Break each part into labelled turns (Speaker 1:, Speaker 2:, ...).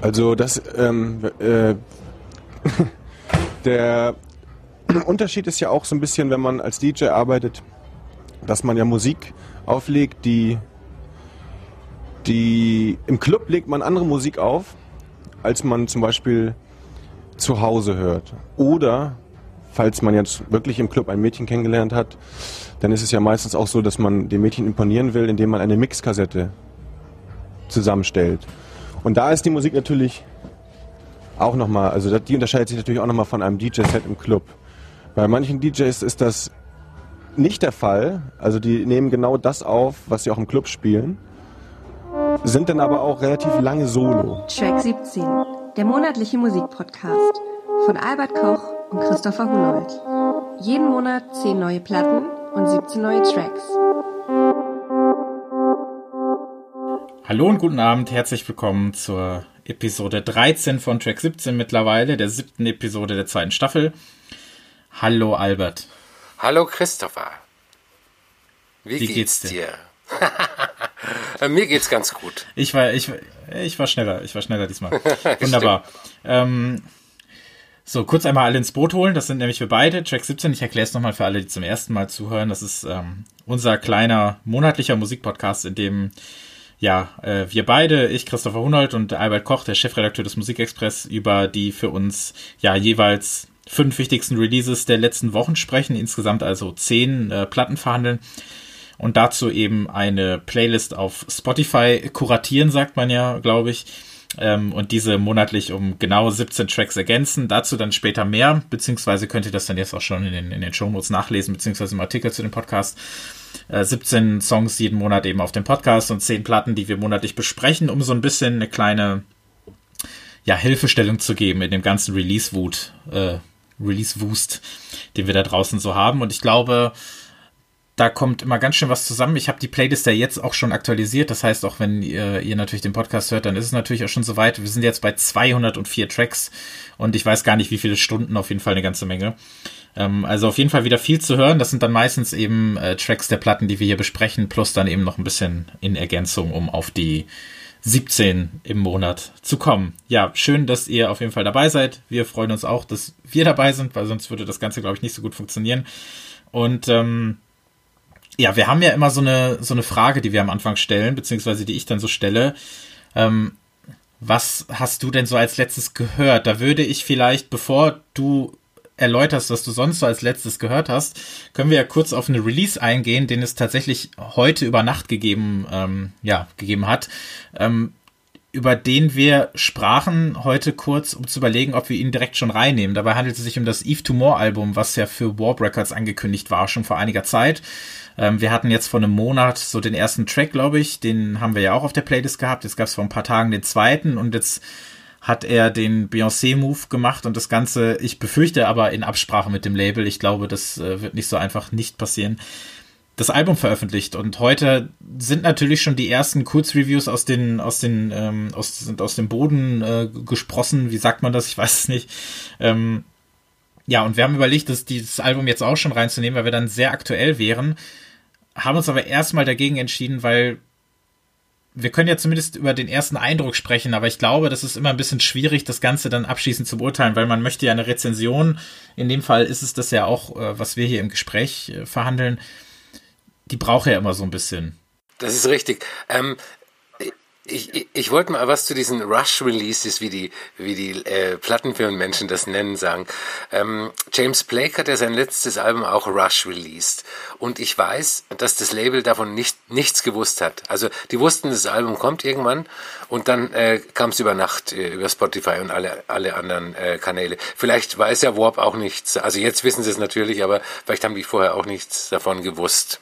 Speaker 1: Also das, ähm, äh, der Unterschied ist ja auch so ein bisschen, wenn man als DJ arbeitet, dass man ja Musik auflegt, die, die im Club legt man andere Musik auf, als man zum Beispiel zu Hause hört. Oder falls man jetzt wirklich im Club ein Mädchen kennengelernt hat, dann ist es ja meistens auch so, dass man dem Mädchen imponieren will, indem man eine Mixkassette zusammenstellt. Und da ist die Musik natürlich auch nochmal, also die unterscheidet sich natürlich auch nochmal von einem DJ-Set im Club. Bei manchen DJs ist das nicht der Fall. Also die nehmen genau das auf, was sie auch im Club spielen, sind dann aber auch relativ lange solo.
Speaker 2: Track 17, der monatliche Musikpodcast von Albert Koch und Christopher Hunold. Jeden Monat 10 neue Platten und 17 neue Tracks.
Speaker 3: Hallo und guten Abend, herzlich willkommen zur Episode 13 von Track 17 mittlerweile, der siebten Episode der zweiten Staffel. Hallo Albert.
Speaker 4: Hallo Christopher. Wie, Wie geht's, geht's dir? Mir geht's ganz gut.
Speaker 3: Ich war, ich, ich war schneller, ich war schneller diesmal. Wunderbar. ähm, so, kurz einmal alle ins Boot holen. Das sind nämlich wir beide. Track 17, ich erkläre es nochmal für alle, die zum ersten Mal zuhören. Das ist ähm, unser kleiner monatlicher Musikpodcast, in dem ja, äh, wir beide, ich, Christopher Hunold und Albert Koch, der Chefredakteur des Musikexpress, über die für uns ja jeweils fünf wichtigsten Releases der letzten Wochen sprechen, insgesamt also zehn äh, Platten verhandeln und dazu eben eine Playlist auf Spotify kuratieren, sagt man ja, glaube ich. Ähm, und diese monatlich um genau 17 Tracks ergänzen. Dazu dann später mehr, beziehungsweise könnt ihr das dann jetzt auch schon in den, in den Shownotes nachlesen, beziehungsweise im Artikel zu dem Podcast. 17 äh, Songs jeden Monat eben auf dem Podcast und 10 Platten, die wir monatlich besprechen, um so ein bisschen eine kleine ja, Hilfestellung zu geben in dem ganzen Release-Wut, äh, Release-Wust, den wir da draußen so haben. Und ich glaube, da kommt immer ganz schön was zusammen. Ich habe die Playlist ja jetzt auch schon aktualisiert. Das heißt, auch wenn ihr, ihr natürlich den Podcast hört, dann ist es natürlich auch schon soweit. Wir sind jetzt bei 204 Tracks und ich weiß gar nicht, wie viele Stunden, auf jeden Fall eine ganze Menge. Ähm, also auf jeden Fall wieder viel zu hören. Das sind dann meistens eben äh, Tracks der Platten, die wir hier besprechen, plus dann eben noch ein bisschen in Ergänzung, um auf die 17 im Monat zu kommen. Ja, schön, dass ihr auf jeden Fall dabei seid. Wir freuen uns auch, dass wir dabei sind, weil sonst würde das Ganze, glaube ich, nicht so gut funktionieren. Und ähm, ja, wir haben ja immer so eine, so eine Frage, die wir am Anfang stellen, beziehungsweise die ich dann so stelle. Ähm, was hast du denn so als letztes gehört? Da würde ich vielleicht, bevor du erläuterst, was du sonst so als letztes gehört hast, können wir ja kurz auf eine Release eingehen, den es tatsächlich heute über Nacht gegeben, ähm, ja, gegeben hat. Ähm, über den wir sprachen heute kurz, um zu überlegen, ob wir ihn direkt schon reinnehmen. Dabei handelt es sich um das Eve Tomorrow Album, was ja für Warp Records angekündigt war, schon vor einiger Zeit. Ähm, wir hatten jetzt vor einem Monat so den ersten Track, glaube ich, den haben wir ja auch auf der Playlist gehabt. Jetzt gab es vor ein paar Tagen den zweiten und jetzt hat er den Beyoncé-Move gemacht und das Ganze, ich befürchte aber in Absprache mit dem Label, ich glaube, das äh, wird nicht so einfach nicht passieren, das Album veröffentlicht. Und heute sind natürlich schon die ersten Kurzreviews aus den, aus den, ähm, aus, sind aus dem Boden äh, gesprossen, wie sagt man das? Ich weiß es nicht. Ähm, ja, und wir haben überlegt, dass dieses Album jetzt auch schon reinzunehmen, weil wir dann sehr aktuell wären, haben uns aber erstmal dagegen entschieden, weil wir können ja zumindest über den ersten Eindruck sprechen, aber ich glaube, das ist immer ein bisschen schwierig, das Ganze dann abschließend zu beurteilen, weil man möchte ja eine Rezension, in dem Fall ist es das ja auch, äh, was wir hier im Gespräch äh, verhandeln, die braucht ja immer so ein bisschen.
Speaker 4: Das ist richtig. Ähm, ich, ich, ich wollte mal was zu diesen Rush-Releases, wie die, wie die äh, Plattenfirmenmenschen das nennen, sagen. Ähm, James Blake hat ja sein letztes Album auch Rush released. Und ich weiß, dass das Label davon nicht, nichts gewusst hat. Also die wussten, das Album kommt irgendwann und dann äh, kam es über Nacht äh, über Spotify und alle, alle anderen äh, Kanäle. Vielleicht weiß ja Warp auch nichts. Also jetzt wissen sie es natürlich, aber vielleicht haben die vorher auch nichts davon gewusst.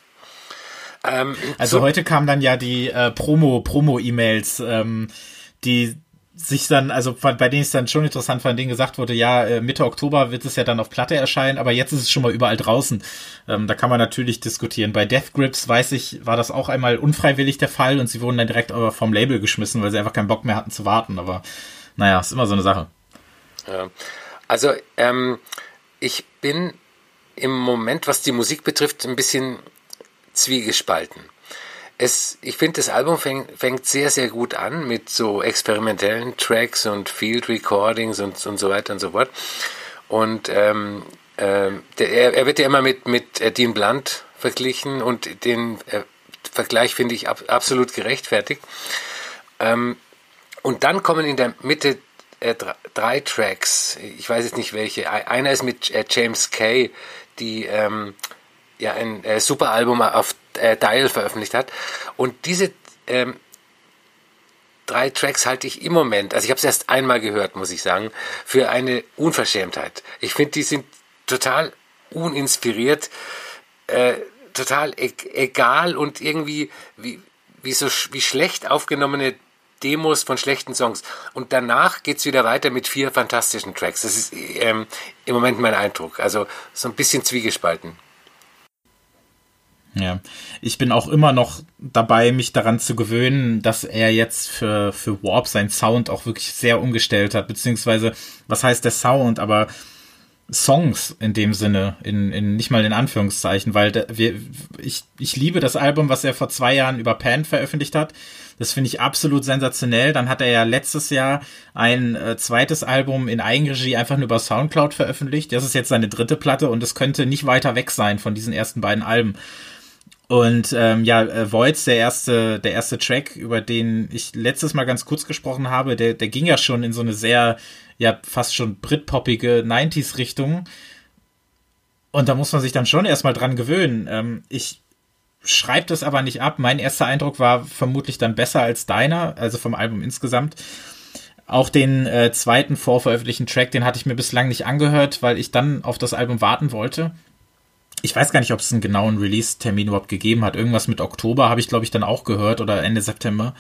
Speaker 3: Ähm, also so heute kamen dann ja die äh, Promo, Promo-E-Mails, ähm, die sich dann, also bei denen es dann schon interessant fand, denen gesagt wurde, ja, äh, Mitte Oktober wird es ja dann auf Platte erscheinen, aber jetzt ist es schon mal überall draußen. Ähm, da kann man natürlich diskutieren. Bei Death Grips, weiß ich, war das auch einmal unfreiwillig der Fall und sie wurden dann direkt vom Label geschmissen, weil sie einfach keinen Bock mehr hatten zu warten. Aber naja, ist immer so eine Sache.
Speaker 4: Ja. Also, ähm, ich bin im Moment, was die Musik betrifft, ein bisschen zwiegespalten. es, ich finde, das Album fängt, fängt sehr, sehr gut an mit so experimentellen Tracks und Field Recordings und, und so weiter und so fort. Und ähm, äh, der, er, er, wird ja immer mit, mit äh, Dean Blunt verglichen und den äh, Vergleich finde ich ab, absolut gerechtfertigt. Ähm, und dann kommen in der Mitte äh, drei Tracks. Ich weiß jetzt nicht welche. Einer ist mit äh, James Kay, die ähm, ja ein äh, super Album auf äh, Dial veröffentlicht hat. Und diese ähm, drei Tracks halte ich im Moment, also ich habe es erst einmal gehört, muss ich sagen, für eine Unverschämtheit. Ich finde, die sind total uninspiriert, äh, total e egal und irgendwie wie, wie so wie schlecht aufgenommene Demos von schlechten Songs. Und danach geht's wieder weiter mit vier fantastischen Tracks. Das ist ähm, im Moment mein Eindruck. Also so ein bisschen zwiegespalten.
Speaker 3: Ja, ich bin auch immer noch dabei, mich daran zu gewöhnen, dass er jetzt für, für Warp seinen Sound auch wirklich sehr umgestellt hat, beziehungsweise, was heißt der Sound, aber Songs in dem Sinne, in, in nicht mal in Anführungszeichen, weil der, wir, ich, ich liebe das Album, was er vor zwei Jahren über Pan veröffentlicht hat. Das finde ich absolut sensationell. Dann hat er ja letztes Jahr ein äh, zweites Album in Eigenregie einfach nur über Soundcloud veröffentlicht. Das ist jetzt seine dritte Platte und es könnte nicht weiter weg sein von diesen ersten beiden Alben. Und ähm, ja, äh, Voids, der erste, der erste Track, über den ich letztes Mal ganz kurz gesprochen habe, der, der ging ja schon in so eine sehr, ja, fast schon britpoppige 90s-Richtung. Und da muss man sich dann schon erstmal dran gewöhnen. Ähm, ich schreibe das aber nicht ab. Mein erster Eindruck war vermutlich dann besser als deiner, also vom Album insgesamt. Auch den äh, zweiten vorveröffentlichten Track, den hatte ich mir bislang nicht angehört, weil ich dann auf das Album warten wollte ich weiß gar nicht, ob es einen genauen Release-Termin überhaupt gegeben hat. Irgendwas mit Oktober habe ich, glaube ich, dann auch gehört oder Ende September.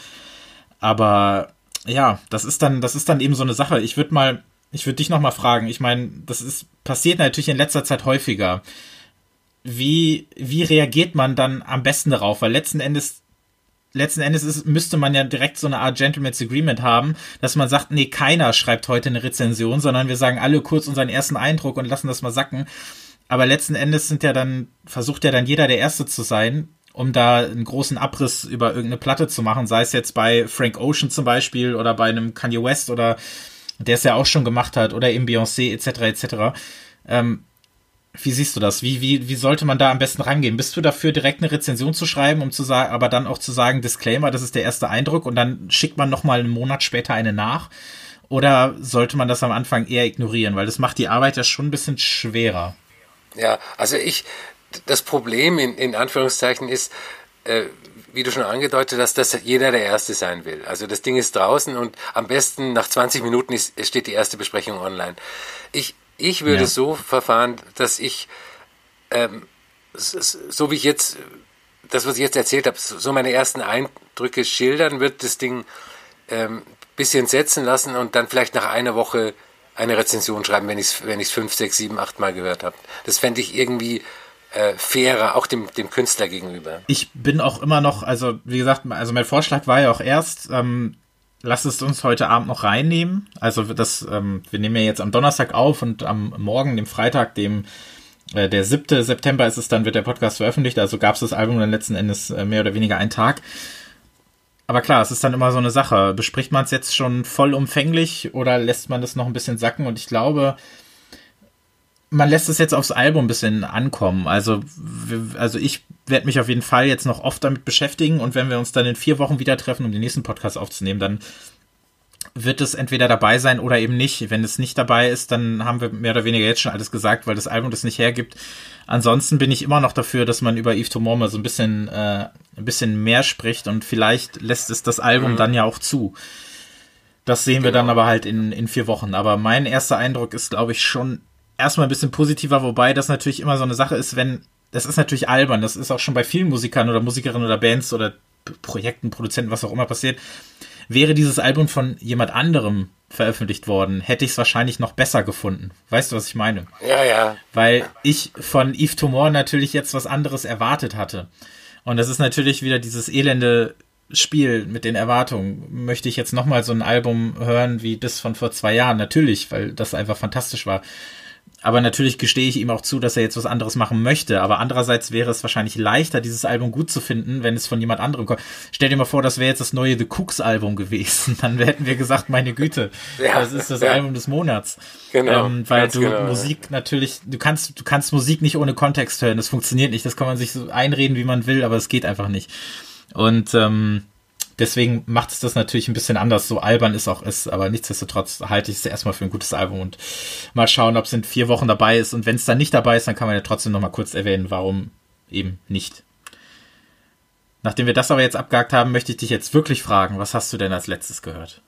Speaker 3: Aber ja, das ist dann, das ist dann eben so eine Sache. Ich würde mal, ich würde dich noch mal fragen. Ich meine, das ist passiert natürlich in letzter Zeit häufiger. Wie, wie reagiert man dann am besten darauf? Weil letzten Endes letzten Endes ist, müsste man ja direkt so eine Art Gentleman's Agreement haben, dass man sagt, nee, keiner schreibt heute eine Rezension, sondern wir sagen alle kurz unseren ersten Eindruck und lassen das mal sacken. Aber letzten Endes sind ja dann, versucht ja dann jeder der Erste zu sein, um da einen großen Abriss über irgendeine Platte zu machen, sei es jetzt bei Frank Ocean zum Beispiel oder bei einem Kanye West oder der es ja auch schon gemacht hat oder eben Beyoncé etc. etc. Ähm, wie siehst du das? Wie, wie, wie sollte man da am besten rangehen? Bist du dafür, direkt eine Rezension zu schreiben, um zu sagen, aber dann auch zu sagen, Disclaimer, das ist der erste Eindruck und dann schickt man nochmal einen Monat später eine nach? Oder sollte man das am Anfang eher ignorieren? Weil das macht die Arbeit ja schon ein bisschen schwerer.
Speaker 4: Ja, also ich, das Problem in, in Anführungszeichen ist, äh, wie du schon angedeutet hast, dass jeder der Erste sein will. Also das Ding ist draußen und am besten nach 20 Minuten ist, steht die erste Besprechung online. Ich, ich würde ja. so verfahren, dass ich, ähm, so wie ich jetzt, das, was ich jetzt erzählt habe, so meine ersten Eindrücke schildern, wird das Ding ähm, bisschen setzen lassen und dann vielleicht nach einer Woche eine Rezension schreiben, wenn ich es wenn fünf, sechs, sieben, acht Mal gehört habe. Das fände ich irgendwie äh, fairer, auch dem, dem Künstler gegenüber.
Speaker 3: Ich bin auch immer noch, also wie gesagt, also mein Vorschlag war ja auch erst, ähm, lass es uns heute Abend noch reinnehmen. Also das, ähm, wir nehmen ja jetzt am Donnerstag auf und am Morgen, dem Freitag, dem äh, der 7. September ist es dann, wird der Podcast veröffentlicht, also gab es das Album dann letzten Endes äh, mehr oder weniger einen Tag. Aber klar, es ist dann immer so eine Sache. Bespricht man es jetzt schon vollumfänglich oder lässt man das noch ein bisschen sacken? Und ich glaube, man lässt es jetzt aufs Album ein bisschen ankommen. Also, also ich werde mich auf jeden Fall jetzt noch oft damit beschäftigen und wenn wir uns dann in vier Wochen wieder treffen, um den nächsten Podcast aufzunehmen, dann wird es entweder dabei sein oder eben nicht. Wenn es nicht dabei ist, dann haben wir mehr oder weniger jetzt schon alles gesagt, weil das Album das nicht hergibt. Ansonsten bin ich immer noch dafür, dass man über Yves Tomorrow mal so ein bisschen, äh, ein bisschen mehr spricht und vielleicht lässt es das Album mhm. dann ja auch zu. Das sehen wir dann genau. aber halt in, in vier Wochen. Aber mein erster Eindruck ist, glaube ich, schon erstmal ein bisschen positiver, wobei das natürlich immer so eine Sache ist, wenn, das ist natürlich albern, das ist auch schon bei vielen Musikern oder Musikerinnen oder Bands oder Projekten, Produzenten, was auch immer passiert Wäre dieses Album von jemand anderem veröffentlicht worden, hätte ich es wahrscheinlich noch besser gefunden. Weißt du, was ich meine?
Speaker 4: Ja, ja.
Speaker 3: Weil ich von Yves Tumor natürlich jetzt was anderes erwartet hatte. Und das ist natürlich wieder dieses elende Spiel mit den Erwartungen. Möchte ich jetzt nochmal so ein Album hören wie das von vor zwei Jahren? Natürlich, weil das einfach fantastisch war. Aber natürlich gestehe ich ihm auch zu, dass er jetzt was anderes machen möchte. Aber andererseits wäre es wahrscheinlich leichter, dieses Album gut zu finden, wenn es von jemand anderem kommt. Stell dir mal vor, das wäre jetzt das neue The Cooks Album gewesen. Dann hätten wir gesagt, meine Güte, ja, das ist das ja. Album des Monats. Genau. Ähm, weil du genau, Musik ja. natürlich, du kannst, du kannst Musik nicht ohne Kontext hören. Das funktioniert nicht. Das kann man sich so einreden, wie man will, aber es geht einfach nicht. Und ähm, Deswegen macht es das natürlich ein bisschen anders, so albern es auch ist, aber nichtsdestotrotz halte ich es erstmal für ein gutes Album und mal schauen, ob es in vier Wochen dabei ist. Und wenn es dann nicht dabei ist, dann kann man ja trotzdem nochmal kurz erwähnen, warum eben nicht. Nachdem wir das aber jetzt abgehakt haben, möchte ich dich jetzt wirklich fragen, was hast du denn als letztes gehört?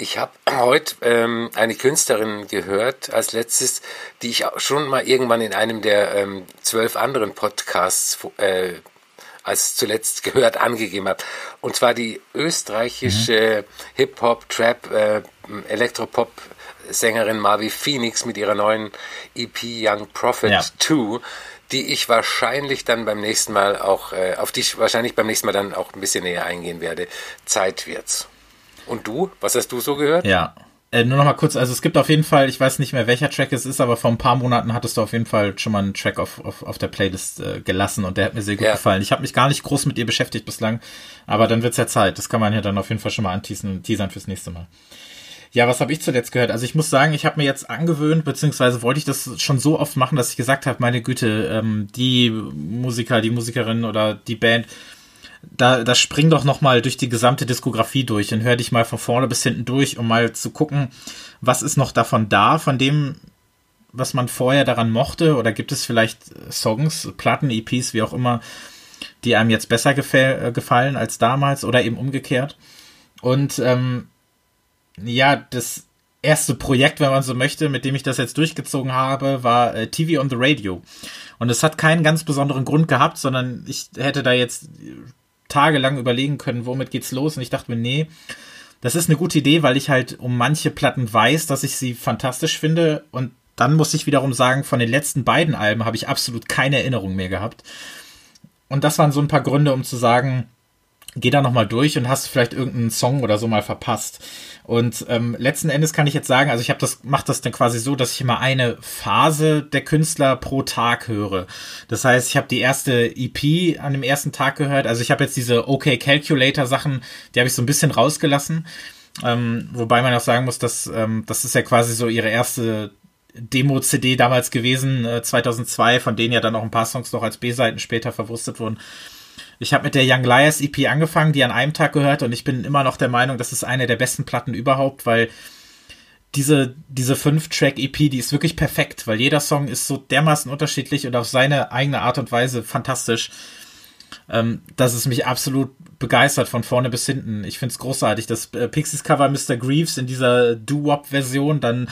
Speaker 4: Ich habe heute ähm, eine Künstlerin gehört als letztes, die ich schon mal irgendwann in einem der ähm, zwölf anderen Podcasts äh, als zuletzt gehört, angegeben habe. Und zwar die österreichische mhm. Hip-Hop, Trap, äh, Elektropop Sängerin Marvi Phoenix mit ihrer neuen EP Young Prophet ja. 2, die ich wahrscheinlich dann beim nächsten Mal auch, äh, auf die ich wahrscheinlich beim nächsten Mal dann auch ein bisschen näher eingehen werde. Zeit wird's. Und du? Was hast du so gehört?
Speaker 3: Ja, äh, nur noch mal kurz, also es gibt auf jeden Fall, ich weiß nicht mehr welcher Track es ist, aber vor ein paar Monaten hattest du auf jeden Fall schon mal einen Track auf, auf, auf der Playlist äh, gelassen und der hat mir sehr gut ja. gefallen. Ich habe mich gar nicht groß mit ihr beschäftigt bislang, aber dann wird's ja Zeit. Das kann man ja dann auf jeden Fall schon mal anteasen und teasern fürs nächste Mal. Ja, was habe ich zuletzt gehört? Also ich muss sagen, ich habe mir jetzt angewöhnt, beziehungsweise wollte ich das schon so oft machen, dass ich gesagt habe, meine Güte, ähm, die Musiker, die Musikerin oder die Band, da, da spring doch noch mal durch die gesamte Diskografie durch und hör dich mal von vorne bis hinten durch, um mal zu gucken, was ist noch davon da, von dem, was man vorher daran mochte, oder gibt es vielleicht Songs, Platten, EPs, wie auch immer, die einem jetzt besser äh, gefallen als damals oder eben umgekehrt. Und ähm, ja, das erste Projekt, wenn man so möchte, mit dem ich das jetzt durchgezogen habe, war äh, TV on the Radio. Und es hat keinen ganz besonderen Grund gehabt, sondern ich hätte da jetzt tagelang überlegen können, womit geht's los. Und ich dachte mir, nee, das ist eine gute Idee, weil ich halt um manche Platten weiß, dass ich sie fantastisch finde. Und dann muss ich wiederum sagen, von den letzten beiden Alben habe ich absolut keine Erinnerung mehr gehabt. Und das waren so ein paar Gründe, um zu sagen, geh da nochmal durch und hast vielleicht irgendeinen Song oder so mal verpasst. Und ähm, letzten Endes kann ich jetzt sagen, also ich habe das, mache das dann quasi so, dass ich immer eine Phase der Künstler pro Tag höre. Das heißt, ich habe die erste EP an dem ersten Tag gehört. Also ich habe jetzt diese OK Calculator Sachen, die habe ich so ein bisschen rausgelassen. Ähm, wobei man auch sagen muss, dass ähm, das ist ja quasi so ihre erste Demo-CD damals gewesen, äh, 2002, von denen ja dann auch ein paar Songs noch als B-Seiten später verwurstet wurden. Ich habe mit der Young Liars EP angefangen, die an einem Tag gehört und ich bin immer noch der Meinung, das ist eine der besten Platten überhaupt, weil diese, diese Fünf-Track-EP, die ist wirklich perfekt, weil jeder Song ist so dermaßen unterschiedlich und auf seine eigene Art und Weise fantastisch, ähm, dass es mich absolut begeistert von vorne bis hinten. Ich find's großartig. Das äh, Pixies-Cover Mr. Greaves in dieser Doo-Wop-Version, dann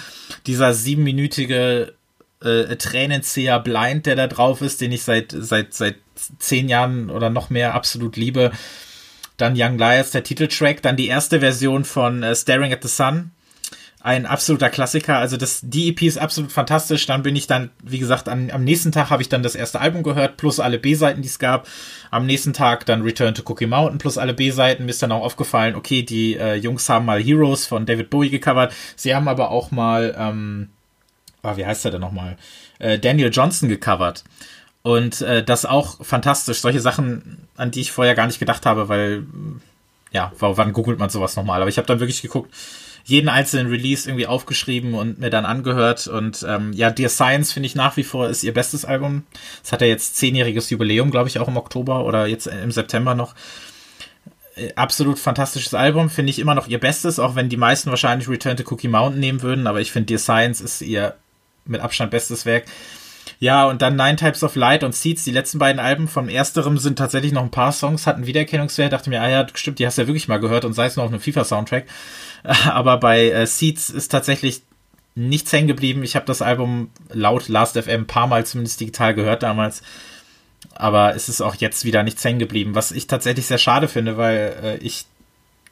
Speaker 3: dieser siebenminütige äh, Tränenzieher Blind, der da drauf ist, den ich seit, seit, seit zehn Jahren oder noch mehr absolut liebe. Dann Young Liars, der Titeltrack, dann die erste Version von äh, Staring at the Sun. Ein absoluter Klassiker. Also das, die EP ist absolut fantastisch. Dann bin ich dann, wie gesagt, an, am nächsten Tag habe ich dann das erste Album gehört, plus alle B-Seiten, die es gab. Am nächsten Tag dann Return to Cookie Mountain, plus alle B-Seiten. Mir ist dann auch aufgefallen, okay, die äh, Jungs haben mal Heroes von David Bowie gecovert. Sie haben aber auch mal, ähm, oh, wie heißt er denn nochmal? Äh, Daniel Johnson gecovert. Und äh, das auch fantastisch. Solche Sachen, an die ich vorher gar nicht gedacht habe, weil, ja, wann googelt man sowas nochmal? Aber ich habe dann wirklich geguckt, jeden einzelnen Release irgendwie aufgeschrieben und mir dann angehört. Und ähm, ja, Dear Science finde ich nach wie vor ist ihr bestes Album. Es hat ja jetzt zehnjähriges Jubiläum, glaube ich, auch im Oktober oder jetzt im September noch. Äh, absolut fantastisches Album, finde ich immer noch ihr bestes, auch wenn die meisten wahrscheinlich Return to Cookie Mountain nehmen würden, aber ich finde Dear Science ist ihr mit Abstand bestes Werk. Ja, und dann Nine Types of Light und Seeds, die letzten beiden Alben von ersterem sind tatsächlich noch ein paar Songs, hatten Wiedererkennungswert, dachte mir, ah ja, stimmt, die hast du ja wirklich mal gehört und sei es nur auf einem FIFA-Soundtrack. Aber bei äh, Seeds ist tatsächlich nichts hängen geblieben. Ich habe das Album laut Last.fm ein paar Mal zumindest digital gehört damals. Aber es ist auch jetzt wieder nichts hängen geblieben, was ich tatsächlich sehr schade finde, weil äh, ich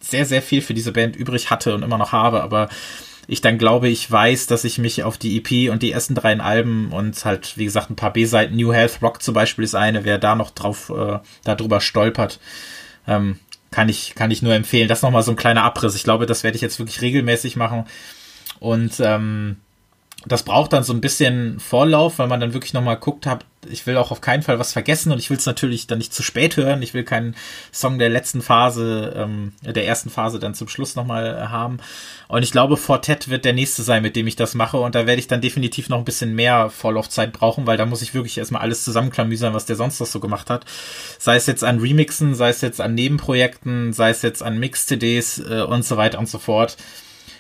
Speaker 3: sehr, sehr viel für diese Band übrig hatte und immer noch habe, aber ich dann glaube, ich weiß, dass ich mich auf die EP und die ersten drei Alben und halt, wie gesagt, ein paar B-Seiten, New Health Rock zum Beispiel ist eine, wer da noch drauf, äh, darüber stolpert, ähm, kann ich, kann ich nur empfehlen. Das nochmal so ein kleiner Abriss. Ich glaube, das werde ich jetzt wirklich regelmäßig machen. Und ähm, das braucht dann so ein bisschen Vorlauf, weil man dann wirklich nochmal guckt hat, ich will auch auf keinen Fall was vergessen und ich will es natürlich dann nicht zu spät hören. Ich will keinen Song der letzten Phase, ähm, der ersten Phase dann zum Schluss nochmal haben. Und ich glaube, Fortet wird der nächste sein, mit dem ich das mache. Und da werde ich dann definitiv noch ein bisschen mehr Vorlaufzeit brauchen, weil da muss ich wirklich erstmal alles zusammenklamüsern, was der sonst noch so gemacht hat. Sei es jetzt an Remixen, sei es jetzt an Nebenprojekten, sei es jetzt an Mix-CDs äh, und so weiter und so fort.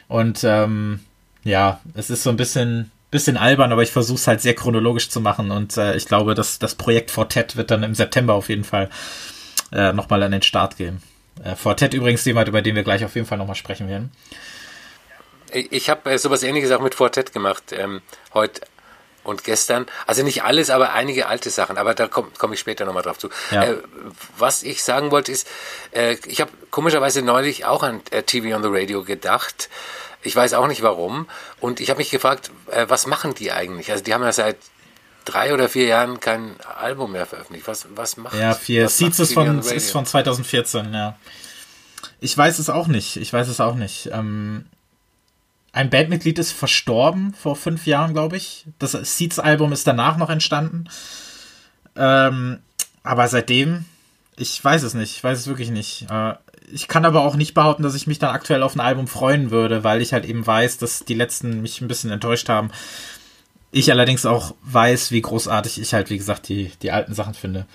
Speaker 3: Und ähm, ja, es ist so ein bisschen bisschen albern, aber ich versuche es halt sehr chronologisch zu machen und äh, ich glaube, dass das Projekt Fortet wird dann im September auf jeden Fall äh, nochmal an den Start gehen. Äh, Fortet übrigens jemand, über den wir gleich auf jeden Fall nochmal sprechen werden.
Speaker 4: Ich habe äh, sowas ähnliches auch mit Fortet gemacht, ähm, heute und gestern. Also nicht alles, aber einige alte Sachen. Aber da komme komm ich später nochmal drauf zu. Ja. Äh, was ich sagen wollte ist, äh, ich habe komischerweise neulich auch an äh, TV on the Radio gedacht. Ich weiß auch nicht warum. Und ich habe mich gefragt, äh, was machen die eigentlich? Also die haben ja seit drei oder vier Jahren kein Album mehr veröffentlicht. Was, was macht
Speaker 3: Ja, vier. Seeds ist von, ist von 2014, ja. Ich weiß es auch nicht. Ich weiß es auch nicht. Ähm, ein Bandmitglied ist verstorben vor fünf Jahren, glaube ich. Das Seeds-Album ist danach noch entstanden. Ähm, aber seitdem, ich weiß es nicht. Ich weiß es wirklich nicht. Äh, ich kann aber auch nicht behaupten, dass ich mich dann aktuell auf ein Album freuen würde, weil ich halt eben weiß, dass die letzten mich ein bisschen enttäuscht haben. Ich allerdings auch weiß, wie großartig ich halt, wie gesagt, die, die alten Sachen finde.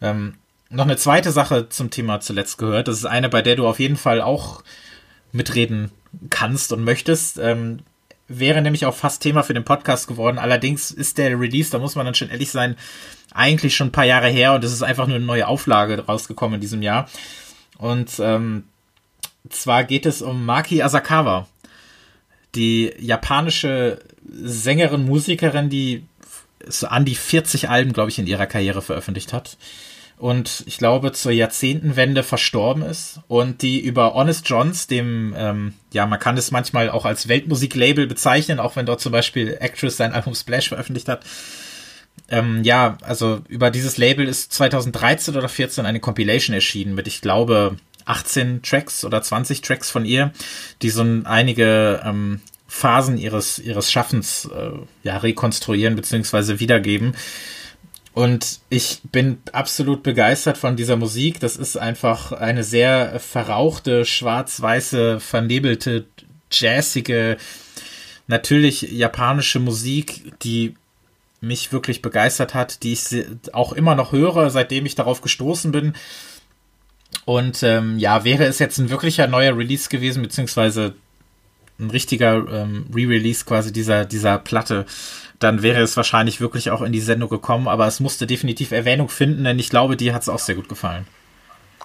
Speaker 3: Ähm, noch eine zweite Sache zum Thema zuletzt gehört. Das ist eine, bei der du auf jeden Fall auch mitreden kannst und möchtest. Ähm, wäre nämlich auch fast Thema für den Podcast geworden. Allerdings ist der Release, da muss man dann schon ehrlich sein, eigentlich schon ein paar Jahre her und es ist einfach nur eine neue Auflage rausgekommen in diesem Jahr. Und ähm, zwar geht es um Maki Asakawa, die japanische Sängerin, Musikerin, die so an die 40 Alben, glaube ich, in ihrer Karriere veröffentlicht hat. Und ich glaube, zur Jahrzehntenwende verstorben ist und die über Honest Johns, dem, ähm, ja, man kann es manchmal auch als Weltmusiklabel bezeichnen, auch wenn dort zum Beispiel Actress sein Album Splash veröffentlicht hat, ähm, ja, also über dieses Label ist 2013 oder 14 eine Compilation erschienen mit, ich glaube, 18 Tracks oder 20 Tracks von ihr, die so einige ähm, Phasen ihres, ihres Schaffens äh, ja, rekonstruieren bzw. wiedergeben. Und ich bin absolut begeistert von dieser Musik. Das ist einfach eine sehr verrauchte, schwarz-weiße, vernebelte, jazzige, natürlich japanische Musik, die mich wirklich begeistert hat, die ich auch immer noch höre, seitdem ich darauf gestoßen bin. Und ähm, ja, wäre es jetzt ein wirklicher neuer Release gewesen, beziehungsweise ein richtiger ähm, Re-Release quasi dieser, dieser Platte, dann wäre es wahrscheinlich wirklich auch in die Sendung gekommen, aber es musste definitiv Erwähnung finden, denn ich glaube, dir hat es auch sehr gut gefallen.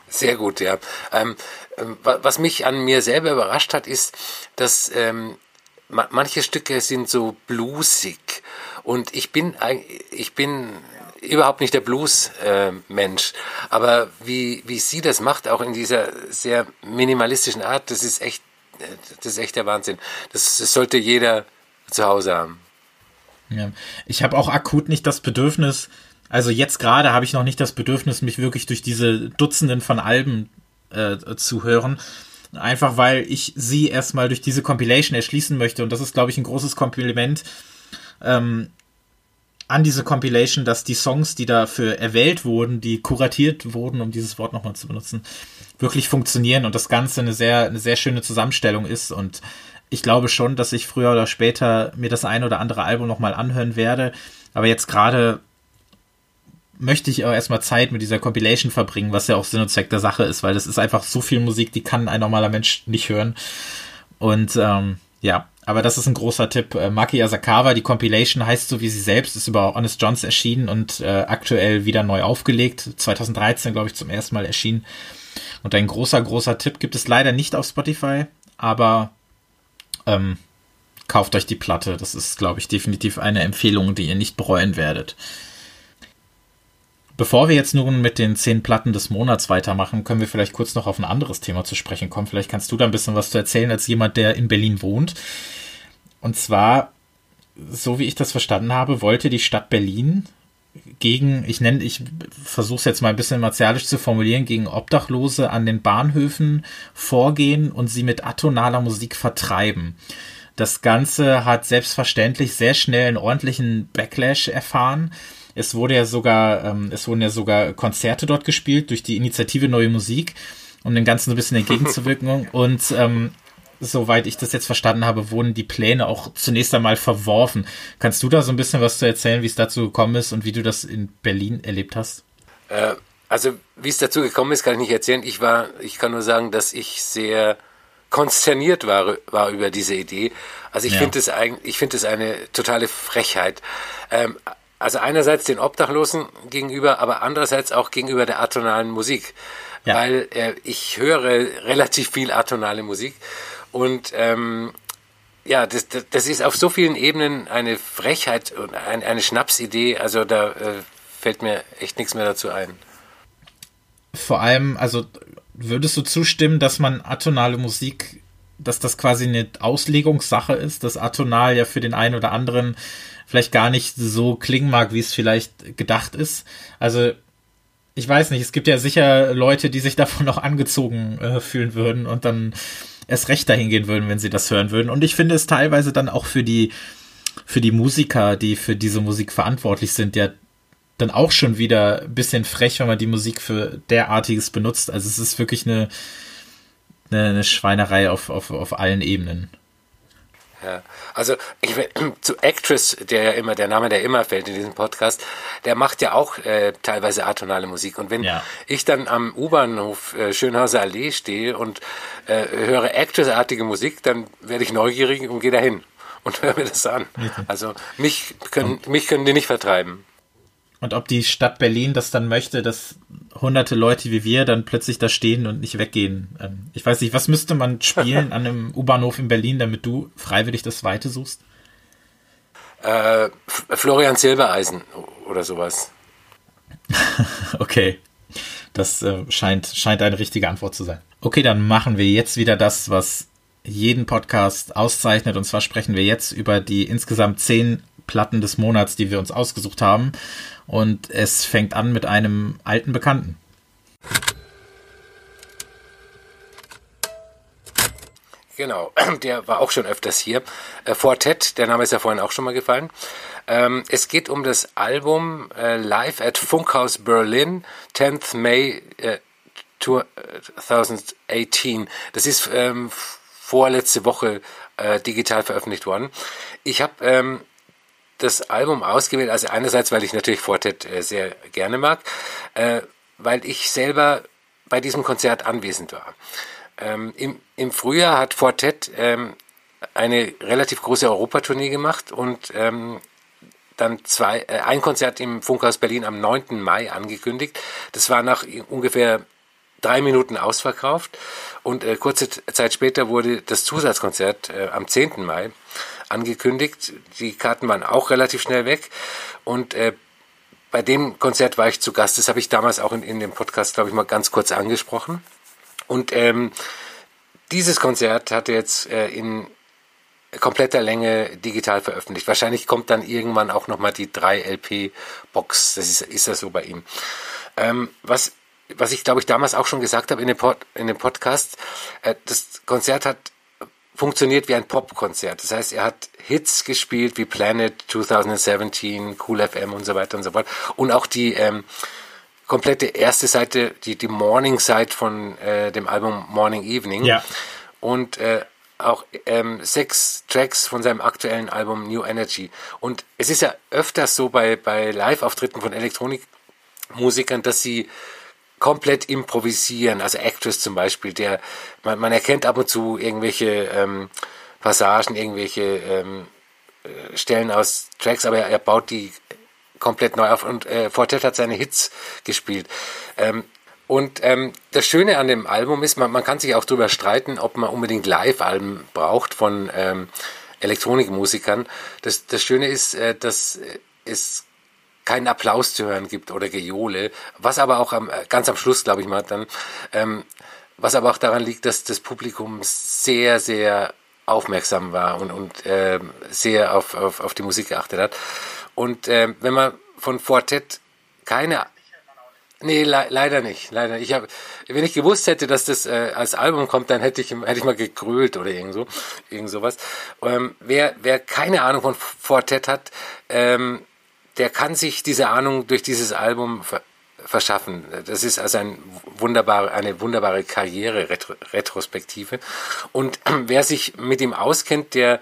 Speaker 4: Sehr gut, ja. Ähm, ähm was mich an mir selber überrascht hat, ist, dass ähm, manche Stücke sind so bluesig und ich bin, ich bin überhaupt nicht der Blues-Mensch. Äh, Aber wie, wie sie das macht, auch in dieser sehr minimalistischen Art, das ist echt, das ist echt der Wahnsinn. Das, das sollte jeder zu Hause haben.
Speaker 3: Ja. Ich habe auch akut nicht das Bedürfnis, also jetzt gerade habe ich noch nicht das Bedürfnis, mich wirklich durch diese Dutzenden von Alben äh, zu hören. Einfach weil ich sie erstmal durch diese Compilation erschließen möchte. Und das ist, glaube ich, ein großes Kompliment ähm, an diese Compilation, dass die Songs, die dafür erwählt wurden, die kuratiert wurden, um dieses Wort nochmal zu benutzen, wirklich funktionieren und das Ganze eine sehr, eine sehr schöne Zusammenstellung ist. Und ich glaube schon, dass ich früher oder später mir das ein oder andere Album nochmal anhören werde. Aber jetzt gerade möchte ich auch erstmal Zeit mit dieser Compilation verbringen, was ja auch Sinn und Zweck der Sache ist, weil das ist einfach so viel Musik, die kann ein normaler Mensch nicht hören. Und ähm, ja, aber das ist ein großer Tipp. Äh, Maki Asakawa, die Compilation heißt so wie sie selbst, ist über Honest Johns erschienen und äh, aktuell wieder neu aufgelegt. 2013, glaube ich, zum ersten Mal erschienen. Und ein großer, großer Tipp gibt es leider nicht auf Spotify, aber ähm, kauft euch die Platte. Das ist, glaube ich, definitiv eine Empfehlung, die ihr nicht bereuen werdet. Bevor wir jetzt nun mit den zehn Platten des Monats weitermachen, können wir vielleicht kurz noch auf ein anderes Thema zu sprechen kommen. Vielleicht kannst du da ein bisschen was zu erzählen als jemand, der in Berlin wohnt. Und zwar, so wie ich das verstanden habe, wollte die Stadt Berlin gegen, ich nenne, ich versuche es jetzt mal ein bisschen martialisch zu formulieren, gegen Obdachlose an den Bahnhöfen vorgehen und sie mit atonaler Musik vertreiben. Das Ganze hat selbstverständlich sehr schnell einen ordentlichen Backlash erfahren. Es wurde ja sogar, ähm, es wurden ja sogar Konzerte dort gespielt durch die Initiative Neue Musik, um dem Ganzen so ein bisschen entgegenzuwirken. Und ähm, soweit ich das jetzt verstanden habe, wurden die Pläne auch zunächst einmal verworfen. Kannst du da so ein bisschen was zu erzählen, wie es dazu gekommen ist und wie du das in Berlin erlebt hast?
Speaker 4: Äh, also, wie es dazu gekommen ist, kann ich nicht erzählen. Ich war, ich kann nur sagen, dass ich sehr konsterniert war, war über diese Idee. Also ich ja. finde es eigentlich, ich finde es eine totale Frechheit. Ähm, also einerseits den Obdachlosen gegenüber, aber andererseits auch gegenüber der atonalen Musik. Ja. Weil äh, ich höre relativ viel atonale Musik und ähm, ja, das, das, das ist auf so vielen Ebenen eine Frechheit und ein, eine Schnapsidee. Also da äh, fällt mir echt nichts mehr dazu ein.
Speaker 3: Vor allem, also würdest du zustimmen, dass man atonale Musik, dass das quasi eine Auslegungssache ist, dass atonal ja für den einen oder anderen vielleicht gar nicht so klingen mag, wie es vielleicht gedacht ist. Also ich weiß nicht, es gibt ja sicher Leute, die sich davon noch angezogen äh, fühlen würden und dann erst recht dahin gehen würden, wenn sie das hören würden. Und ich finde es teilweise dann auch für die für die Musiker, die für diese Musik verantwortlich sind, ja dann auch schon wieder ein bisschen frech, wenn man die Musik für derartiges benutzt. Also es ist wirklich eine, eine, eine Schweinerei auf, auf, auf allen Ebenen.
Speaker 4: Ja, also ich, zu Actress, der ja immer, der Name, der immer fällt in diesem Podcast, der macht ja auch äh, teilweise atonale Musik. Und wenn ja. ich dann am U-Bahnhof äh, Schönhauser Allee stehe und äh, höre Actress-artige Musik, dann werde ich neugierig und gehe dahin und höre mir das an. Also mich können, mich können die nicht vertreiben.
Speaker 3: Und ob die Stadt Berlin das dann möchte, dass hunderte Leute wie wir dann plötzlich da stehen und nicht weggehen. Ähm, ich weiß nicht, was müsste man spielen an einem U-Bahnhof in Berlin, damit du freiwillig das Weite suchst?
Speaker 4: Äh, Florian Silbereisen oder sowas.
Speaker 3: okay. Das äh, scheint, scheint eine richtige Antwort zu sein. Okay, dann machen wir jetzt wieder das, was jeden Podcast auszeichnet. Und zwar sprechen wir jetzt über die insgesamt zehn Platten des Monats, die wir uns ausgesucht haben. Und es fängt an mit einem alten Bekannten.
Speaker 4: Genau, der war auch schon öfters hier. Äh, Fortet, der Name ist ja vorhin auch schon mal gefallen. Ähm, es geht um das Album äh, Live at Funkhaus Berlin, 10th May äh, 2018. Das ist ähm, vorletzte Woche äh, digital veröffentlicht worden. Ich habe ähm, das Album ausgewählt, also einerseits, weil ich natürlich Fortet äh, sehr gerne mag, äh, weil ich selber bei diesem Konzert anwesend war. Ähm, im, Im Frühjahr hat Fortet ähm, eine relativ große Europatournee gemacht und ähm, dann zwei, äh, ein Konzert im Funkhaus Berlin am 9. Mai angekündigt. Das war nach ungefähr drei Minuten ausverkauft und äh, kurze Zeit später wurde das Zusatzkonzert äh, am 10. Mai angekündigt. Die Karten waren auch relativ schnell weg und äh, bei dem Konzert war ich zu Gast. Das habe ich damals auch in, in dem Podcast, glaube ich, mal ganz kurz angesprochen. Und ähm, dieses Konzert hatte jetzt äh, in kompletter Länge digital veröffentlicht. Wahrscheinlich kommt dann irgendwann auch nochmal die 3-LP-Box. Das ist, ist das so bei ihm. Ähm, was was ich glaube ich damals auch schon gesagt habe in dem, in dem Podcast, äh, das Konzert hat funktioniert wie ein Popkonzert. Das heißt, er hat Hits gespielt wie Planet 2017, Cool FM und so weiter und so fort. Und auch die ähm, komplette erste Seite, die, die Morning Side von äh, dem Album Morning Evening. Ja. Und äh, auch ähm, sechs Tracks von seinem aktuellen Album New Energy. Und es ist ja öfters so bei, bei Live-Auftritten von Elektronikmusikern, dass sie komplett improvisieren. Also Actress zum Beispiel, der man, man erkennt ab und zu irgendwelche ähm, Passagen, irgendwelche ähm, äh, Stellen aus Tracks, aber er, er baut die komplett neu auf und äh, Fortet hat seine Hits gespielt. Ähm, und ähm, das Schöne an dem Album ist, man, man kann sich auch darüber streiten, ob man unbedingt Live-Alben braucht von ähm, Elektronikmusikern. Das, das Schöne ist, äh, dass es keinen Applaus zu hören gibt oder Gejohle, was aber auch am, ganz am Schluss, glaube ich mal, dann, ähm, was aber auch daran liegt, dass das Publikum sehr, sehr aufmerksam war und, und äh, sehr auf, auf, auf die Musik geachtet hat. Und äh, wenn man von Fortet keine Nee, le leider nicht. Leider. Ich habe, wenn ich gewusst hätte, dass das äh, als Album kommt, dann hätte ich, hätte ich mal gegrölt oder irgend so, irgend sowas. Ähm, wer, wer keine Ahnung von Fortet hat, ähm, der kann sich diese Ahnung durch dieses Album ver verschaffen. Das ist also ein wunderbar, eine wunderbare Karriere-Retrospektive. Und wer sich mit ihm auskennt, der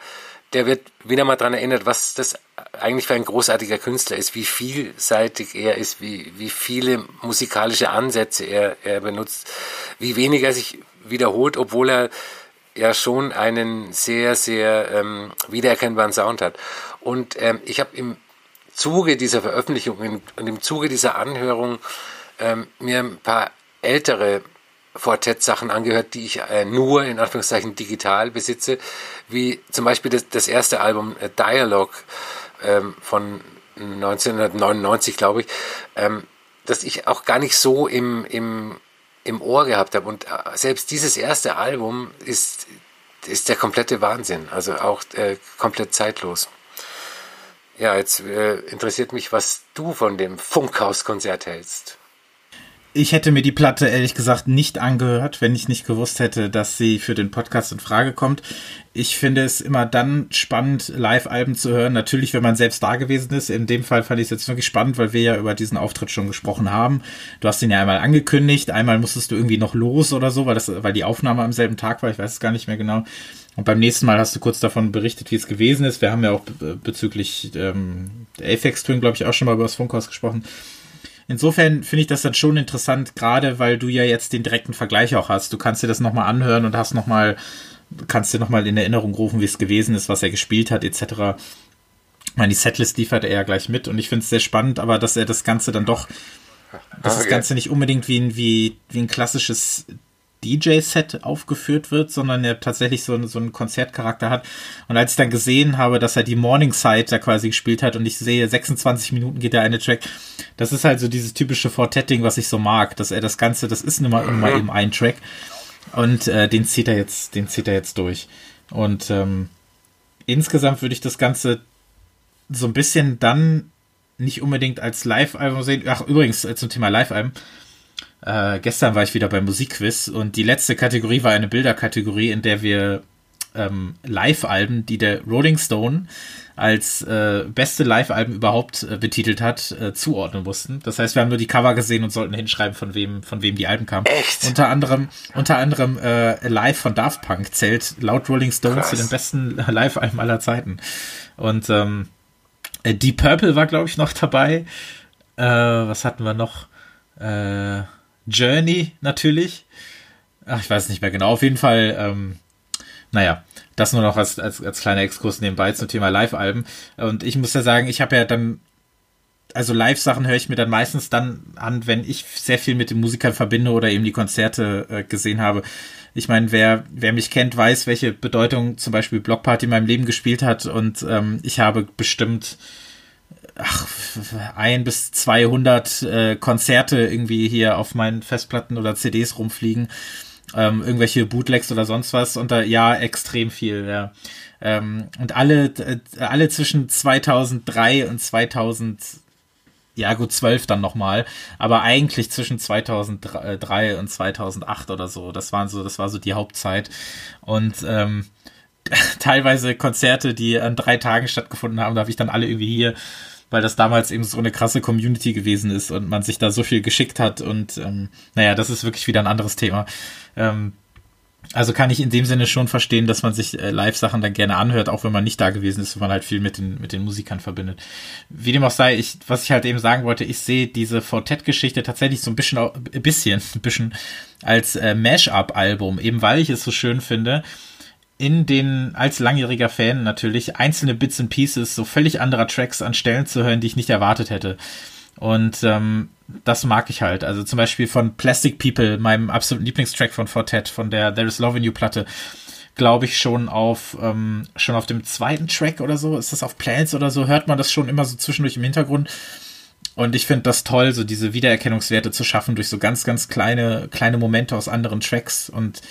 Speaker 4: der wird wieder mal daran erinnert, was das eigentlich für ein großartiger Künstler ist, wie vielseitig er ist, wie, wie viele musikalische Ansätze er, er benutzt, wie wenig er sich wiederholt, obwohl er ja schon einen sehr, sehr ähm, wiedererkennbaren Sound hat. Und ähm, ich habe im Zuge dieser Veröffentlichung und im Zuge dieser Anhörung ähm, mir ein paar ältere Fortet-Sachen angehört, die ich äh, nur in Anführungszeichen digital besitze, wie zum Beispiel das, das erste Album äh, Dialogue ähm, von 1999, glaube ich, ähm, das ich auch gar nicht so im, im, im Ohr gehabt habe. Und äh, selbst dieses erste Album ist, ist der komplette Wahnsinn, also auch äh, komplett zeitlos. Ja, jetzt äh, interessiert mich, was du von dem Funkhaus-Konzert hältst
Speaker 3: ich hätte mir die Platte ehrlich gesagt nicht angehört, wenn ich nicht gewusst hätte, dass sie für den Podcast in Frage kommt. Ich finde es immer dann spannend, Live-Alben zu hören. Natürlich, wenn man selbst da gewesen ist. In dem Fall fand ich es jetzt wirklich spannend, weil wir ja über diesen Auftritt schon gesprochen haben. Du hast ihn ja einmal angekündigt, einmal musstest du irgendwie noch los oder so, weil, das, weil die Aufnahme am selben Tag war. Ich weiß es gar nicht mehr genau. Und beim nächsten Mal hast du kurz davon berichtet, wie es gewesen ist. Wir haben ja auch bezüglich ähm, der Apex Twin, glaube ich, auch schon mal über das Funkhaus gesprochen. Insofern finde ich das dann schon interessant, gerade weil du ja jetzt den direkten Vergleich auch hast. Du kannst dir das nochmal anhören und hast nochmal, kannst dir nochmal in Erinnerung rufen, wie es gewesen ist, was er gespielt hat, etc. Ich meine, die Setlist liefert er ja gleich mit und ich finde es sehr spannend, aber dass er das Ganze dann doch, dass okay. das Ganze nicht unbedingt wie ein, wie, wie ein klassisches DJ-Set aufgeführt wird, sondern er tatsächlich so, so einen Konzertcharakter hat. Und als ich dann gesehen habe, dass er die Morning Side da quasi gespielt hat und ich sehe, 26 Minuten geht der eine Track, das ist halt so dieses typische Fortetting, was ich so mag, dass er das Ganze, das ist immer, immer eben ein Track. Und äh, den zieht er jetzt, den zieht er jetzt durch. Und ähm, insgesamt würde ich das Ganze so ein bisschen dann nicht unbedingt als Live-Album sehen. Ach, übrigens, äh, zum Thema Live-Album. Äh, gestern war ich wieder beim Musikquiz und die letzte Kategorie war eine Bilderkategorie, in der wir ähm, Live-Alben, die der Rolling Stone als äh, beste Live-Alben überhaupt äh, betitelt hat, äh, zuordnen mussten. Das heißt, wir haben nur die Cover gesehen und sollten hinschreiben, von wem, von wem die Alben kamen.
Speaker 4: Echt?
Speaker 3: Unter anderem, unter anderem äh, Live von Daft Punk zählt laut Rolling Stone Krass. zu den besten Live-Alben aller Zeiten. Und ähm, äh, Deep Purple war, glaube ich, noch dabei. Äh, was hatten wir noch? Äh, Journey natürlich. Ach, ich weiß nicht mehr genau. Auf jeden Fall, ähm, naja, das nur noch als, als, als kleiner Exkurs nebenbei zum Thema Live-Alben. Und ich muss ja sagen, ich habe ja dann, also Live-Sachen höre ich mir dann meistens dann an, wenn ich sehr viel mit den Musikern verbinde oder eben die Konzerte äh, gesehen habe. Ich meine, wer, wer mich kennt, weiß, welche Bedeutung zum Beispiel Blockparty in meinem Leben gespielt hat. Und ähm, ich habe bestimmt ach, ein bis 200 äh, Konzerte irgendwie hier auf meinen Festplatten oder CDs rumfliegen. Ähm, irgendwelche Bootlegs oder sonst was. Und da, ja, extrem viel, ja. Ähm, und alle, äh, alle zwischen 2003 und 2000, ja gut, 12 dann nochmal, aber eigentlich zwischen 2003 und 2008 oder so. Das waren so, das war so die Hauptzeit. Und, ähm, teilweise Konzerte, die an drei Tagen stattgefunden haben, da habe ich dann alle irgendwie hier weil das damals eben so eine krasse Community gewesen ist und man sich da so viel geschickt hat und ähm, naja, das ist wirklich wieder ein anderes Thema. Ähm, also kann ich in dem Sinne schon verstehen, dass man sich äh, Live-Sachen dann gerne anhört, auch wenn man nicht da gewesen ist, wenn man halt viel mit den, mit den Musikern verbindet. Wie dem auch sei, ich, was ich halt eben sagen wollte, ich sehe diese Fortet-Geschichte tatsächlich so ein bisschen, ein bisschen, ein bisschen als äh, Mash-up-Album, eben weil ich es so schön finde, in den, als langjähriger Fan natürlich, einzelne Bits and Pieces so völlig anderer Tracks an Stellen zu hören, die ich nicht erwartet hätte. Und ähm, das mag ich halt. Also zum Beispiel von Plastic People, meinem absoluten Lieblingstrack von Fortet, von der There is Love in You Platte, glaube ich schon auf ähm, schon auf dem zweiten Track oder so, ist das auf Plans oder so, hört man das schon immer so zwischendurch im Hintergrund. Und ich finde das toll, so diese Wiedererkennungswerte zu schaffen durch so ganz, ganz kleine, kleine Momente aus anderen Tracks und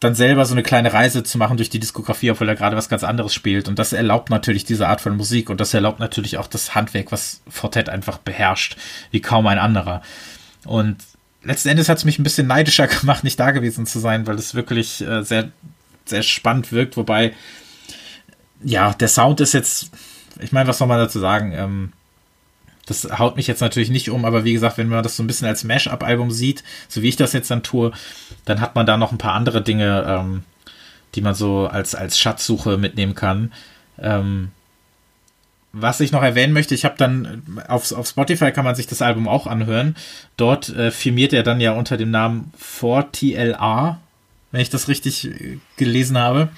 Speaker 3: dann selber so eine kleine Reise zu machen durch die Diskografie, obwohl er gerade was ganz anderes spielt. Und das erlaubt natürlich diese Art von Musik und das erlaubt natürlich auch das Handwerk, was Fortet einfach beherrscht, wie kaum ein anderer. Und letzten Endes hat es mich ein bisschen neidischer gemacht, nicht da gewesen zu sein, weil es wirklich äh, sehr, sehr spannend wirkt. Wobei, ja, der Sound ist jetzt, ich meine, was soll man dazu sagen? Ähm, das haut mich jetzt natürlich nicht um, aber wie gesagt, wenn man das so ein bisschen als Mash-up-Album sieht, so wie ich das jetzt dann tue, dann hat man da noch ein paar andere Dinge, ähm, die man so als, als Schatzsuche mitnehmen kann. Ähm, was ich noch erwähnen möchte, ich habe dann auf, auf Spotify kann man sich das Album auch anhören. Dort äh, firmiert er dann ja unter dem Namen 4TLR, wenn ich das richtig äh, gelesen habe.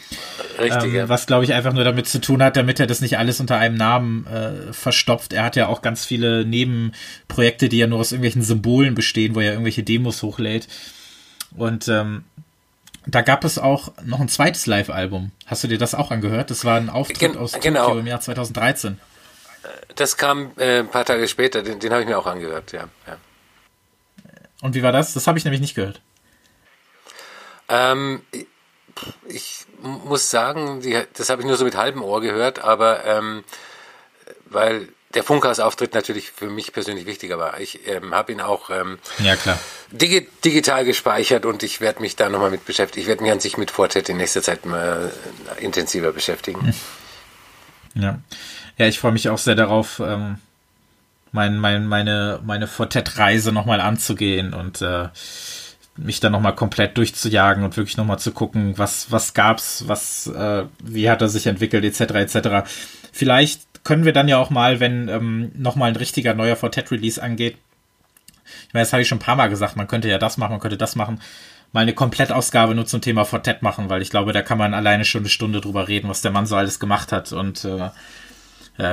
Speaker 3: Richtig. Ähm, was glaube ich einfach nur damit zu tun hat, damit er das nicht alles unter einem Namen äh, verstopft. Er hat ja auch ganz viele Nebenprojekte, die ja nur aus irgendwelchen Symbolen bestehen, wo er irgendwelche Demos hochlädt. Und ähm, da gab es auch noch ein zweites Live-Album. Hast du dir das auch angehört? Das war ein Auftritt Gen aus genau. Tokio im Jahr 2013.
Speaker 4: Das kam äh, ein paar Tage später, den, den habe ich mir auch angehört, ja, ja.
Speaker 3: Und wie war das? Das habe ich nämlich nicht gehört.
Speaker 4: Ähm, ich muss sagen, die, das habe ich nur so mit halbem Ohr gehört, aber ähm, weil der Funkhaus-Auftritt natürlich für mich persönlich wichtiger war. Ich ähm, habe ihn auch ähm,
Speaker 3: ja, klar.
Speaker 4: Digi digital gespeichert und ich werde mich da nochmal mit beschäftigen. Ich werde mich an sich mit Fortet in nächster Zeit mal intensiver beschäftigen.
Speaker 3: Ja, ja ich freue mich auch sehr darauf, ähm, mein, mein, meine, meine Fortet-Reise nochmal anzugehen und äh, mich dann nochmal komplett durchzujagen und wirklich nochmal zu gucken, was, was gab's, was, äh, wie hat er sich entwickelt, etc. etc. Vielleicht können wir dann ja auch mal, wenn ähm, nochmal ein richtiger neuer Fortet-Release angeht, ich meine, das habe ich schon ein paar Mal gesagt, man könnte ja das machen, man könnte das machen, mal eine Komplettausgabe nur zum Thema Fortet machen, weil ich glaube, da kann man alleine schon eine Stunde drüber reden, was der Mann so alles gemacht hat und äh,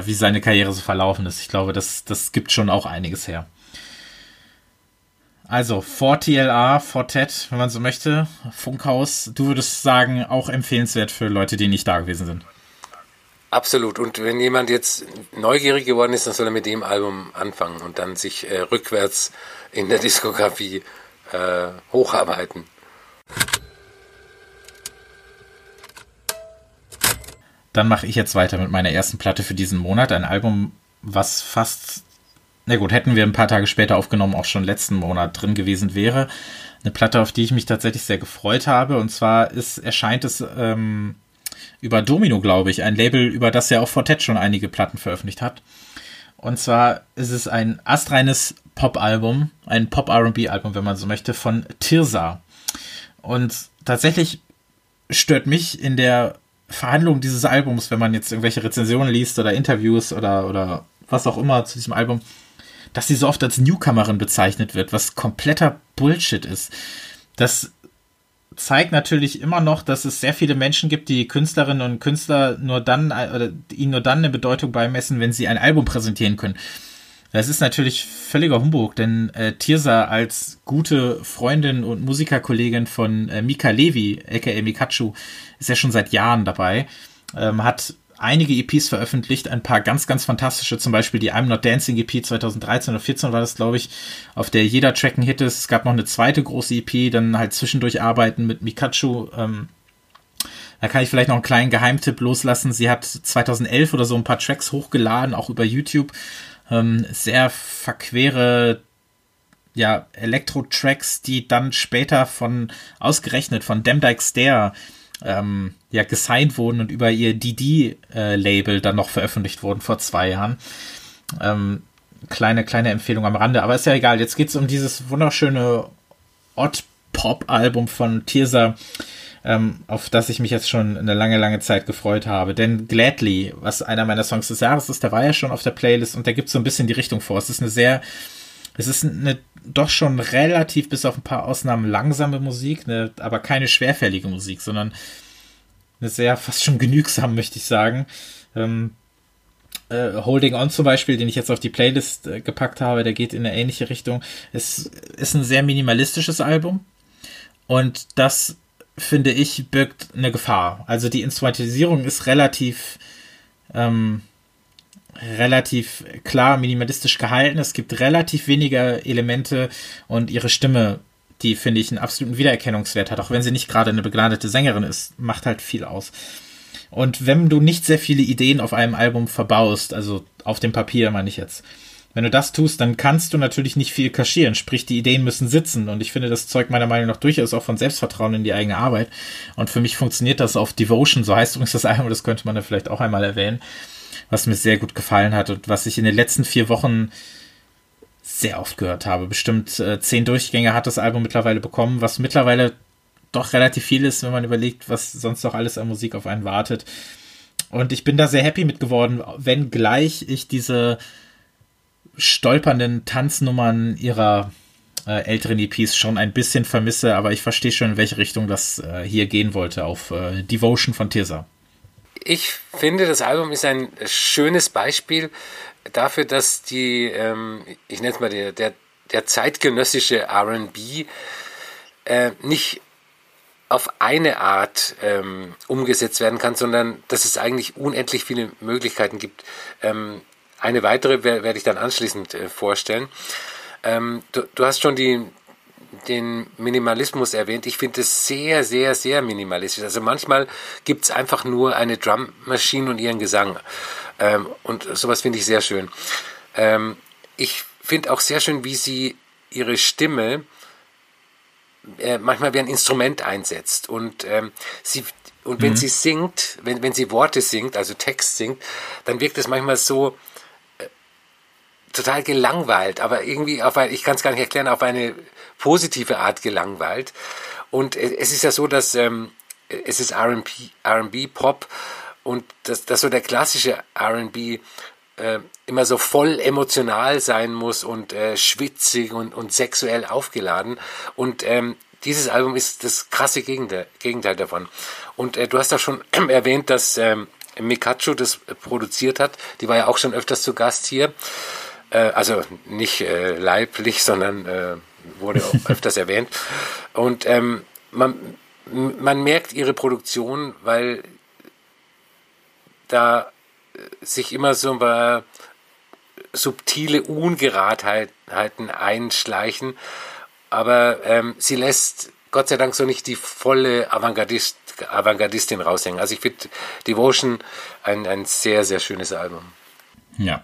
Speaker 3: wie seine Karriere so verlaufen ist. Ich glaube, das, das gibt schon auch einiges her. Also, 4TLA, Fortet, wenn man so möchte, Funkhaus, du würdest sagen, auch empfehlenswert für Leute, die nicht da gewesen sind.
Speaker 4: Absolut. Und wenn jemand jetzt neugierig geworden ist, dann soll er mit dem Album anfangen und dann sich äh, rückwärts in der Diskografie äh, hocharbeiten.
Speaker 3: Dann mache ich jetzt weiter mit meiner ersten Platte für diesen Monat. Ein Album, was fast, na gut, hätten wir ein paar Tage später aufgenommen, auch schon letzten Monat drin gewesen wäre. Eine Platte, auf die ich mich tatsächlich sehr gefreut habe. Und zwar ist, erscheint es ähm, über Domino, glaube ich, ein Label, über das ja auch Fortet schon einige Platten veröffentlicht hat. Und zwar ist es ein astreines Pop-Album, ein Pop-RB-Album, wenn man so möchte, von Tirsa. Und tatsächlich stört mich in der Verhandlung dieses Albums, wenn man jetzt irgendwelche Rezensionen liest oder Interviews oder, oder was auch immer zu diesem Album, dass sie so oft als Newcomerin bezeichnet wird, was kompletter Bullshit ist. Das zeigt natürlich immer noch, dass es sehr viele Menschen gibt, die Künstlerinnen und Künstler nur dann oder ihnen nur dann eine Bedeutung beimessen, wenn sie ein Album präsentieren können. Das ist natürlich völliger Humbug, denn äh, Tirsa als gute Freundin und Musikerkollegin von äh, Mika Levi, aka Mikachu, ist ja schon seit Jahren dabei, ähm, hat einige EPs veröffentlicht, ein paar ganz, ganz fantastische, zum Beispiel die I'm Not Dancing EP 2013 oder 14 war das, glaube ich, auf der jeder Track ein Hit ist. Es gab noch eine zweite große EP, dann halt zwischendurch arbeiten mit Mikachu. Ähm, da kann ich vielleicht noch einen kleinen Geheimtipp loslassen. Sie hat 2011 oder so ein paar Tracks hochgeladen, auch über YouTube. Ähm, sehr verquere ja, Elektro-Tracks, die dann später von, ausgerechnet von Demdike Stare ähm, ja gesigned wurden und über ihr DD-Label äh, dann noch veröffentlicht wurden vor zwei Jahren. Ähm, kleine, kleine Empfehlung am Rande, aber ist ja egal. Jetzt geht es um dieses wunderschöne Odd-Pop-Album von Tirsa, ähm, auf das ich mich jetzt schon eine lange, lange Zeit gefreut habe. Denn Gladly, was einer meiner Songs des Jahres ist, der war ja schon auf der Playlist und der gibt so ein bisschen die Richtung vor. Es ist eine sehr, es ist eine doch schon relativ, bis auf ein paar Ausnahmen, langsame Musik, ne, aber keine schwerfällige Musik, sondern eine sehr fast schon genügsam, möchte ich sagen. Ähm, äh, Holding On zum Beispiel, den ich jetzt auf die Playlist äh, gepackt habe, der geht in eine ähnliche Richtung. Es ist ein sehr minimalistisches Album und das finde ich birgt eine Gefahr. Also die Instrumentalisierung ist relativ ähm, relativ klar minimalistisch gehalten. Es gibt relativ wenige Elemente und ihre Stimme, die finde ich einen absoluten Wiedererkennungswert hat, auch wenn sie nicht gerade eine begnadete Sängerin ist, macht halt viel aus. Und wenn du nicht sehr viele Ideen auf einem Album verbaust, also auf dem Papier meine ich jetzt, Wenn du das tust, dann kannst du natürlich nicht viel kaschieren. Sprich, die Ideen müssen sitzen. Und ich finde, das zeugt meiner Meinung nach durchaus auch von Selbstvertrauen in die eigene Arbeit. Und für mich funktioniert das auf Devotion. So heißt übrigens das Album, das könnte man da vielleicht auch einmal erwähnen. Was mir sehr gut gefallen hat und was ich in den letzten vier Wochen sehr oft gehört habe. Bestimmt äh, zehn Durchgänge hat das Album mittlerweile bekommen, was mittlerweile doch relativ viel ist, wenn man überlegt, was sonst noch alles an Musik auf einen wartet. Und ich bin da sehr happy mit geworden, wenngleich ich diese stolpernden Tanznummern ihrer äh, älteren EPs schon ein bisschen vermisse, aber ich verstehe schon, in welche Richtung das äh, hier gehen wollte, auf äh, Devotion von Tirsa.
Speaker 4: Ich finde, das Album ist ein schönes Beispiel dafür, dass die, ähm, ich nenne es mal der, der, der zeitgenössische RB äh, nicht auf eine Art ähm, umgesetzt werden kann, sondern dass es eigentlich unendlich viele Möglichkeiten gibt. Ähm, eine weitere werde ich dann anschließend äh, vorstellen. Ähm, du, du, hast schon die, den Minimalismus erwähnt. Ich finde es sehr, sehr, sehr minimalistisch. Also manchmal gibt es einfach nur eine Drummaschine und ihren Gesang. Ähm, und sowas finde ich sehr schön. Ähm, ich finde auch sehr schön, wie sie ihre Stimme äh, manchmal wie ein Instrument einsetzt. Und ähm, sie und wenn mhm. sie singt, wenn, wenn sie Worte singt, also Text singt, dann wirkt es manchmal so äh, total gelangweilt, aber irgendwie auf ein, ich kann es gar nicht erklären, auf eine positive Art gelangweilt. Und äh, es ist ja so, dass ähm, es ist R&B, Pop und dass, dass so der klassische R&B äh, immer so voll emotional sein muss und äh, schwitzig und, und sexuell aufgeladen. Und ähm, dieses Album ist das krasse Gegenteil, davon. Und äh, du hast auch schon erwähnt, dass ähm, Mikachu das produziert hat. Die war ja auch schon öfters zu Gast hier. Äh, also nicht äh, leiblich, sondern äh, wurde auch öfters erwähnt. Und ähm, man, man merkt ihre Produktion, weil da sich immer so ein paar subtile Ungeratheiten einschleichen. Aber ähm, sie lässt Gott sei Dank so nicht die volle Avantgardist, Avantgardistin raushängen. Also ich finde Devotion ein, ein sehr, sehr schönes Album.
Speaker 3: Ja.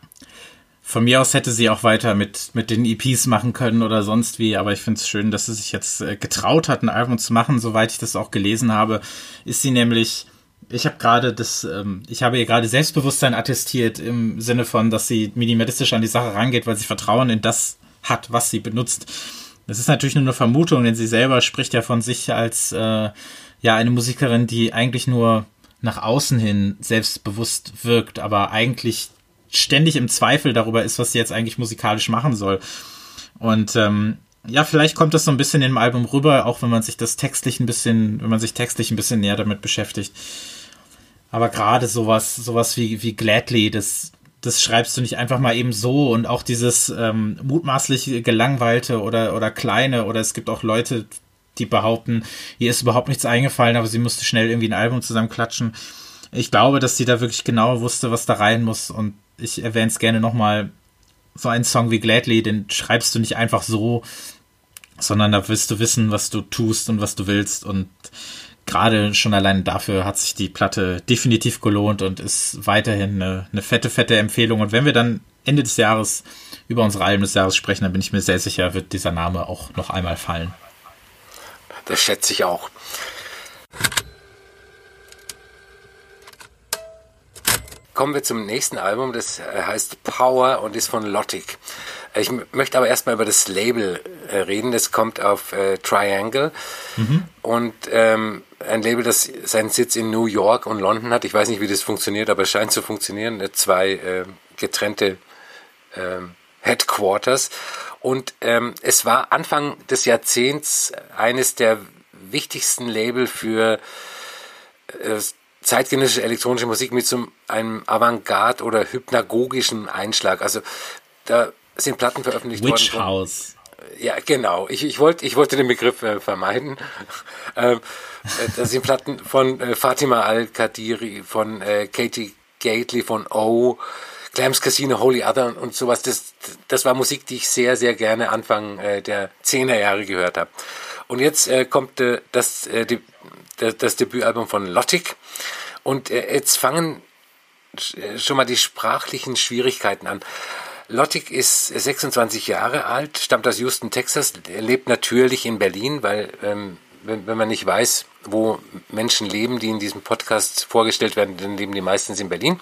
Speaker 3: Von mir aus hätte sie auch weiter mit, mit den EPs machen können oder sonst wie, aber ich finde es schön, dass sie sich jetzt äh, getraut hat, ein Album zu machen. Soweit ich das auch gelesen habe, ist sie nämlich ich habe gerade das, ähm, ich habe ihr gerade Selbstbewusstsein attestiert im Sinne von, dass sie minimalistisch an die Sache rangeht, weil sie Vertrauen in das hat, was sie benutzt. Das ist natürlich nur eine Vermutung, denn sie selber spricht ja von sich als äh, ja eine Musikerin, die eigentlich nur nach außen hin selbstbewusst wirkt, aber eigentlich ständig im Zweifel darüber ist, was sie jetzt eigentlich musikalisch machen soll. Und ähm, ja, vielleicht kommt das so ein bisschen dem Album rüber, auch wenn man sich das textlich ein bisschen, wenn man sich textlich ein bisschen näher damit beschäftigt. Aber gerade sowas, sowas wie, wie Gladly, das, das schreibst du nicht einfach mal eben so und auch dieses ähm, mutmaßlich gelangweilte oder, oder kleine oder es gibt auch Leute, die behaupten, ihr ist überhaupt nichts eingefallen, aber sie musste schnell irgendwie ein Album zusammenklatschen. Ich glaube, dass sie da wirklich genau wusste, was da rein muss und ich erwähne es gerne nochmal. So einen Song wie Gladly, den schreibst du nicht einfach so, sondern da wirst du wissen, was du tust und was du willst und gerade schon allein dafür hat sich die Platte definitiv gelohnt und ist weiterhin eine, eine fette, fette Empfehlung. Und wenn wir dann Ende des Jahres über unsere Alben des Jahres sprechen, dann bin ich mir sehr sicher, wird dieser Name auch noch einmal fallen.
Speaker 4: Das schätze ich auch. Kommen wir zum nächsten Album, das heißt Power und ist von Logic. Ich möchte aber erstmal über das Label äh, reden. Das kommt auf äh, Triangle mhm. und ähm, ein Label, das seinen Sitz in New York und London hat. Ich weiß nicht, wie das funktioniert, aber es scheint zu funktionieren. Äh, zwei äh, getrennte ähm, Headquarters. Und ähm, es war Anfang des Jahrzehnts eines der wichtigsten Label für äh, zeitgenössische elektronische Musik mit so einem Avantgarde- oder hypnagogischen Einschlag. Also da sind Platten veröffentlicht
Speaker 3: Witch
Speaker 4: worden.
Speaker 3: Witch House.
Speaker 4: Ja, genau. Ich, ich, wollte, ich wollte den Begriff äh, vermeiden. ähm, äh, das sind Platten von äh, Fatima Al-Kadiri, von äh, Katie Gately, von O, Clams Casino, Holy Other und sowas. Das, das war Musik, die ich sehr, sehr gerne Anfang äh, der 10er Jahre gehört habe. Und jetzt äh, kommt das, die, das, das Debütalbum von Logic. Und äh, jetzt fangen äh, schon mal die sprachlichen Schwierigkeiten an. Lottig ist 26 Jahre alt, stammt aus Houston, Texas, lebt natürlich in Berlin, weil ähm, wenn, wenn man nicht weiß, wo Menschen leben, die in diesem Podcast vorgestellt werden, dann leben die meistens in Berlin.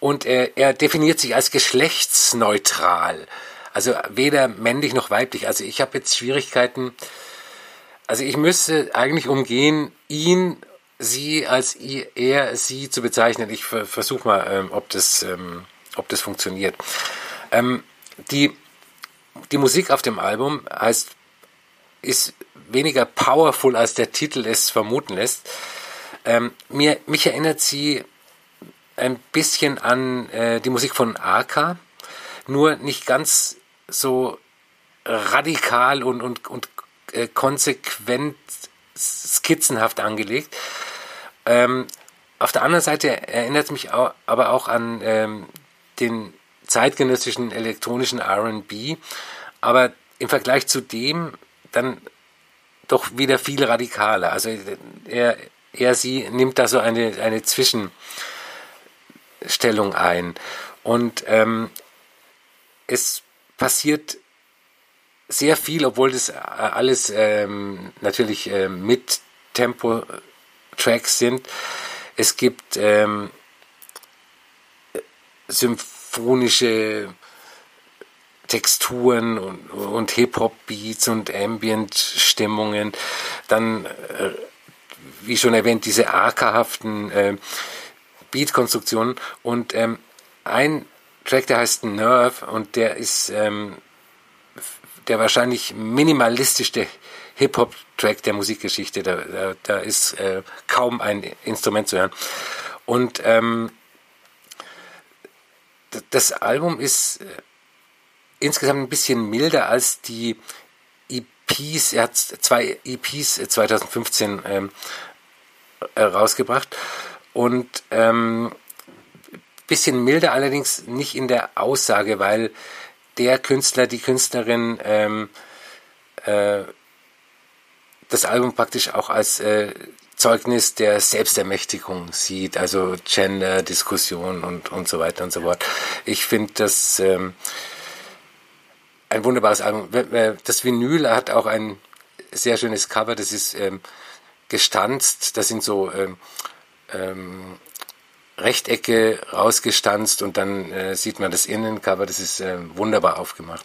Speaker 4: Und er, er definiert sich als geschlechtsneutral. Also weder männlich noch weiblich. Also ich habe jetzt Schwierigkeiten. Also ich müsste eigentlich umgehen, ihn, sie als er, sie zu bezeichnen. Ich versuche mal, ähm, ob, das, ähm, ob das funktioniert. Ähm, die, die Musik auf dem Album heißt, ist weniger powerful, als der Titel es vermuten lässt. Ähm, mir, mich erinnert sie ein bisschen an äh, die Musik von Aka, nur nicht ganz so radikal und, und, und äh, konsequent skizzenhaft angelegt. Ähm, auf der anderen Seite erinnert es mich auch, aber auch an ähm, den zeitgenössischen elektronischen RB, aber im Vergleich zu dem dann doch wieder viel radikaler. Also er, er sie nimmt da so eine, eine Zwischenstellung ein. Und ähm, es passiert sehr viel, obwohl das alles ähm, natürlich äh, mit Tempo-Tracks sind. Es gibt ähm, symphonische Texturen und, und Hip-Hop-Beats und Ambient-Stimmungen. Dann, äh, wie schon erwähnt, diese AK-haften äh, Beat-Konstruktionen. Und ähm, ein Track, der heißt Nerve und der ist ähm, der wahrscheinlich minimalistischste Hip-Hop-Track der Musikgeschichte. Da, da, da ist äh, kaum ein Instrument zu hören. Und ähm, das Album ist äh, insgesamt ein bisschen milder als die EPs. Er hat zwei EPs 2015 ähm, äh, rausgebracht und ähm, bisschen milder allerdings nicht in der Aussage, weil der Künstler, die Künstlerin ähm, äh, das Album praktisch auch als äh, Zeugnis der Selbstermächtigung sieht, also Gender-Diskussion und, und so weiter und so fort. Ich finde das ähm, ein wunderbares Album. Das Vinyl hat auch ein sehr schönes Cover, das ist ähm, gestanzt, das sind so ähm, ähm, Rechtecke rausgestanzt und dann äh, sieht man das Innencover, das ist äh, wunderbar aufgemacht.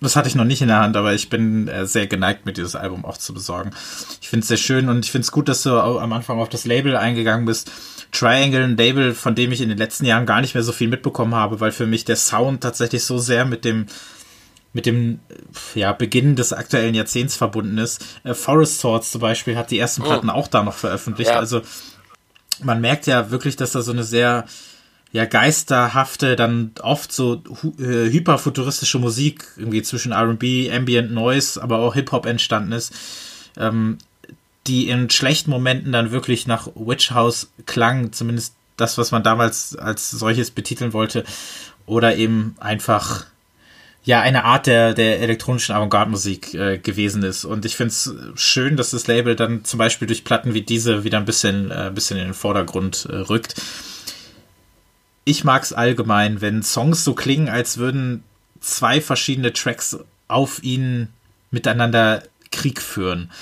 Speaker 3: Das hatte ich noch nicht in der Hand, aber ich bin äh, sehr geneigt, mir dieses Album auch zu besorgen. Ich finde es sehr schön und ich finde es gut, dass du am Anfang auf das Label eingegangen bist. Triangle, ein Label, von dem ich in den letzten Jahren gar nicht mehr so viel mitbekommen habe, weil für mich der Sound tatsächlich so sehr mit dem mit dem ja, Beginn des aktuellen Jahrzehnts verbunden ist. Äh, Forest Swords zum Beispiel hat die ersten oh. Platten oh. auch da noch veröffentlicht. Ja. Also man merkt ja wirklich, dass da so eine sehr ja geisterhafte, dann oft so äh, hyperfuturistische Musik irgendwie zwischen R&B, Ambient Noise, aber auch Hip Hop entstanden ist, ähm, die in schlechten Momenten dann wirklich nach Witch House klang, zumindest das, was man damals als solches betiteln wollte, oder eben einfach ja eine Art der, der elektronischen Avantgarde-Musik äh, gewesen ist. Und ich finde es schön, dass das Label dann zum Beispiel durch Platten wie diese wieder ein bisschen, äh, bisschen in den Vordergrund äh, rückt. Ich mag es allgemein, wenn Songs so klingen, als würden zwei verschiedene Tracks auf ihnen miteinander Krieg führen.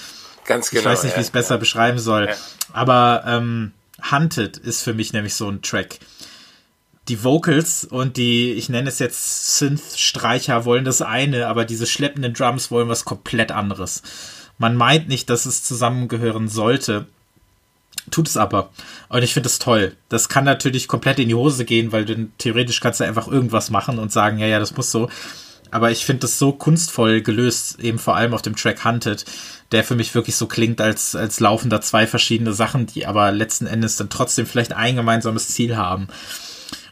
Speaker 4: Ganz genau.
Speaker 3: Ich weiß nicht, ja, wie ich es besser ja. beschreiben soll. Ja. Aber ähm, Hunted ist für mich nämlich so ein Track die Vocals und die, ich nenne es jetzt Synth-Streicher wollen das eine, aber diese schleppenden Drums wollen was komplett anderes. Man meint nicht, dass es zusammengehören sollte. Tut es aber. Und ich finde es toll. Das kann natürlich komplett in die Hose gehen, weil du theoretisch kannst du einfach irgendwas machen und sagen, ja, ja, das muss so. Aber ich finde das so kunstvoll gelöst, eben vor allem auf dem Track Hunted, der für mich wirklich so klingt, als, als laufen da zwei verschiedene Sachen, die aber letzten Endes dann trotzdem vielleicht ein gemeinsames Ziel haben.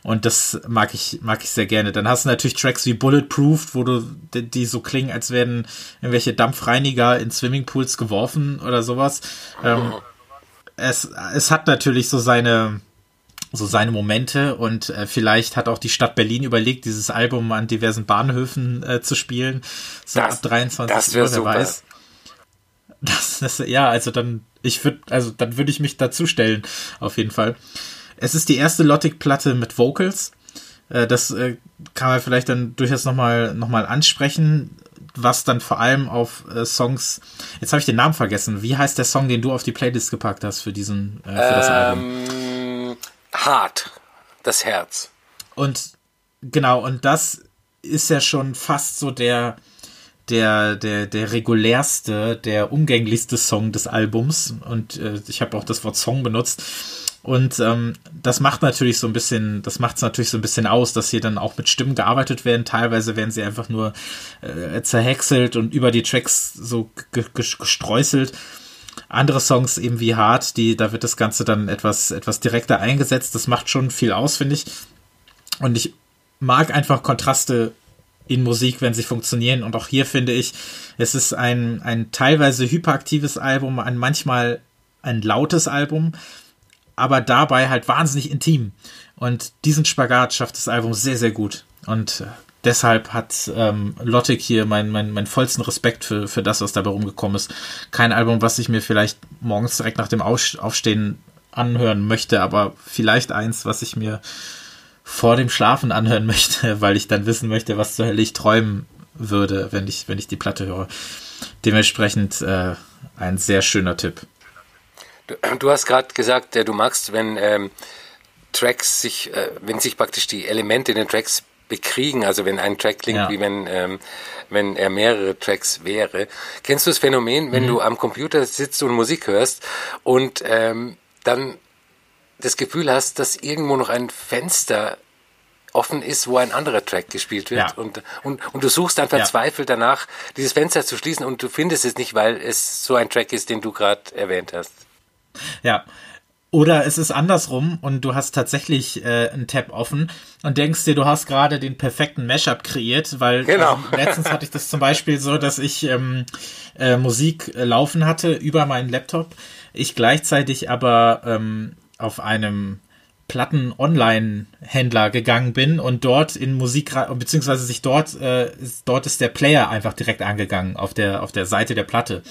Speaker 3: Und das mag ich, mag ich sehr gerne. Dann hast du natürlich Tracks wie Bulletproof, wo du, die, so klingen, als werden irgendwelche Dampfreiniger in Swimmingpools geworfen oder sowas. Ähm, es, es hat natürlich so seine, so seine Momente und äh, vielleicht hat auch die Stadt Berlin überlegt, dieses Album an diversen Bahnhöfen äh, zu spielen. So das, ab 23
Speaker 4: das Uhr, wer weiß.
Speaker 3: Das, das, ja, also dann, ich würde, also dann würde ich mich dazustellen, auf jeden Fall. Es ist die erste Lottic-Platte mit Vocals. Äh, das äh, kann man vielleicht dann durchaus nochmal noch mal ansprechen, was dann vor allem auf äh, Songs. Jetzt habe ich den Namen vergessen. Wie heißt der Song, den du auf die Playlist gepackt hast für diesen für das ähm,
Speaker 4: Album? Hart, das Herz.
Speaker 3: Und genau, und das ist ja schon fast so der der, der, der regulärste, der umgänglichste Song des Albums. Und äh, ich habe auch das Wort Song benutzt. Und ähm, das macht natürlich so ein bisschen, das macht es natürlich so ein bisschen aus, dass hier dann auch mit Stimmen gearbeitet werden. Teilweise werden sie einfach nur äh, zerhäckselt und über die Tracks so gestreuselt. Andere Songs eben wie Hard, die, da wird das Ganze dann etwas, etwas direkter eingesetzt. Das macht schon viel aus, finde ich. Und ich mag einfach Kontraste in Musik, wenn sie funktionieren. Und auch hier finde ich, es ist ein, ein teilweise hyperaktives Album, ein manchmal ein lautes Album, aber dabei halt wahnsinnig intim. Und diesen Spagat schafft das Album sehr, sehr gut. Und äh, deshalb hat ähm, Lottig hier meinen mein, mein vollsten Respekt für, für das, was dabei rumgekommen ist. Kein Album, was ich mir vielleicht morgens direkt nach dem Aufstehen anhören möchte, aber vielleicht eins, was ich mir vor dem Schlafen anhören möchte, weil ich dann wissen möchte, was zur Hölle ich träumen würde, wenn ich, wenn ich die Platte höre. Dementsprechend äh, ein sehr schöner Tipp.
Speaker 4: Du, du hast gerade gesagt, äh, du magst, wenn ähm, Tracks sich, äh, wenn sich praktisch die Elemente in den Tracks bekriegen, also wenn ein Track klingt, ja. wie wenn, ähm, wenn er mehrere Tracks wäre. Kennst du das Phänomen, wenn mhm. du am Computer sitzt und Musik hörst und ähm, dann das Gefühl hast, dass irgendwo noch ein Fenster offen ist, wo ein anderer Track gespielt wird ja. und, und, und du suchst dann verzweifelt ja. danach, dieses Fenster zu schließen und du findest es nicht, weil es so ein Track ist, den du gerade erwähnt hast.
Speaker 3: Ja. Oder es ist andersrum und du hast tatsächlich äh, einen Tab offen und denkst dir, du hast gerade den perfekten Mashup kreiert, weil
Speaker 4: genau.
Speaker 3: ähm, letztens hatte ich das zum Beispiel so, dass ich ähm, äh, Musik äh, laufen hatte über meinen Laptop, ich gleichzeitig aber ähm, auf einem Platten-Online-Händler gegangen bin und dort in Musik, beziehungsweise sich dort, äh, dort ist der Player einfach direkt angegangen auf der, auf der Seite der Platte.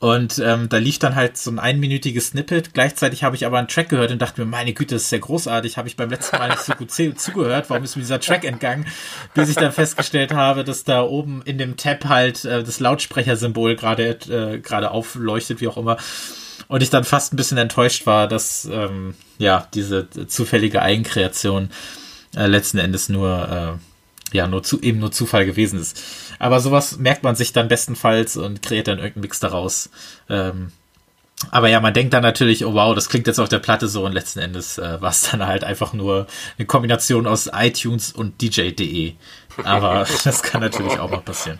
Speaker 3: Und ähm, da lief dann halt so ein einminütiges Snippet. Gleichzeitig habe ich aber einen Track gehört und dachte mir, meine Güte, das ist ja großartig. Habe ich beim letzten Mal nicht so gut zugehört. Warum ist mir dieser Track entgangen? Bis ich dann festgestellt habe, dass da oben in dem Tab halt äh, das Lautsprechersymbol gerade äh, gerade aufleuchtet, wie auch immer. Und ich dann fast ein bisschen enttäuscht war, dass ähm, ja diese zufällige Eigenkreation äh, letzten Endes nur äh, ja nur zu eben nur Zufall gewesen ist. Aber sowas merkt man sich dann bestenfalls und kreiert dann irgendeinen Mix daraus. Ähm, aber ja, man denkt dann natürlich, oh wow, das klingt jetzt auf der Platte so und letzten Endes äh, war es dann halt einfach nur eine Kombination aus iTunes und DJ.de. Aber das kann natürlich auch mal passieren.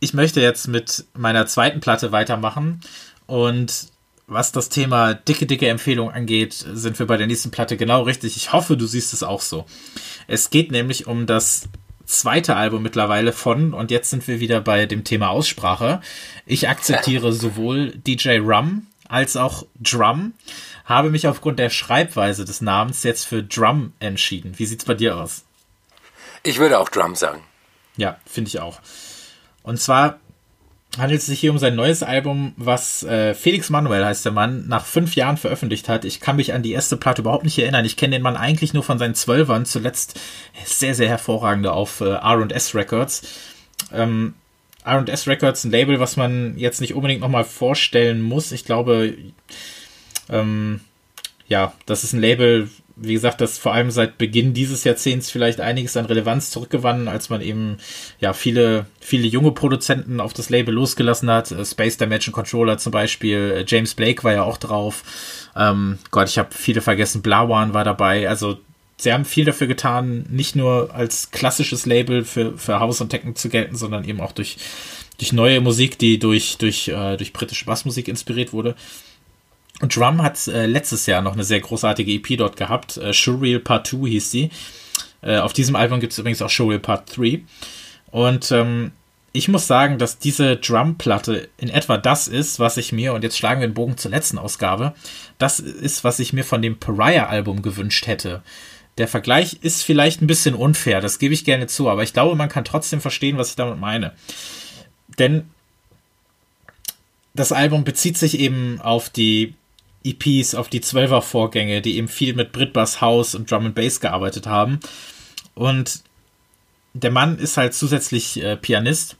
Speaker 3: Ich möchte jetzt mit meiner zweiten Platte weitermachen und was das Thema dicke, dicke Empfehlung angeht, sind wir bei der nächsten Platte genau richtig. Ich hoffe, du siehst es auch so. Es geht nämlich um das zweite Album mittlerweile von, und jetzt sind wir wieder bei dem Thema Aussprache. Ich akzeptiere sowohl DJ Rum als auch Drum, habe mich aufgrund der Schreibweise des Namens jetzt für Drum entschieden. Wie sieht's bei dir aus?
Speaker 4: Ich würde auch Drum sagen.
Speaker 3: Ja, finde ich auch. Und zwar handelt es sich hier um sein neues Album, was äh, Felix Manuel heißt der Mann, nach fünf Jahren veröffentlicht hat. Ich kann mich an die erste Platte überhaupt nicht erinnern. Ich kenne den Mann eigentlich nur von seinen Zwölfern, zuletzt sehr, sehr hervorragende auf äh, R&S Records. Ähm, R&S Records, ein Label, was man jetzt nicht unbedingt nochmal vorstellen muss. Ich glaube, ähm, ja, das ist ein Label, wie gesagt, das vor allem seit Beginn dieses Jahrzehnts vielleicht einiges an Relevanz zurückgewannen, als man eben ja viele, viele junge Produzenten auf das Label losgelassen hat. Äh, Space Dimension Controller zum Beispiel, äh, James Blake war ja auch drauf. Ähm, Gott, ich habe viele vergessen, Blawan war dabei. Also sie haben viel dafür getan, nicht nur als klassisches Label für, für House und Techno zu gelten, sondern eben auch durch, durch neue Musik, die durch, durch, äh, durch britische Bassmusik inspiriert wurde. Drum hat äh, letztes Jahr noch eine sehr großartige EP dort gehabt. Äh, Showreel Part 2 hieß sie. Äh, auf diesem Album gibt es übrigens auch Showreel Part 3. Und ähm, ich muss sagen, dass diese Drum-Platte in etwa das ist, was ich mir, und jetzt schlagen wir den Bogen zur letzten Ausgabe, das ist, was ich mir von dem Pariah-Album gewünscht hätte. Der Vergleich ist vielleicht ein bisschen unfair, das gebe ich gerne zu, aber ich glaube, man kann trotzdem verstehen, was ich damit meine. Denn das Album bezieht sich eben auf die EPs, auf die Zwölfer-Vorgänge, die eben viel mit Britbass, House und Drum and Bass gearbeitet haben. Und der Mann ist halt zusätzlich äh, Pianist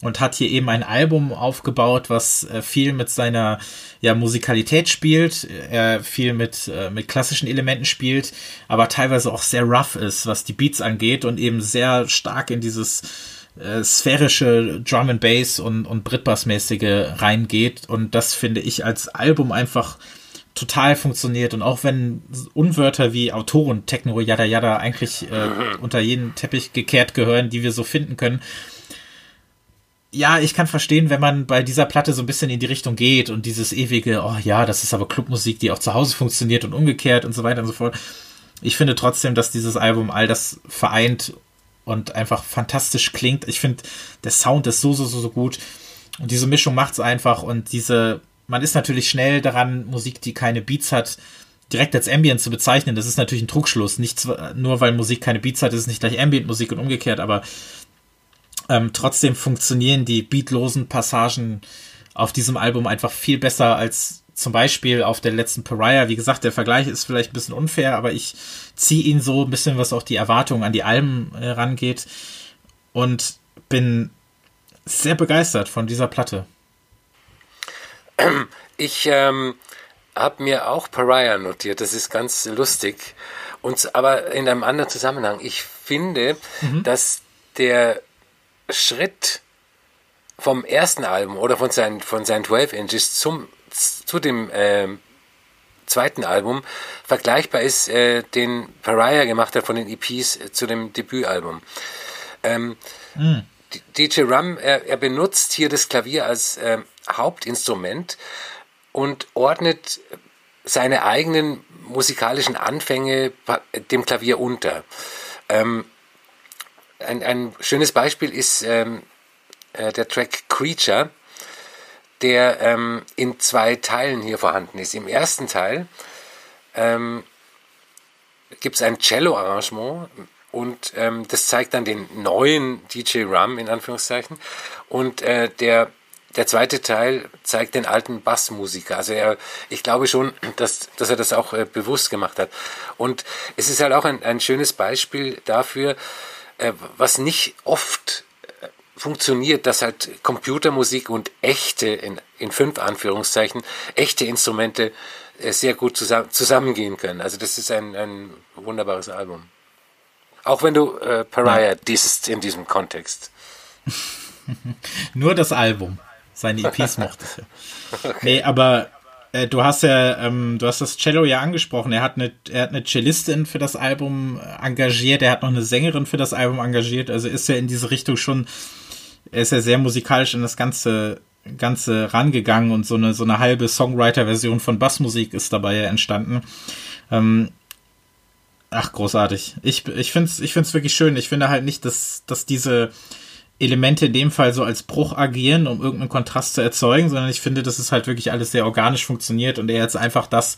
Speaker 3: und hat hier eben ein Album aufgebaut, was äh, viel mit seiner ja, Musikalität spielt, er viel mit, äh, mit klassischen Elementen spielt, aber teilweise auch sehr rough ist, was die Beats angeht und eben sehr stark in dieses äh, sphärische Drum and Bass und, und Britbass-mäßige reingeht und das finde ich als Album einfach total funktioniert und auch wenn Unwörter wie Autoren, Techno, Yada Yada eigentlich äh, unter jeden Teppich gekehrt gehören, die wir so finden können, ja, ich kann verstehen, wenn man bei dieser Platte so ein bisschen in die Richtung geht und dieses ewige, oh ja, das ist aber Clubmusik, die auch zu Hause funktioniert und umgekehrt und so weiter und so fort. Ich finde trotzdem, dass dieses Album all das vereint und einfach fantastisch klingt. Ich finde, der Sound ist so, so, so, so gut. Und diese Mischung macht's einfach und diese, man ist natürlich schnell daran, Musik, die keine Beats hat, direkt als Ambient zu bezeichnen. Das ist natürlich ein Trugschluss. Nicht nur, weil Musik keine Beats hat, ist es nicht gleich Ambient-Musik und umgekehrt, aber ähm, trotzdem funktionieren die beatlosen Passagen auf diesem Album einfach viel besser als zum Beispiel auf der letzten Pariah. Wie gesagt, der Vergleich ist vielleicht ein bisschen unfair, aber ich ziehe ihn so ein bisschen, was auch die Erwartungen an die Alben äh, rangeht und bin sehr begeistert von dieser Platte.
Speaker 4: Ich ähm, habe mir auch Pariah notiert, das ist ganz lustig. Und, aber in einem anderen Zusammenhang. Ich finde, mhm. dass der Schritt vom ersten Album oder von seinen, von seinen 12 Inches zum, zu dem äh, zweiten Album vergleichbar ist, äh, den Pariah gemacht hat von den EPs äh, zu dem Debütalbum. Ähm, mhm. DJ Rum, er, er, benutzt hier das Klavier als äh, Hauptinstrument und ordnet seine eigenen musikalischen Anfänge dem Klavier unter. Ähm, ein, ein schönes Beispiel ist ähm, äh, der Track Creature, der ähm, in zwei Teilen hier vorhanden ist. Im ersten Teil ähm, gibt es ein Cello-Arrangement und ähm, das zeigt dann den neuen DJ Rum in Anführungszeichen und äh, der der zweite Teil zeigt den alten Bassmusiker. Also er, ich glaube schon, dass, dass er das auch äh, bewusst gemacht hat. Und es ist halt auch ein, ein schönes Beispiel dafür, äh, was nicht oft äh, funktioniert, dass halt Computermusik und echte, in, in fünf Anführungszeichen, echte Instrumente äh, sehr gut zusammen, zusammengehen können. Also das ist ein, ein wunderbares Album. Auch wenn du äh, Pariah ja. disst in diesem Kontext.
Speaker 3: Nur das Album. Seine EPs mochte ich ja. Okay. Nee, aber äh, du hast ja, ähm, du hast das Cello ja angesprochen. Er hat eine, er hat eine Cellistin für das Album äh, engagiert. Er hat noch eine Sängerin für das Album engagiert. Also ist er in diese Richtung schon, er ist ja sehr musikalisch in das ganze Ganze rangegangen und so eine, so eine halbe Songwriter-Version von Bassmusik ist dabei ja entstanden. Ähm, ach, großartig. Ich, ich finde es ich find's wirklich schön. Ich finde halt nicht, dass, dass diese, Elemente in dem Fall so als Bruch agieren, um irgendeinen Kontrast zu erzeugen, sondern ich finde, dass es halt wirklich alles sehr organisch funktioniert und er jetzt einfach das,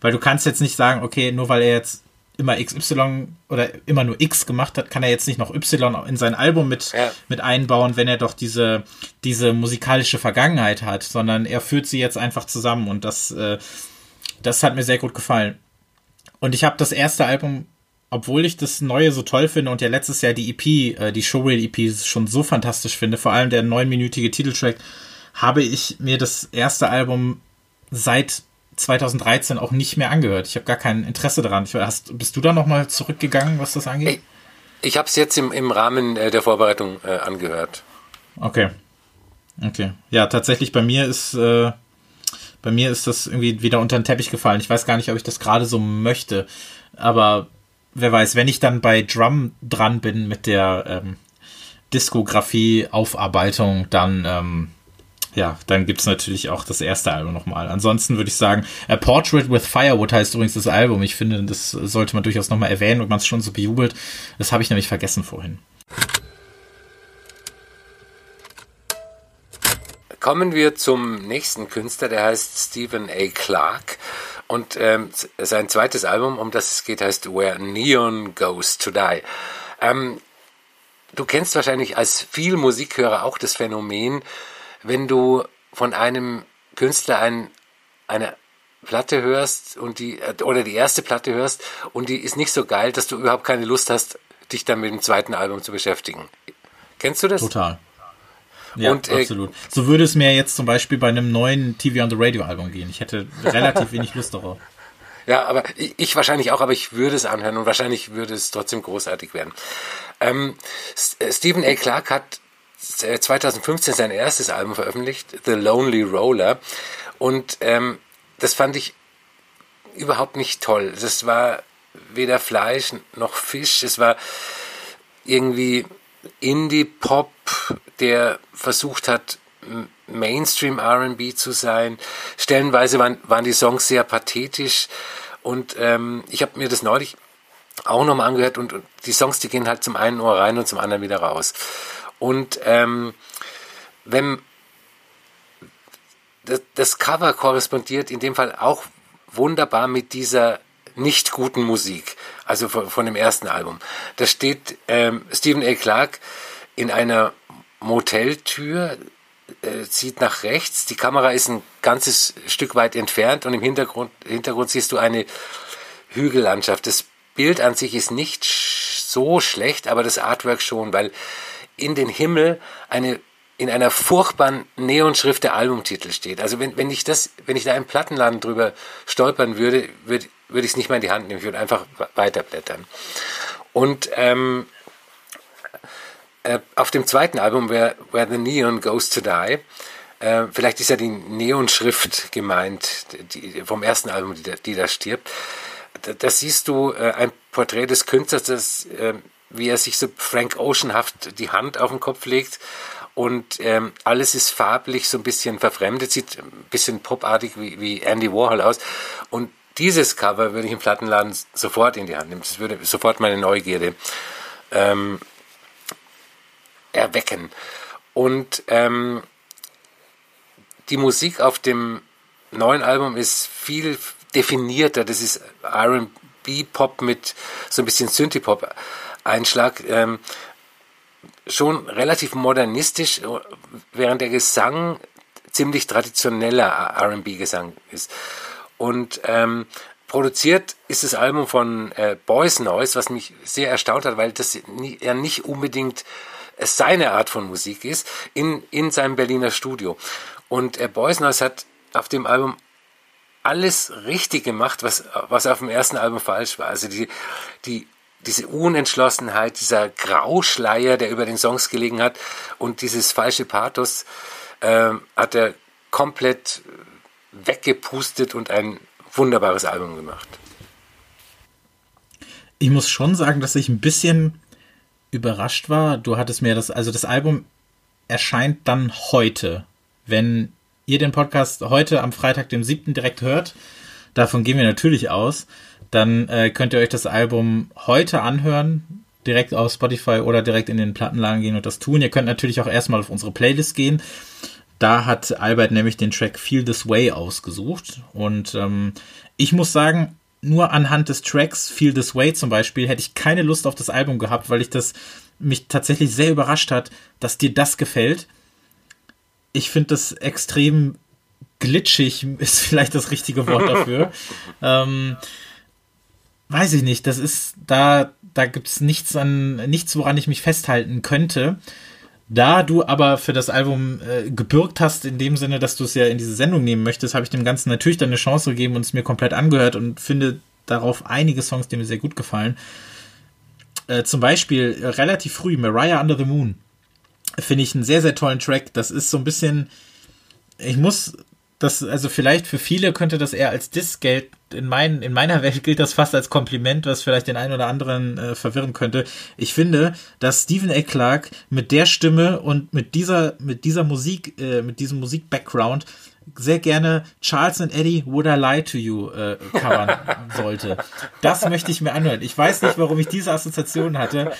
Speaker 3: weil du kannst jetzt nicht sagen, okay, nur weil er jetzt immer XY oder immer nur X gemacht hat, kann er jetzt nicht noch Y in sein Album mit, ja. mit einbauen, wenn er doch diese, diese musikalische Vergangenheit hat, sondern er führt sie jetzt einfach zusammen und das, äh, das hat mir sehr gut gefallen. Und ich habe das erste Album obwohl ich das Neue so toll finde und ja letztes Jahr die EP, äh, die Showreel EP schon so fantastisch finde, vor allem der neunminütige Titeltrack, habe ich mir das erste Album seit 2013 auch nicht mehr angehört. Ich habe gar kein Interesse daran. Ich, hast, bist du da nochmal zurückgegangen, was das angeht?
Speaker 4: Ich, ich habe es jetzt im, im Rahmen äh, der Vorbereitung äh, angehört.
Speaker 3: Okay. Okay. Ja, tatsächlich bei mir ist äh, bei mir ist das irgendwie wieder unter den Teppich gefallen. Ich weiß gar nicht, ob ich das gerade so möchte. Aber wer weiß, wenn ich dann bei Drum dran bin mit der ähm, Diskografie-Aufarbeitung, dann, ähm, ja, dann gibt's natürlich auch das erste Album nochmal. Ansonsten würde ich sagen, A Portrait with Firewood heißt übrigens das Album. Ich finde, das sollte man durchaus nochmal erwähnen, wenn man es schon so bejubelt. Das habe ich nämlich vergessen vorhin.
Speaker 4: Kommen wir zum nächsten Künstler, der heißt Stephen A. Clark. Und ähm, sein zweites Album, um das es geht, heißt Where Neon Goes to Die. Ähm, du kennst wahrscheinlich als viel Musikhörer auch das Phänomen, wenn du von einem Künstler ein, eine Platte hörst und die, oder die erste Platte hörst und die ist nicht so geil, dass du überhaupt keine Lust hast, dich dann mit dem zweiten Album zu beschäftigen. Kennst du das?
Speaker 3: Total. Ja, und, äh, absolut. So würde es mir jetzt zum Beispiel bei einem neuen TV on the Radio Album gehen. Ich hätte relativ wenig Lust darauf.
Speaker 4: Ja, aber ich wahrscheinlich auch, aber ich würde es anhören und wahrscheinlich würde es trotzdem großartig werden. Ähm, äh, Stephen A. Clark hat 2015 äh, sein erstes Album veröffentlicht, The Lonely Roller. Und ähm, das fand ich überhaupt nicht toll. Das war weder Fleisch noch Fisch. Es war irgendwie Indie-Pop, der versucht hat, Mainstream RB zu sein. Stellenweise waren, waren die Songs sehr pathetisch und ähm, ich habe mir das neulich auch nochmal angehört und, und, die Songs, die gehen halt zum einen Ohr rein und zum anderen wieder raus. Und ähm, wenn das, das Cover korrespondiert in dem Fall auch wunderbar mit dieser nicht guten Musik, also von, von dem ersten Album. Da steht ähm, Stephen A. Clark in einer Moteltür, äh, zieht nach rechts, die Kamera ist ein ganzes Stück weit entfernt und im Hintergrund, Hintergrund siehst du eine Hügellandschaft. Das Bild an sich ist nicht so schlecht, aber das Artwork schon, weil in den Himmel eine in einer furchtbaren Neonschrift der Albumtitel steht. Also wenn, wenn ich das, wenn ich da im Plattenladen drüber stolpern würde, würde, würde ich es nicht mehr in die Hand nehmen. Ich würde einfach weiterblättern. Und ähm, äh, auf dem zweiten Album, Where, Where the Neon Goes to Die, äh, vielleicht ist ja die Neonschrift gemeint, die, vom ersten Album, die die da stirbt. Da, da siehst du äh, ein Porträt des Künstlers, das, äh, wie er sich so Frank Oceanhaft die Hand auf den Kopf legt und ähm, alles ist farblich so ein bisschen verfremdet, sieht ein bisschen popartig wie, wie Andy Warhol aus. Und dieses Cover würde ich im Plattenladen sofort in die Hand nehmen. Das würde sofort meine Neugierde ähm, erwecken. Und ähm, die Musik auf dem neuen Album ist viel definierter. Das ist R&B-Pop mit so ein bisschen Synthie-Pop-Einschlag. Ähm, schon relativ modernistisch, während der Gesang ziemlich traditioneller R&B-Gesang ist. Und ähm, produziert ist das Album von äh, Boys Noise, was mich sehr erstaunt hat, weil das ja nicht unbedingt seine Art von Musik ist, in, in seinem Berliner Studio. Und äh, Noise hat auf dem Album alles richtig gemacht, was, was auf dem ersten Album falsch war. Also die, die, diese Unentschlossenheit, dieser Grauschleier, der über den Songs gelegen hat und dieses falsche Pathos äh, hat er komplett weggepustet und ein wunderbares Album gemacht.
Speaker 3: Ich muss schon sagen, dass ich ein bisschen überrascht war. Du hattest mir das, also das Album erscheint dann heute. Wenn ihr den Podcast heute am Freitag, dem 7. direkt hört, davon gehen wir natürlich aus, dann äh, könnt ihr euch das Album heute anhören, direkt auf Spotify oder direkt in den Plattenladen gehen und das tun. Ihr könnt natürlich auch erstmal auf unsere Playlist gehen. Da hat Albert nämlich den Track Feel This Way ausgesucht. Und ähm, ich muss sagen, nur anhand des Tracks Feel This Way zum Beispiel hätte ich keine Lust auf das Album gehabt, weil ich das mich tatsächlich sehr überrascht hat, dass dir das gefällt. Ich finde das extrem glitschig, ist vielleicht das richtige Wort dafür. ähm, weiß ich nicht, das ist, da, da gibt's nichts an, nichts, woran ich mich festhalten könnte. Da du aber für das Album äh, gebürgt hast, in dem Sinne, dass du es ja in diese Sendung nehmen möchtest, habe ich dem Ganzen natürlich dann eine Chance gegeben und es mir komplett angehört und finde darauf einige Songs, die mir sehr gut gefallen. Äh, zum Beispiel äh, relativ früh Mariah Under the Moon. Finde ich einen sehr, sehr tollen Track. Das ist so ein bisschen, ich muss das, also vielleicht für viele könnte das eher als Diss gelten. In, mein, in meiner Welt gilt das fast als Kompliment, was vielleicht den einen oder anderen äh, verwirren könnte. Ich finde, dass Stephen A. Clark mit der Stimme und mit dieser, mit dieser Musik, äh, mit diesem Musik-Background sehr gerne Charles and Eddie Would I Lie to You äh, covern sollte. Das möchte ich mir anhören. Ich weiß nicht, warum ich diese Assoziation hatte,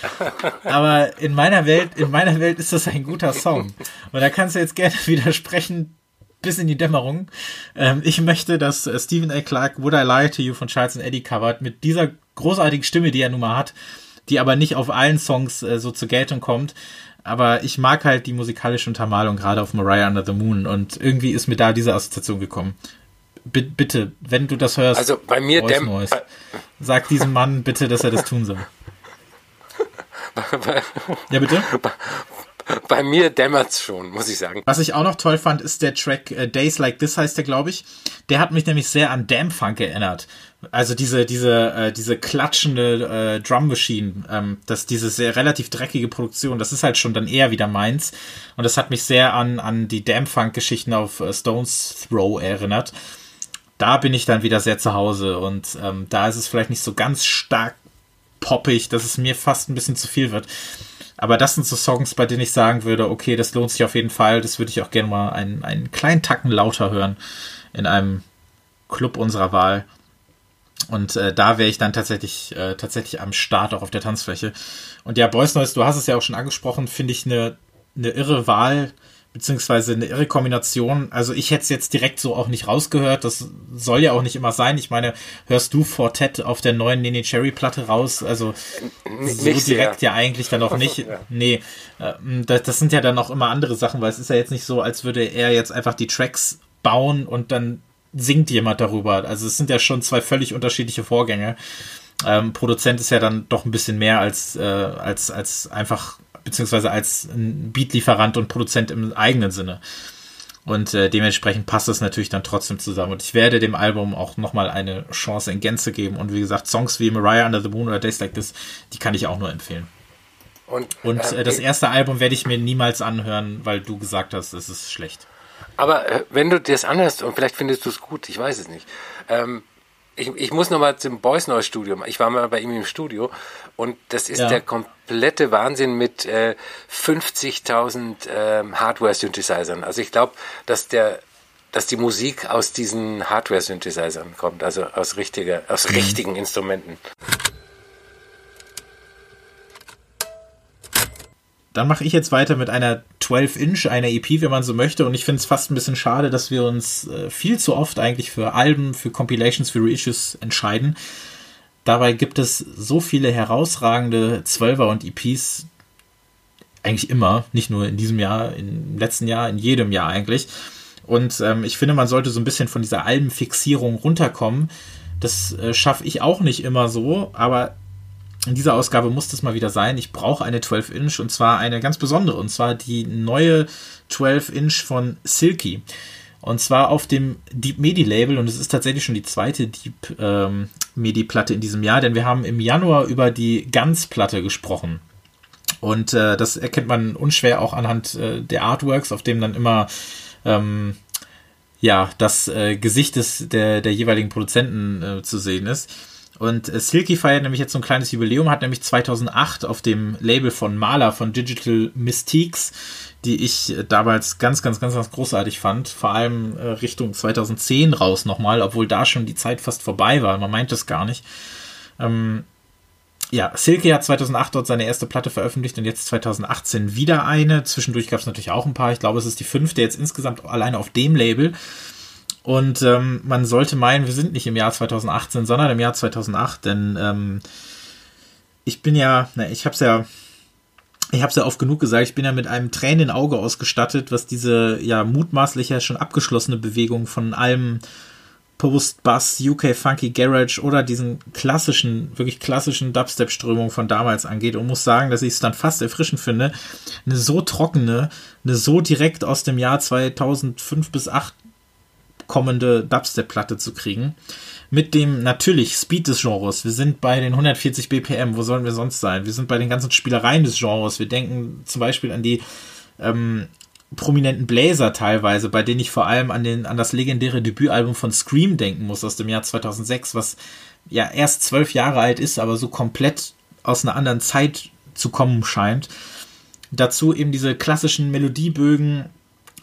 Speaker 3: aber in meiner Welt, in meiner Welt ist das ein guter Song. Und da kannst du jetzt gerne widersprechen, bis in die Dämmerung. Ähm, ich möchte, dass äh, Stephen A. Clark Would I Lie to You von Charles and Eddie covert mit dieser großartigen Stimme, die er nun mal hat, die aber nicht auf allen Songs äh, so zur Geltung kommt. Aber ich mag halt die musikalische Untermalung gerade auf Mariah Under the Moon und irgendwie ist mir da diese Assoziation gekommen. bitte, wenn du das hörst,
Speaker 4: also bei mir
Speaker 3: Voice Noise, sag diesem Mann bitte, dass er das tun soll. ja, bitte?
Speaker 4: Bei mir dämmert's schon, muss ich sagen.
Speaker 3: Was ich auch noch toll fand, ist der Track äh, Days Like This heißt der, glaube ich. Der hat mich nämlich sehr an Damn Funk erinnert. Also diese diese äh, diese klatschende äh, Drum Machine, ähm, das diese sehr relativ dreckige Produktion, das ist halt schon dann eher wieder meins. Und das hat mich sehr an an die Damn Funk Geschichten auf äh, Stones Throw erinnert. Da bin ich dann wieder sehr zu Hause und ähm, da ist es vielleicht nicht so ganz stark poppig, dass es mir fast ein bisschen zu viel wird. Aber das sind so Songs, bei denen ich sagen würde, okay, das lohnt sich auf jeden Fall. Das würde ich auch gerne mal einen, einen kleinen Tacken lauter hören in einem Club unserer Wahl. Und äh, da wäre ich dann tatsächlich, äh, tatsächlich am Start auch auf der Tanzfläche. Und ja, Boys Noise, du hast es ja auch schon angesprochen, finde ich eine, eine irre Wahl beziehungsweise eine irre Kombination. Also ich hätte es jetzt direkt so auch nicht rausgehört. Das soll ja auch nicht immer sein. Ich meine, hörst du Fortet auf der neuen Nene Cherry Platte raus? Also so direkt sehr. ja eigentlich dann auch nicht. ja. Nee, ähm, das, das sind ja dann auch immer andere Sachen, weil es ist ja jetzt nicht so, als würde er jetzt einfach die Tracks bauen und dann singt jemand darüber. Also es sind ja schon zwei völlig unterschiedliche Vorgänge. Ähm, Produzent ist ja dann doch ein bisschen mehr als, äh, als, als einfach beziehungsweise als Beatlieferant und Produzent im eigenen Sinne. Und äh, dementsprechend passt es natürlich dann trotzdem zusammen. Und ich werde dem Album auch nochmal eine Chance in Gänze geben. Und wie gesagt, Songs wie Mariah Under the Moon oder Days Like This, die kann ich auch nur empfehlen. Und, und äh, das erste Album werde ich mir niemals anhören, weil du gesagt hast, es ist schlecht.
Speaker 4: Aber äh, wenn du dir das anhörst und vielleicht findest du es gut, ich weiß es nicht. Ähm, ich, ich muss nochmal zum Boys Noise Studio. Ich war mal bei ihm im Studio und das ist ja. der komplette Wahnsinn mit äh, 50.000 ähm, Hardware-Synthesizern. Also ich glaube, dass der dass die Musik aus diesen Hardware-Synthesizern kommt, also aus, richtiger, aus mhm. richtigen Instrumenten.
Speaker 3: Dann mache ich jetzt weiter mit einer 12-Inch, einer EP, wenn man so möchte. Und ich finde es fast ein bisschen schade, dass wir uns äh, viel zu oft eigentlich für Alben, für Compilations, für Reissues entscheiden. Dabei gibt es so viele herausragende 12er und EPs, eigentlich immer, nicht nur in diesem Jahr, im letzten Jahr, in jedem Jahr eigentlich. Und ähm, ich finde, man sollte so ein bisschen von dieser Albenfixierung runterkommen. Das äh, schaffe ich auch nicht immer so, aber in dieser Ausgabe muss das mal wieder sein. Ich brauche eine 12-Inch und zwar eine ganz besondere und zwar die neue 12-Inch von Silky. Und zwar auf dem Deep Medi Label und es ist tatsächlich schon die zweite Deep ähm, Medi Platte in diesem Jahr, denn wir haben im Januar über die Guns Platte gesprochen. Und äh, das erkennt man unschwer auch anhand äh, der Artworks, auf dem dann immer ähm, ja das äh, Gesicht des, der, der jeweiligen Produzenten äh, zu sehen ist. Und äh, Silky feiert nämlich jetzt so ein kleines Jubiläum, hat nämlich 2008 auf dem Label von Maler von Digital Mystiques, die ich äh, damals ganz, ganz, ganz, ganz großartig fand, vor allem äh, Richtung 2010 raus nochmal, obwohl da schon die Zeit fast vorbei war, man meint es gar nicht. Ähm, ja, Silky hat 2008 dort seine erste Platte veröffentlicht und jetzt 2018 wieder eine. Zwischendurch gab es natürlich auch ein paar. Ich glaube, es ist die fünfte jetzt insgesamt alleine auf dem Label. Und ähm, man sollte meinen, wir sind nicht im Jahr 2018, sondern im Jahr 2008, denn ähm, ich bin ja, na, ich hab's ja, ich hab's ja oft genug gesagt, ich bin ja mit einem Tränen Auge ausgestattet, was diese ja mutmaßlich ja schon abgeschlossene Bewegung von allem Post-Bass, UK Funky Garage oder diesen klassischen, wirklich klassischen Dubstep-Strömungen von damals angeht. Und muss sagen, dass ich es dann fast erfrischend finde, eine so trockene, eine so direkt aus dem Jahr 2005 bis 2008 kommende Dubstep-Platte zu kriegen. Mit dem natürlich Speed des Genres. Wir sind bei den 140 BPM. Wo sollen wir sonst sein? Wir sind bei den ganzen Spielereien des Genres. Wir denken zum Beispiel an die ähm, prominenten Bläser teilweise, bei denen ich vor allem an, den, an das legendäre Debütalbum von Scream denken muss aus dem Jahr 2006, was ja erst zwölf Jahre alt ist, aber so komplett aus einer anderen Zeit zu kommen scheint. Dazu eben diese klassischen Melodiebögen,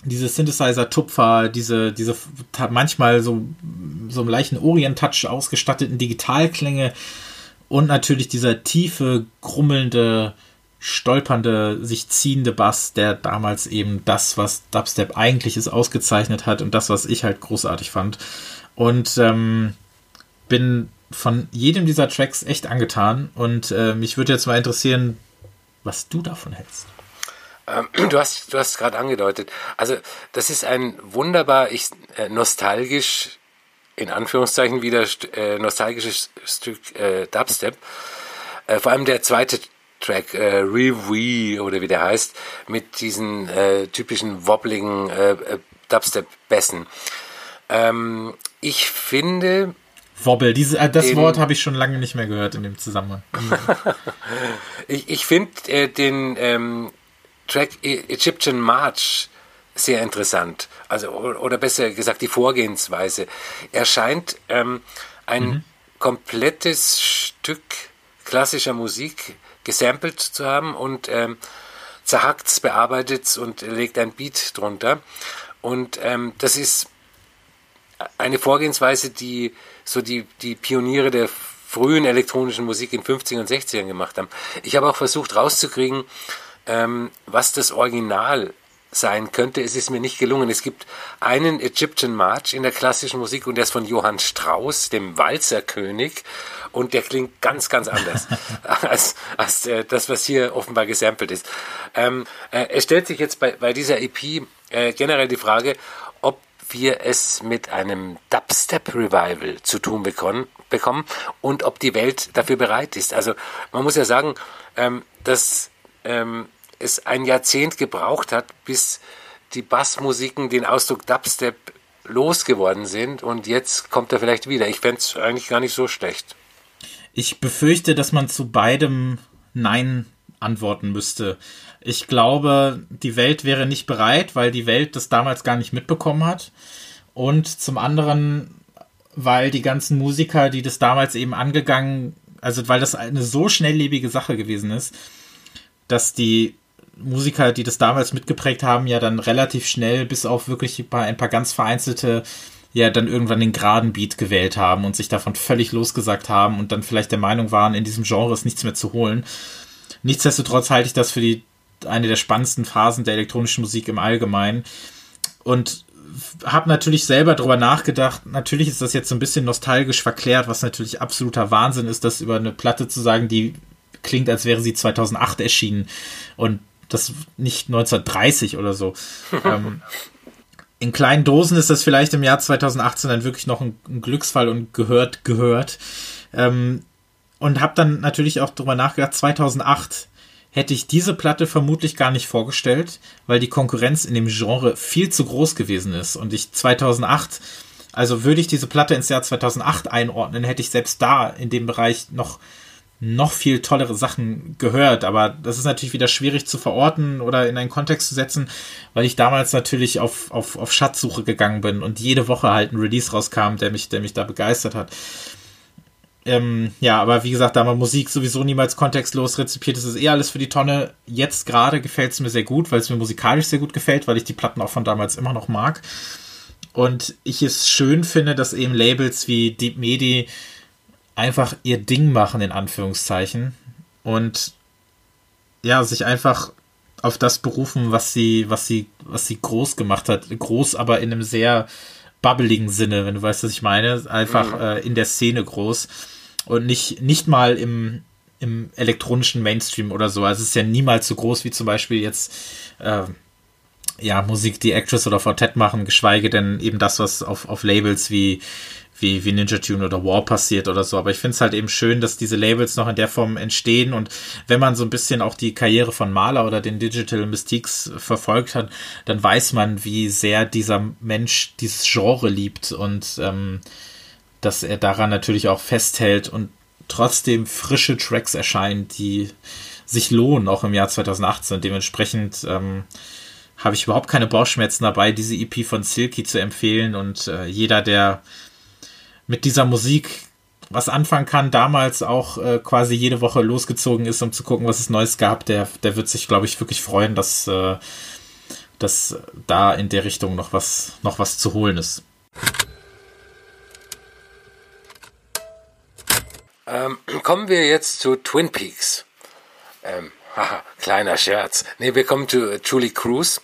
Speaker 3: diese Synthesizer-Tupfer, diese, diese manchmal so, so im leichten Orient-Touch ausgestatteten Digitalklänge und natürlich dieser tiefe, grummelnde, stolpernde, sich ziehende Bass, der damals eben das, was Dubstep eigentlich ist, ausgezeichnet hat und das, was ich halt großartig fand. Und ähm, bin von jedem dieser Tracks echt angetan und äh, mich würde jetzt mal interessieren, was du davon hältst.
Speaker 4: Ähm, du hast, du hast gerade angedeutet. Also das ist ein wunderbar, ich, äh, nostalgisch in Anführungszeichen wieder äh, nostalgisches Stück äh, Dubstep. Äh, vor allem der zweite Track, äh, Revue oder wie der heißt, mit diesen äh, typischen wobbligen äh, äh Dubstep-Bässen. Ähm, ich finde.
Speaker 3: Wobble, diese, äh, das den, Wort habe ich schon lange nicht mehr gehört in dem Zusammenhang.
Speaker 4: ich ich finde äh, den ähm, Track e-, Egyptian March sehr interessant. Also, oder besser gesagt, die Vorgehensweise. Er scheint ähm, ein mhm. komplettes Stück klassischer Musik gesampelt zu haben und ähm, zerhackt, bearbeitet und legt ein Beat drunter. Und ähm, das ist eine Vorgehensweise, die so die, die Pioniere der frühen elektronischen Musik in 50 und 60ern gemacht haben. Ich habe auch versucht rauszukriegen, ähm, was das Original sein könnte. Es ist mir nicht gelungen. Es gibt einen Egyptian March in der klassischen Musik und der ist von Johann Strauss, dem Walzerkönig. Und der klingt ganz, ganz anders als, als äh, das, was hier offenbar gesampelt ist. Ähm, äh, es stellt sich jetzt bei, bei dieser EP äh, generell die Frage, ob wir es mit einem Dubstep-Revival zu tun bekommen, bekommen und ob die Welt dafür bereit ist. Also man muss ja sagen, ähm, dass ähm, es ein Jahrzehnt gebraucht hat, bis die Bassmusiken den Ausdruck Dubstep losgeworden sind und jetzt kommt er vielleicht wieder. Ich fände es eigentlich gar nicht so schlecht.
Speaker 3: Ich befürchte, dass man zu beidem Nein antworten müsste. Ich glaube, die Welt wäre nicht bereit, weil die Welt das damals gar nicht mitbekommen hat. Und zum anderen, weil die ganzen Musiker, die das damals eben angegangen, also weil das eine so schnelllebige Sache gewesen ist, dass die Musiker, die das damals mitgeprägt haben, ja dann relativ schnell, bis auf wirklich bei ein paar ganz vereinzelte, ja dann irgendwann den geraden Beat gewählt haben und sich davon völlig losgesagt haben und dann vielleicht der Meinung waren, in diesem Genre ist nichts mehr zu holen. Nichtsdestotrotz halte ich das für die eine der spannendsten Phasen der elektronischen Musik im Allgemeinen und habe natürlich selber darüber nachgedacht. Natürlich ist das jetzt so ein bisschen nostalgisch verklärt, was natürlich absoluter Wahnsinn ist, das über eine Platte zu sagen, die klingt, als wäre sie 2008 erschienen und das nicht 1930 oder so. ähm, in kleinen Dosen ist das vielleicht im Jahr 2018 dann wirklich noch ein, ein Glücksfall und gehört, gehört. Ähm, und habe dann natürlich auch darüber nachgedacht, 2008 hätte ich diese Platte vermutlich gar nicht vorgestellt, weil die Konkurrenz in dem Genre viel zu groß gewesen ist. Und ich 2008, also würde ich diese Platte ins Jahr 2008 einordnen, hätte ich selbst da in dem Bereich noch noch viel tollere Sachen gehört, aber das ist natürlich wieder schwierig zu verorten oder in einen Kontext zu setzen, weil ich damals natürlich auf, auf, auf Schatzsuche gegangen bin und jede Woche halt ein Release rauskam, der mich, der mich da begeistert hat. Ähm, ja, aber wie gesagt, da man Musik sowieso niemals kontextlos rezipiert, ist es eh alles für die Tonne. Jetzt gerade gefällt es mir sehr gut, weil es mir musikalisch sehr gut gefällt, weil ich die Platten auch von damals immer noch mag. Und ich es schön finde, dass eben Labels wie Deep Medi einfach ihr Ding machen, in Anführungszeichen. Und ja, sich einfach auf das berufen, was sie, was sie, was sie groß gemacht hat. Groß, aber in einem sehr bubbeligen Sinne, wenn du weißt, was ich meine. Einfach mhm. äh, in der Szene groß. Und nicht, nicht mal im, im elektronischen Mainstream oder so. Also es ist ja niemals so groß wie zum Beispiel jetzt äh, ja, Musik, die Actress oder Fortet machen, geschweige denn eben das, was auf, auf Labels wie wie, wie Ninja Tune oder War passiert oder so. Aber ich finde es halt eben schön, dass diese Labels noch in der Form entstehen und wenn man so ein bisschen auch die Karriere von Maler oder den Digital Mystiques verfolgt hat, dann weiß man, wie sehr dieser Mensch dieses Genre liebt und ähm, dass er daran natürlich auch festhält und trotzdem frische Tracks erscheinen, die sich lohnen, auch im Jahr 2018. Dementsprechend ähm, habe ich überhaupt keine Bauchschmerzen dabei, diese EP von Silky zu empfehlen und äh, jeder, der mit dieser Musik was anfangen kann, damals auch äh, quasi jede Woche losgezogen ist, um zu gucken, was es Neues gab, der, der wird sich, glaube ich, wirklich freuen, dass, äh, dass da in der Richtung noch was, noch was zu holen ist.
Speaker 4: Ähm, kommen wir jetzt zu Twin Peaks. Ähm, haha, kleiner Scherz. Ne, wir kommen zu Julie Cruz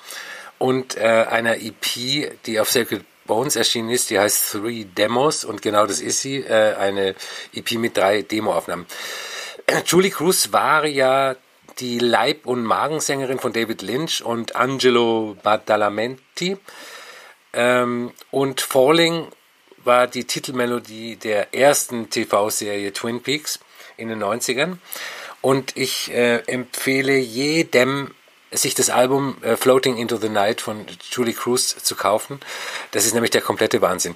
Speaker 4: und äh, einer EP, die auf Sacred Bones erschienen ist, die heißt Three Demos und genau das ist sie, äh, eine EP mit drei Demoaufnahmen. Julie Cruz war ja die Leib- und Magensängerin von David Lynch und Angelo Badalamenti. Ähm, und Falling war die Titelmelodie der ersten TV-Serie Twin Peaks in den 90ern. Und ich äh, empfehle jedem, sich das Album äh, Floating into the Night von Julie Cruz zu kaufen. Das ist nämlich der komplette Wahnsinn.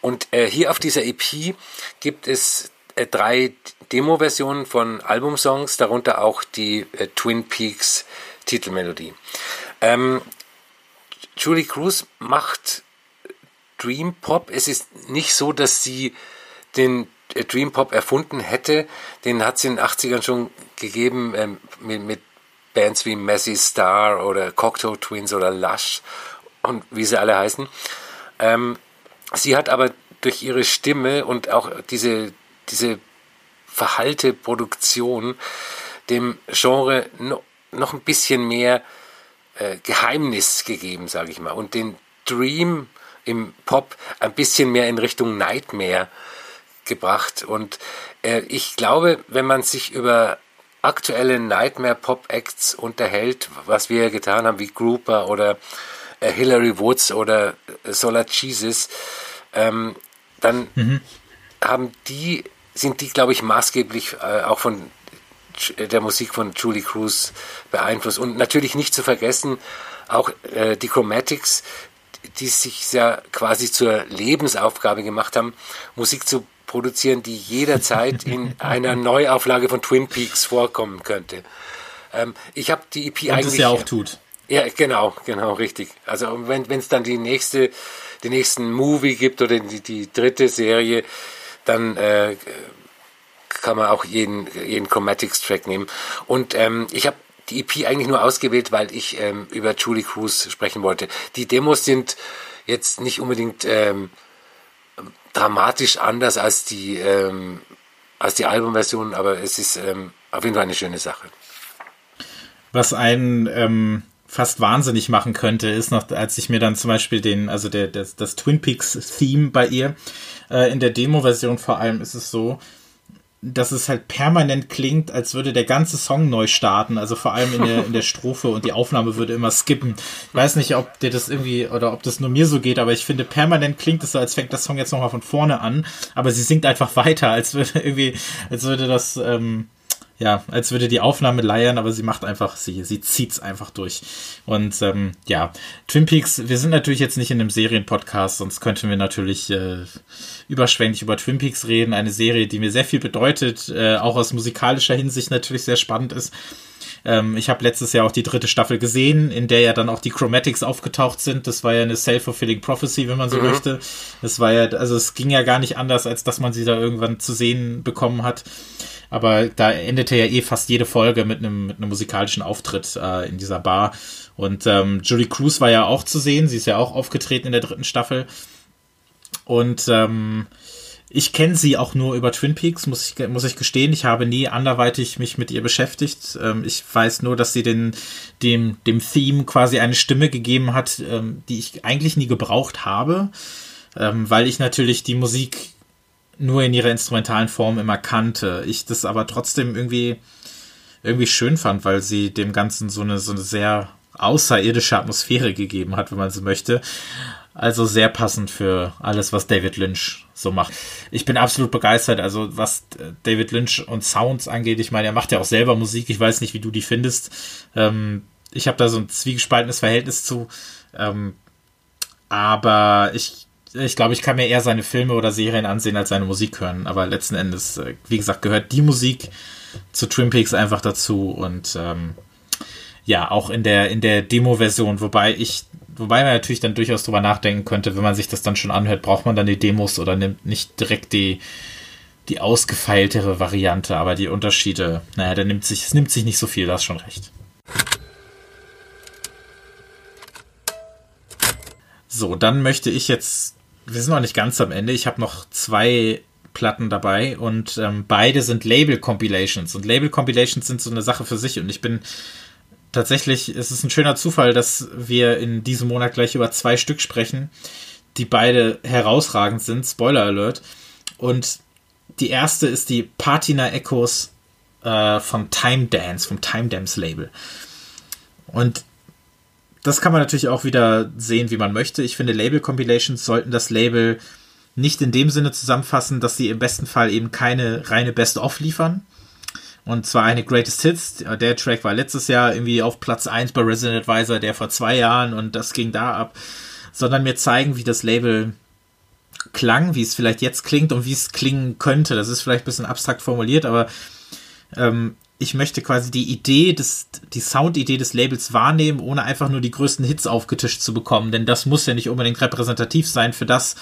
Speaker 4: Und äh, hier auf dieser EP gibt es äh, drei Demo-Versionen von Albumsongs, darunter auch die äh, Twin Peaks Titelmelodie. Ähm, Julie Cruz macht Dream Pop. Es ist nicht so, dass sie den äh, Dream Pop erfunden hätte. Den hat sie in den 80ern schon gegeben ähm, mit, mit Bands wie Messy Star oder Cocteau Twins oder Lush und wie sie alle heißen. Ähm, sie hat aber durch ihre Stimme und auch diese, diese verhalte Produktion dem Genre no, noch ein bisschen mehr äh, Geheimnis gegeben, sage ich mal, und den Dream im Pop ein bisschen mehr in Richtung Nightmare gebracht. Und äh, ich glaube, wenn man sich über aktuelle Nightmare-Pop-Acts unterhält, was wir getan haben, wie Grouper oder äh, Hillary Woods oder äh, Solar Jesus, ähm, dann mhm. haben die, sind die, glaube ich, maßgeblich äh, auch von der Musik von Julie Cruz beeinflusst. Und natürlich nicht zu vergessen, auch äh, die Chromatics, die sich ja quasi zur Lebensaufgabe gemacht haben, Musik zu produzieren, die jederzeit in einer Neuauflage von Twin Peaks vorkommen könnte. Ähm, ich habe die EP
Speaker 3: Und
Speaker 4: eigentlich.
Speaker 3: Das ja auch tut.
Speaker 4: Ja, genau, genau, richtig. Also wenn es dann die nächste, den nächsten Movie gibt oder die, die dritte Serie, dann äh, kann man auch jeden, jeden Chromatics-Track nehmen. Und ähm, ich habe die EP eigentlich nur ausgewählt, weil ich ähm, über Julie Cruz sprechen wollte. Die Demos sind jetzt nicht unbedingt ähm, dramatisch anders als die, ähm, als die Albumversion, aber es ist ähm, auf jeden Fall eine schöne Sache.
Speaker 3: Was einen ähm, fast wahnsinnig machen könnte, ist noch, als ich mir dann zum Beispiel den, also der, das, das Twin Peaks Theme bei ihr, äh, in der Demo-Version vor allem ist es so, dass es halt permanent klingt, als würde der ganze Song neu starten, also vor allem in der, in der Strophe und die Aufnahme würde immer skippen. Ich weiß nicht, ob dir das irgendwie oder ob das nur mir so geht, aber ich finde, permanent klingt es so, als fängt das Song jetzt nochmal von vorne an, aber sie singt einfach weiter, als würde irgendwie, als würde das, ähm, ja, als würde die Aufnahme leiern, aber sie macht einfach, sie, sie zieht's einfach durch. Und ähm, ja, Twin Peaks, wir sind natürlich jetzt nicht in einem Serienpodcast, sonst könnten wir natürlich äh, überschwänglich über Twin Peaks reden. Eine Serie, die mir sehr viel bedeutet, äh, auch aus musikalischer Hinsicht natürlich sehr spannend ist. Ähm, ich habe letztes Jahr auch die dritte Staffel gesehen, in der ja dann auch die Chromatics aufgetaucht sind. Das war ja eine self-fulfilling prophecy, wenn man so mhm. möchte. Das war ja, also es ging ja gar nicht anders, als dass man sie da irgendwann zu sehen bekommen hat. Aber da endete ja eh fast jede Folge mit einem, mit einem musikalischen Auftritt äh, in dieser Bar. Und ähm, Julie Cruz war ja auch zu sehen. Sie ist ja auch aufgetreten in der dritten Staffel. Und ähm, ich kenne sie auch nur über Twin Peaks, muss ich, muss ich gestehen. Ich habe nie anderweitig mich mit ihr beschäftigt. Ähm, ich weiß nur, dass sie den, dem, dem Theme quasi eine Stimme gegeben hat, ähm, die ich eigentlich nie gebraucht habe, ähm, weil ich natürlich die Musik nur in ihrer instrumentalen Form immer kannte. Ich das aber trotzdem irgendwie, irgendwie schön fand, weil sie dem Ganzen so eine, so eine sehr außerirdische Atmosphäre gegeben hat, wenn man so möchte. Also sehr passend für alles, was David Lynch so macht. Ich bin absolut begeistert. Also was David Lynch und Sounds angeht, ich meine, er macht ja auch selber Musik. Ich weiß nicht, wie du die findest. Ähm, ich habe da so ein zwiegespaltenes Verhältnis zu. Ähm, aber ich ich glaube, ich kann mir eher seine Filme oder Serien ansehen als seine Musik hören. Aber letzten Endes, äh, wie gesagt, gehört die Musik zu Twin Peaks einfach dazu und ähm, ja, auch in der in der Demo-Version, wobei ich, wobei man natürlich dann durchaus drüber nachdenken könnte, wenn man sich das dann schon anhört, braucht man dann die Demos oder nimmt nicht direkt die die ausgefeiltere Variante, aber die Unterschiede, naja, da nimmt sich, es nimmt sich nicht so viel, das ist schon recht. So, dann möchte ich jetzt wir sind noch nicht ganz am Ende. Ich habe noch zwei Platten dabei und ähm, beide sind Label-Compilations. Und Label-Compilations sind so eine Sache für sich. Und ich bin tatsächlich, es ist ein schöner Zufall, dass wir in diesem Monat gleich über zwei Stück sprechen, die beide herausragend sind. Spoiler Alert. Und die erste ist die Patina Echoes äh, von Time Dance, vom Time Dance Label. Und das kann man natürlich auch wieder sehen, wie man möchte. Ich finde, Label Compilations sollten das Label nicht in dem Sinne zusammenfassen, dass sie im besten Fall eben keine reine Best-of liefern. Und zwar eine Greatest Hits. Der Track war letztes Jahr irgendwie auf Platz 1 bei Resident Advisor, der vor zwei Jahren und das ging da ab. Sondern mir zeigen, wie das Label klang, wie es vielleicht jetzt klingt und wie es klingen könnte. Das ist vielleicht ein bisschen abstrakt formuliert, aber ähm, ich möchte quasi die Idee des, die Soundidee des Labels wahrnehmen, ohne einfach nur die größten Hits aufgetischt zu bekommen, denn das muss ja nicht unbedingt repräsentativ sein für das,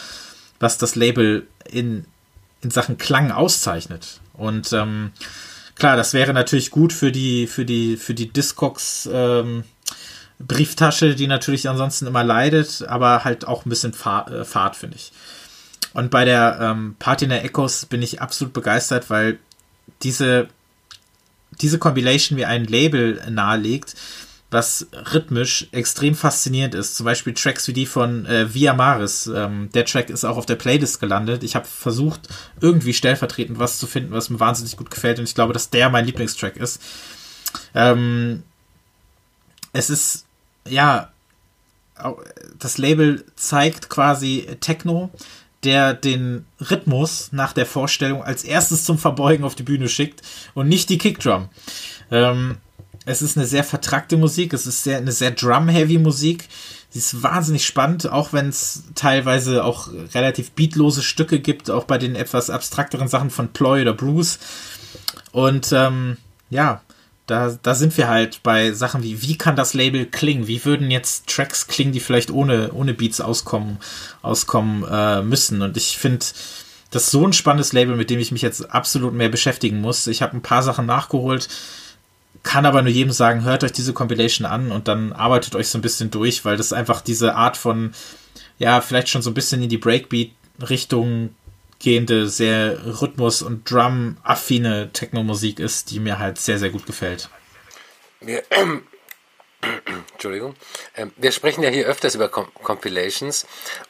Speaker 3: was das Label in, in Sachen Klang auszeichnet. Und ähm, klar, das wäre natürlich gut für die, für die, für die Discogs ähm, Brieftasche, die natürlich ansonsten immer leidet, aber halt auch ein bisschen Fahrt, äh, Fahrt finde ich. Und bei der ähm, Party in der Echos bin ich absolut begeistert, weil diese diese Compilation wie ein Label nahelegt, was rhythmisch extrem faszinierend ist. Zum Beispiel Tracks wie die von äh, Via Maris. Ähm, der Track ist auch auf der Playlist gelandet. Ich habe versucht, irgendwie stellvertretend was zu finden, was mir wahnsinnig gut gefällt. Und ich glaube, dass der mein Lieblingstrack ist. Ähm, es ist, ja, das Label zeigt quasi Techno, der den Rhythmus nach der Vorstellung als erstes zum Verbeugen auf die Bühne schickt und nicht die Kickdrum. Ähm, es ist eine sehr vertrackte Musik, es ist sehr, eine sehr drum-heavy Musik. Sie ist wahnsinnig spannend, auch wenn es teilweise auch relativ beatlose Stücke gibt, auch bei den etwas abstrakteren Sachen von Ploy oder Bruce. Und ähm, ja, da, da sind wir halt bei Sachen wie, wie kann das Label klingen? Wie würden jetzt Tracks klingen, die vielleicht ohne, ohne Beats auskommen, auskommen äh, müssen? Und ich finde, das ist so ein spannendes Label, mit dem ich mich jetzt absolut mehr beschäftigen muss. Ich habe ein paar Sachen nachgeholt, kann aber nur jedem sagen, hört euch diese Compilation an und dann arbeitet euch so ein bisschen durch, weil das einfach diese Art von, ja, vielleicht schon so ein bisschen in die Breakbeat-Richtung gehende, sehr Rhythmus- und Drum-affine Techno-Musik ist, die mir halt sehr, sehr gut gefällt.
Speaker 4: Wir, äh, Entschuldigung. Ähm, wir sprechen ja hier öfters über Com Compilations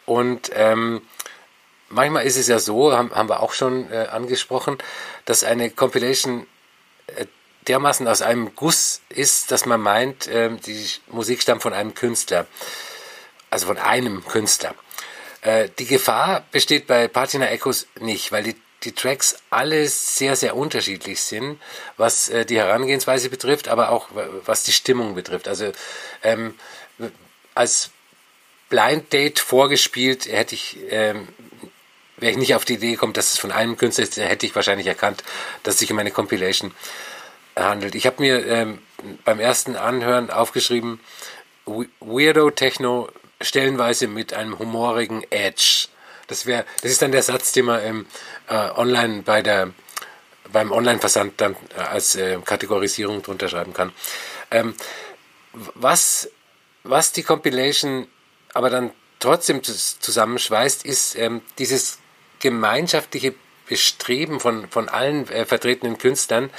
Speaker 4: und ähm, manchmal ist es ja so, haben, haben wir auch schon äh, angesprochen, dass eine Compilation äh, dermaßen aus einem Guss ist, dass man meint, äh, die Musik stammt von einem Künstler. Also von einem Künstler. Äh, die Gefahr besteht bei Patina Echos nicht, weil die, die Tracks alle sehr, sehr unterschiedlich sind, was äh, die Herangehensweise betrifft, aber auch was die Stimmung betrifft. Also ähm, als Blind Date vorgespielt hätte ich, ähm, wäre ich nicht auf die Idee gekommen, dass es von einem Künstler ist, hätte ich wahrscheinlich erkannt, dass es sich um eine Compilation handelt. Ich habe mir ähm, beim ersten Anhören aufgeschrieben, Weirdo Techno stellenweise mit einem humorigen Edge. Das wäre, das ist dann der Satz, den man ähm, äh, online bei der beim Online-Versand dann äh, als äh, Kategorisierung drunter schreiben kann. Ähm, was, was die Compilation aber dann trotzdem zusammenschweißt, ist ähm, dieses gemeinschaftliche Bestreben von, von allen äh, vertretenen Künstlern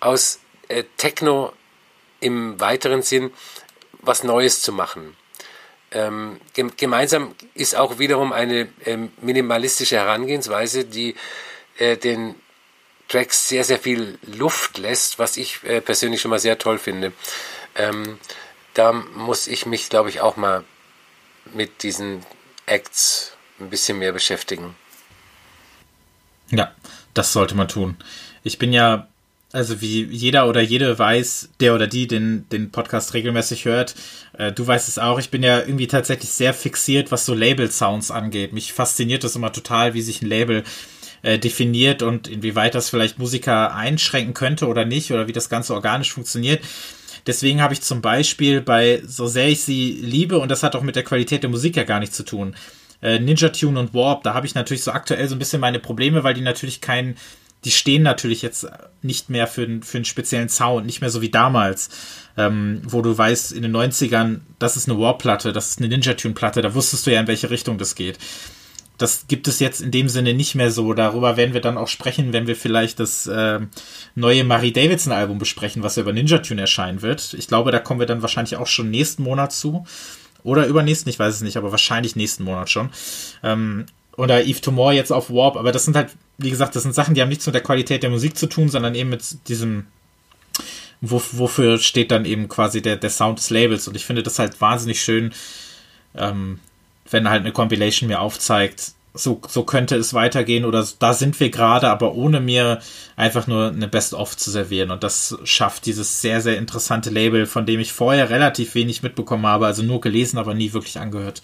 Speaker 4: aus äh, Techno im weiteren Sinn was Neues zu machen. Ähm, gemeinsam ist auch wiederum eine ähm, minimalistische Herangehensweise, die äh, den Tracks sehr, sehr viel Luft lässt, was ich äh, persönlich schon mal sehr toll finde. Ähm, da muss ich mich, glaube ich, auch mal mit diesen Acts ein bisschen mehr beschäftigen.
Speaker 3: Ja, das sollte man tun. Ich bin ja also wie jeder oder jede weiß, der oder die den, den Podcast regelmäßig hört, äh, du weißt es auch, ich bin ja irgendwie tatsächlich sehr fixiert, was so Label-Sounds angeht. Mich fasziniert das immer total, wie sich ein Label äh, definiert und inwieweit das vielleicht Musiker einschränken könnte oder nicht oder wie das Ganze organisch funktioniert. Deswegen habe ich zum Beispiel bei, so sehr ich sie liebe, und das hat auch mit der Qualität der Musik ja gar nichts zu tun, äh, Ninja Tune und Warp, da habe ich natürlich so aktuell so ein bisschen meine Probleme, weil die natürlich kein die stehen natürlich jetzt nicht mehr für, für einen speziellen Sound, nicht mehr so wie damals, ähm, wo du weißt, in den 90ern, das ist eine Warplatte, das ist eine Ninja-Tune-Platte, da wusstest du ja, in welche Richtung das geht. Das gibt es jetzt in dem Sinne nicht mehr so. Darüber werden wir dann auch sprechen, wenn wir vielleicht das äh, neue Marie Davidson-Album besprechen, was ja über Ninja Tune erscheinen wird. Ich glaube, da kommen wir dann wahrscheinlich auch schon nächsten Monat zu. Oder übernächsten, ich weiß es nicht, aber wahrscheinlich nächsten Monat schon. Ähm, oder Eve Tomorrow jetzt auf Warp, aber das sind halt, wie gesagt, das sind Sachen, die haben nichts mit der Qualität der Musik zu tun, sondern eben mit diesem, wo, wofür steht dann eben quasi der, der Sound des Labels. Und ich finde das halt wahnsinnig schön, ähm, wenn halt eine Compilation mir aufzeigt, so, so könnte es weitergehen oder da sind wir gerade, aber ohne mir einfach nur eine Best-of zu servieren. Und das schafft dieses sehr, sehr interessante Label, von dem ich vorher relativ wenig mitbekommen habe, also nur gelesen, aber nie wirklich angehört.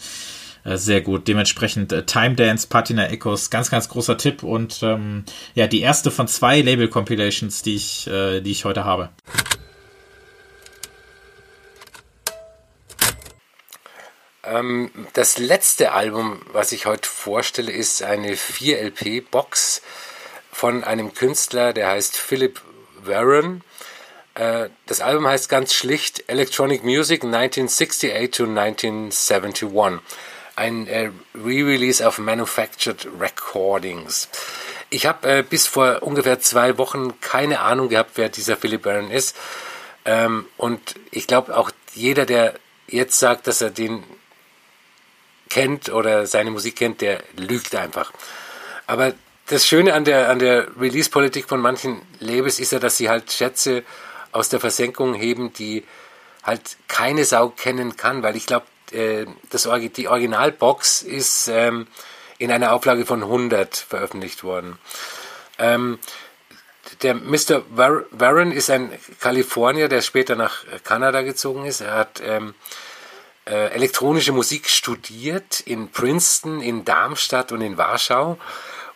Speaker 3: Äh, sehr gut. Dementsprechend äh, Time Dance, Patina Echoes, ganz, ganz großer Tipp und ähm, ja, die erste von zwei Label-Compilations, die ich, äh, die ich heute habe.
Speaker 4: Ähm, das letzte Album, was ich heute vorstelle, ist eine 4LP-Box von einem Künstler, der heißt Philip Warren. Äh, das Album heißt ganz schlicht Electronic Music 1968 to 1971. Ein äh, Re-Release auf Manufactured Recordings. Ich habe äh, bis vor ungefähr zwei Wochen keine Ahnung gehabt, wer dieser Philip Barron ist. Ähm, und ich glaube auch jeder, der jetzt sagt, dass er den kennt oder seine Musik kennt, der lügt einfach. Aber das Schöne an der, an der Release-Politik von manchen Labels ist ja, dass sie halt Schätze aus der Versenkung heben, die halt keine Sau kennen kann, weil ich glaube, äh, die Originalbox ist ähm, in einer Auflage von 100 veröffentlicht worden. Ähm, der Mr. Warren ist ein Kalifornier, der später nach Kanada gezogen ist. Er hat ähm, äh, elektronische Musik studiert in Princeton, in Darmstadt und in Warschau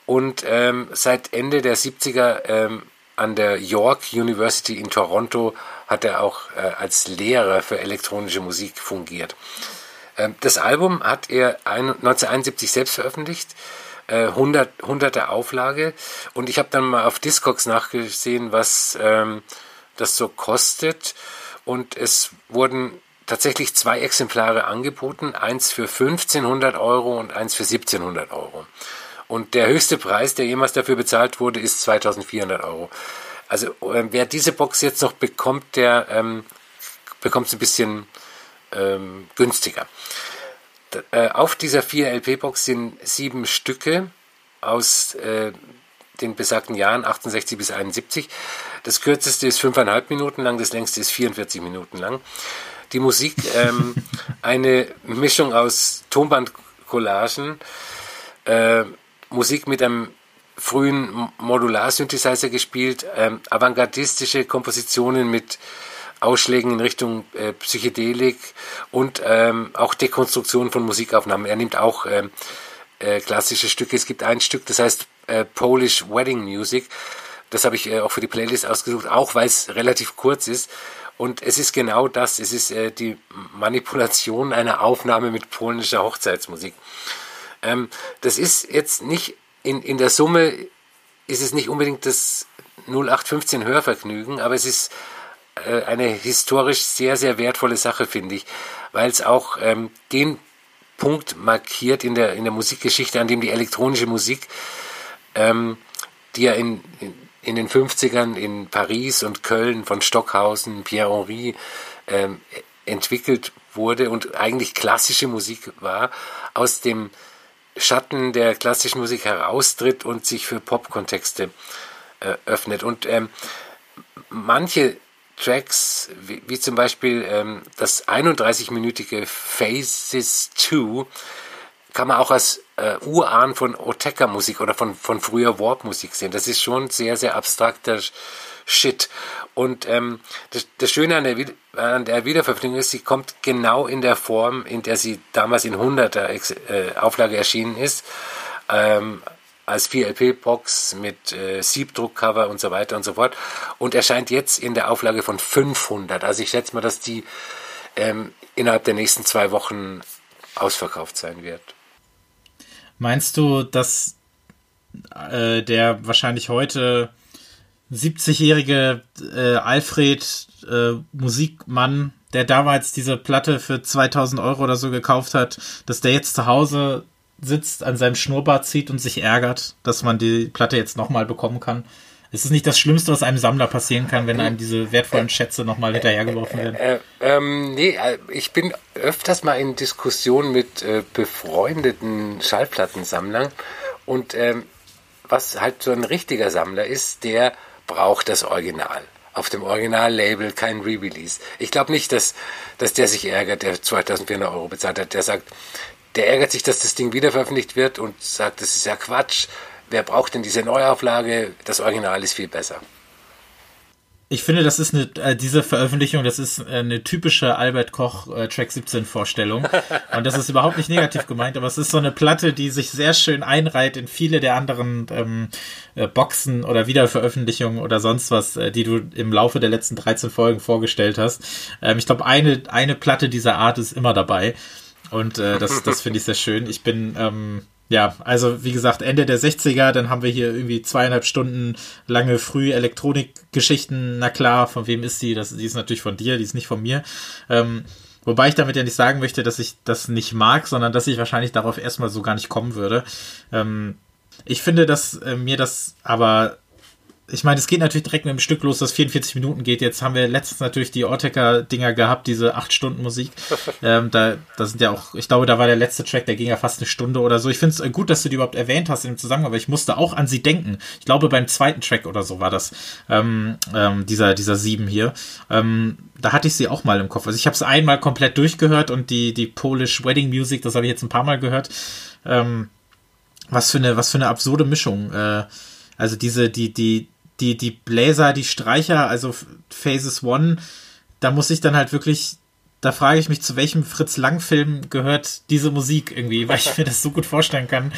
Speaker 4: und ähm, seit Ende der 70er ähm, an der York University in Toronto hat er auch äh, als Lehrer für elektronische Musik fungiert. Ähm, das Album hat er ein, 1971 selbst veröffentlicht. 100, äh, 100er Auflage und ich habe dann mal auf Discogs nachgesehen, was ähm, das so kostet und es wurden tatsächlich zwei Exemplare angeboten, eins für 1500 Euro und eins für 1700 Euro. Und der höchste Preis, der jemals dafür bezahlt wurde, ist 2400 Euro. Also äh, wer diese Box jetzt noch bekommt, der ähm, bekommt es ein bisschen ähm, günstiger. D äh, auf dieser 4LP-Box sind sieben Stücke aus äh, den besagten Jahren 68 bis 71. Das kürzeste ist fünfeinhalb Minuten lang, das längste ist 44 Minuten lang die Musik ähm, eine Mischung aus Tonbandcollagen, äh, Musik mit einem frühen Modular-Synthesizer gespielt, ähm, avantgardistische Kompositionen mit Ausschlägen in Richtung äh, Psychedelik und ähm, auch Dekonstruktion von Musikaufnahmen. Er nimmt auch ähm, äh, klassische Stücke. Es gibt ein Stück, das heißt äh, Polish Wedding Music. Das habe ich äh, auch für die Playlist ausgesucht, auch weil es relativ kurz ist. Und es ist genau das, es ist äh, die Manipulation einer Aufnahme mit polnischer Hochzeitsmusik. Ähm, das ist jetzt nicht, in, in der Summe ist es nicht unbedingt das 0815 Hörvergnügen, aber es ist äh, eine historisch sehr, sehr wertvolle Sache, finde ich, weil es auch ähm, den Punkt markiert in der, in der Musikgeschichte, an dem die elektronische Musik, ähm, die ja in, in den 50ern in Paris und Köln von Stockhausen, Pierre Henry ähm, entwickelt wurde und eigentlich klassische Musik war, aus dem Schatten der klassischen Musik heraustritt und sich für Pop-Kontexte äh, öffnet. Und ähm, manche Tracks, wie, wie zum Beispiel ähm, das 31-minütige Phases 2, kann man auch als äh, Urahn von Oteka-Musik oder von, von früher Warp-Musik sehen. Das ist schon sehr, sehr abstrakter Shit. Und ähm, das, das Schöne an der, an der Wiederveröffentlichung ist, sie kommt genau in der Form, in der sie damals in 100er äh, Auflage erschienen ist. Ähm, als 4LP-Box mit äh, Siebdruckcover und so weiter und so fort und erscheint jetzt in der Auflage von 500. Also ich schätze mal, dass die ähm, innerhalb der nächsten zwei Wochen ausverkauft sein wird.
Speaker 3: Meinst du, dass äh, der wahrscheinlich heute 70-jährige äh, Alfred äh, Musikmann, der damals diese Platte für 2000 Euro oder so gekauft hat, dass der jetzt zu Hause sitzt, an seinem Schnurrbart zieht und sich ärgert, dass man die Platte jetzt nochmal bekommen kann? Ist es nicht das Schlimmste, was einem Sammler passieren kann, wenn einem diese wertvollen Schätze nochmal hinterhergeworfen werden?
Speaker 4: Äh, äh, ähm, nee, äh, ich bin öfters mal in Diskussionen mit äh, befreundeten Schallplattensammlern und ähm, was halt so ein richtiger Sammler ist, der braucht das Original. Auf dem Original-Label kein Re-Release. Ich glaube nicht, dass, dass der sich ärgert, der 2400 Euro bezahlt hat. Der sagt, der ärgert sich, dass das Ding wieder veröffentlicht wird und sagt, das ist ja Quatsch. Wer braucht denn diese Neuauflage? Das Original ist viel besser.
Speaker 3: Ich finde, das ist eine, äh, diese Veröffentlichung, das ist äh, eine typische Albert Koch äh, Track 17 Vorstellung. Und das ist überhaupt nicht negativ gemeint, aber es ist so eine Platte, die sich sehr schön einreiht in viele der anderen ähm, äh, Boxen oder Wiederveröffentlichungen oder sonst was, äh, die du im Laufe der letzten 13 Folgen vorgestellt hast. Ähm, ich glaube, eine, eine Platte dieser Art ist immer dabei. Und äh, das, das finde ich sehr schön. Ich bin, ähm, ja, also wie gesagt, Ende der 60er, dann haben wir hier irgendwie zweieinhalb Stunden lange früh Elektronikgeschichten. Na klar, von wem ist die? Das, die ist natürlich von dir, die ist nicht von mir. Ähm, wobei ich damit ja nicht sagen möchte, dass ich das nicht mag, sondern dass ich wahrscheinlich darauf erstmal so gar nicht kommen würde. Ähm, ich finde, dass äh, mir das aber ich meine, es geht natürlich direkt mit dem Stück los, das 44 Minuten geht. Jetzt haben wir letztens natürlich die Ortecker-Dinger gehabt, diese 8 Stunden Musik. ähm, da, da sind ja auch, ich glaube, da war der letzte Track, der ging ja fast eine Stunde oder so. Ich finde es äh, gut, dass du die überhaupt erwähnt hast in dem Zusammenhang, aber ich musste auch an sie denken. Ich glaube, beim zweiten Track oder so war das, ähm, ähm, dieser, dieser sieben hier. Ähm, da hatte ich sie auch mal im Kopf. Also ich habe es einmal komplett durchgehört und die, die Polish Wedding Music, das habe ich jetzt ein paar Mal gehört. Ähm, was für eine, was für eine absurde Mischung. Äh, also diese, die, die, die, die Bläser, die Streicher, also Phases One, da muss ich dann halt wirklich, da frage ich mich, zu welchem Fritz Lang-Film gehört diese Musik irgendwie, weil ich mir das so gut vorstellen kann,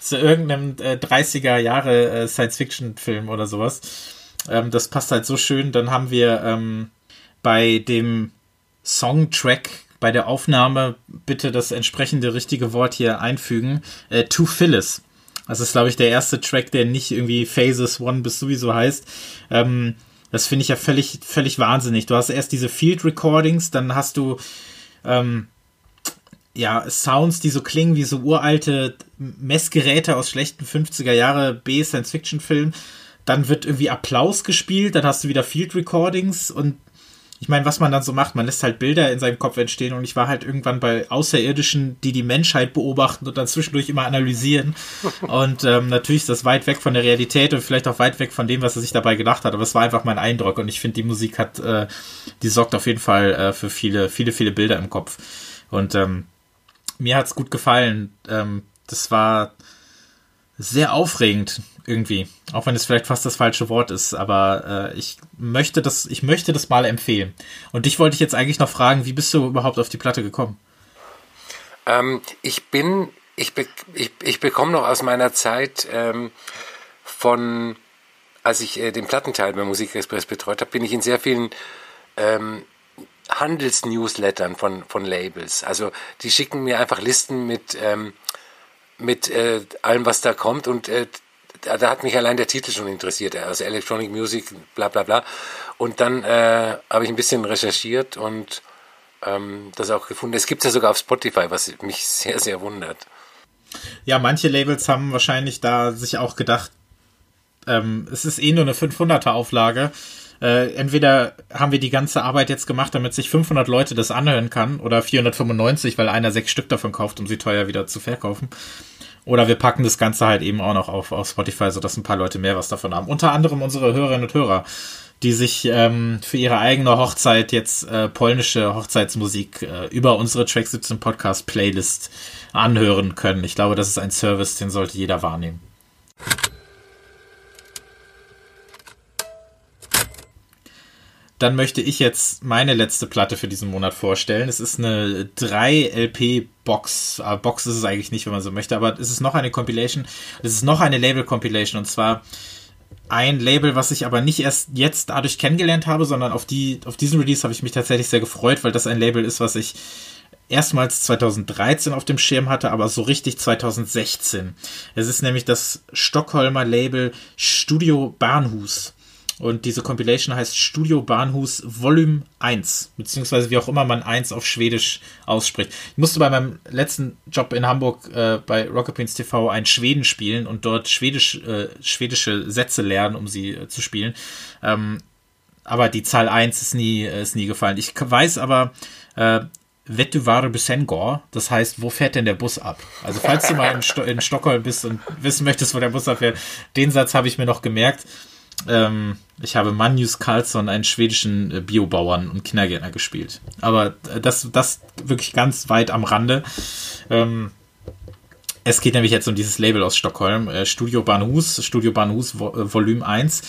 Speaker 3: zu irgendeinem äh, 30er Jahre äh, Science-Fiction-Film oder sowas. Ähm, das passt halt so schön. Dann haben wir ähm, bei dem Songtrack, bei der Aufnahme bitte das entsprechende richtige Wort hier einfügen, äh, To Phyllis. Das ist, glaube ich, der erste Track, der nicht irgendwie Phases One bis sowieso heißt. Ähm, das finde ich ja völlig, völlig wahnsinnig. Du hast erst diese Field Recordings, dann hast du ähm, ja Sounds, die so klingen wie so uralte Messgeräte aus schlechten 50er Jahre B Science Fiction Filmen. Dann wird irgendwie Applaus gespielt, dann hast du wieder Field Recordings und ich meine, was man dann so macht, man lässt halt Bilder in seinem Kopf entstehen und ich war halt irgendwann bei Außerirdischen, die die Menschheit beobachten und dann zwischendurch immer analysieren. Und ähm, natürlich ist das weit weg von der Realität und vielleicht auch weit weg von dem, was er sich dabei gedacht hat. Aber es war einfach mein Eindruck und ich finde, die Musik hat, äh, die sorgt auf jeden Fall äh, für viele, viele, viele Bilder im Kopf. Und ähm, mir hat's gut gefallen. Ähm, das war sehr aufregend irgendwie. Auch wenn es vielleicht fast das falsche Wort ist, aber äh, ich möchte das, ich möchte das mal empfehlen. Und dich wollte ich jetzt eigentlich noch fragen, wie bist du überhaupt auf die Platte gekommen?
Speaker 4: Ähm, ich bin, ich, be, ich, ich bekomme noch aus meiner Zeit ähm, von, als ich äh, den Plattenteil bei Musikexpress betreut habe, bin ich in sehr vielen ähm, Handelsnewslettern von, von Labels. Also die schicken mir einfach Listen mit, ähm, mit äh, allem, was da kommt und äh, da, da, hat mich allein der Titel schon interessiert, also Electronic Music, bla bla bla. Und dann äh, habe ich ein bisschen recherchiert und ähm, das auch gefunden. Es gibt ja sogar auf Spotify, was mich sehr, sehr wundert.
Speaker 3: Ja, manche Labels haben wahrscheinlich da sich auch gedacht, ähm, es ist eh nur eine 500er Auflage. Äh, entweder haben wir die ganze Arbeit jetzt gemacht, damit sich 500 Leute das anhören kann, oder 495, weil einer sechs Stück davon kauft, um sie teuer wieder zu verkaufen. Oder wir packen das Ganze halt eben auch noch auf, auf Spotify, sodass ein paar Leute mehr was davon haben. Unter anderem unsere Hörerinnen und Hörer, die sich ähm, für ihre eigene Hochzeit jetzt äh, polnische Hochzeitsmusik äh, über unsere Track 17 Podcast Playlist anhören können. Ich glaube, das ist ein Service, den sollte jeder wahrnehmen. Dann möchte ich jetzt meine letzte Platte für diesen Monat vorstellen. Es ist eine 3-LP-Box. Ah, Box ist es eigentlich nicht, wenn man so möchte, aber es ist noch eine Compilation. Es ist noch eine Label-Compilation und zwar ein Label, was ich aber nicht erst jetzt dadurch kennengelernt habe, sondern auf, die, auf diesen Release habe ich mich tatsächlich sehr gefreut, weil das ein Label ist, was ich erstmals 2013 auf dem Schirm hatte, aber so richtig 2016. Es ist nämlich das Stockholmer Label Studio Bahnhus. Und diese Compilation heißt Studio Bahnhus Volume 1, beziehungsweise wie auch immer man 1 auf Schwedisch ausspricht. Ich musste bei meinem letzten Job in Hamburg äh, bei Rocket Beans TV ein Schweden spielen und dort Schwedisch, äh, schwedische Sätze lernen, um sie äh, zu spielen. Ähm, aber die Zahl 1 ist nie, äh, ist nie gefallen. Ich weiß aber, äh, Vettuvare Busengor, das heißt, wo fährt denn der Bus ab? Also falls du mal in, Sto in Stockholm bist und wissen möchtest, wo der Bus abfährt, den Satz habe ich mir noch gemerkt. Ähm, ich habe Magnus Carlsson, einen schwedischen äh, Biobauern und Kindergärtner gespielt. Aber äh, das, das wirklich ganz weit am Rande. Ähm, Es geht nämlich jetzt um dieses Label aus Stockholm, äh, Studio Banhus, Studio Banhus Vo äh, Volume 1.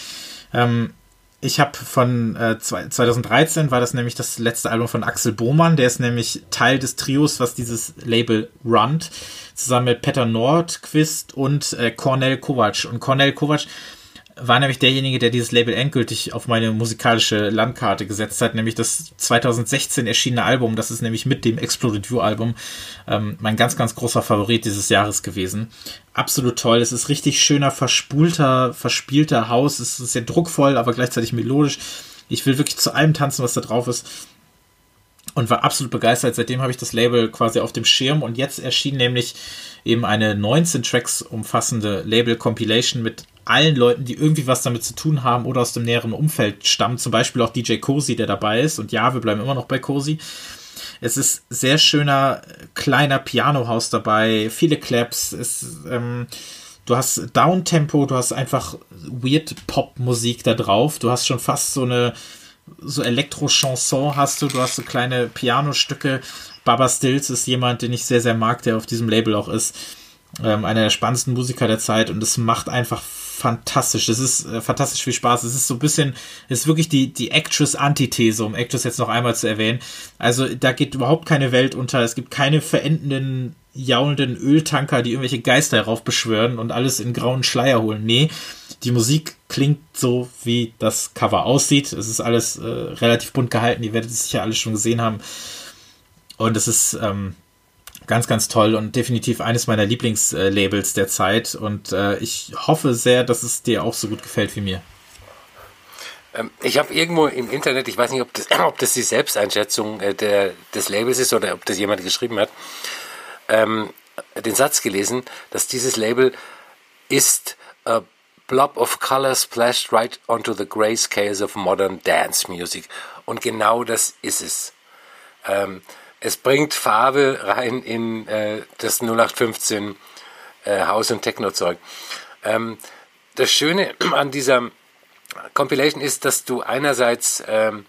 Speaker 3: Ähm, ich habe von äh, 2013 war das nämlich das letzte Album von Axel Bohmann, der ist nämlich Teil des Trios, was dieses Label runnt, zusammen mit Peter Nordquist und äh, Cornel Kovac. Und Cornel Kovac war nämlich derjenige, der dieses Label endgültig auf meine musikalische Landkarte gesetzt hat, nämlich das 2016 erschienene Album. Das ist nämlich mit dem Exploded View Album ähm, mein ganz, ganz großer Favorit dieses Jahres gewesen. Absolut toll. Es ist richtig schöner, verspulter, verspielter Haus. Es ist sehr druckvoll, aber gleichzeitig melodisch. Ich will wirklich zu allem tanzen, was da drauf ist. Und war absolut begeistert. Seitdem habe ich das Label quasi auf dem Schirm und jetzt erschien nämlich eben eine 19 Tracks umfassende Label Compilation mit allen Leuten, die irgendwie was damit zu tun haben oder aus dem näheren Umfeld stammen. Zum Beispiel auch DJ Cozy, der dabei ist. Und ja, wir bleiben immer noch bei Cozy. Es ist sehr schöner, kleiner Pianohaus dabei, viele Claps. Es, ähm, du hast Downtempo, du hast einfach Weird Pop-Musik da drauf. Du hast schon fast so eine so Elektro-Chanson hast du, du hast so kleine Pianostücke. Baba Stills ist jemand, den ich sehr, sehr mag, der auf diesem Label auch ist. Ähm, einer der spannendsten Musiker der Zeit und es macht einfach fantastisch. Das ist äh, fantastisch viel Spaß. Es ist so ein bisschen, es ist wirklich die, die Actress-Antithese, um Actress jetzt noch einmal zu erwähnen. Also da geht überhaupt keine Welt unter. Es gibt keine verendenden, jaulenden Öltanker, die irgendwelche Geister heraufbeschwören und alles in grauen Schleier holen. Nee, die Musik klingt so, wie das Cover aussieht. Es ist alles äh, relativ bunt gehalten. Ihr werdet es sicher alles schon gesehen haben. Und es ist, ähm, ganz, ganz toll und definitiv eines meiner Lieblingslabels der Zeit. Und äh, ich hoffe sehr, dass es dir auch so gut gefällt wie mir.
Speaker 4: Ähm, ich habe irgendwo im Internet, ich weiß nicht, ob das, ob das die Selbsteinschätzung äh, der, des Labels ist oder ob das jemand geschrieben hat, ähm, den Satz gelesen, dass dieses Label ist a blob of color splashed right onto the grayscales of modern dance music. Und genau das ist es. Ähm, es bringt Farbe rein in äh, das 0815 äh, Haus- und Techno-Zeug. Ähm, das Schöne an dieser Compilation ist, dass du einerseits ähm,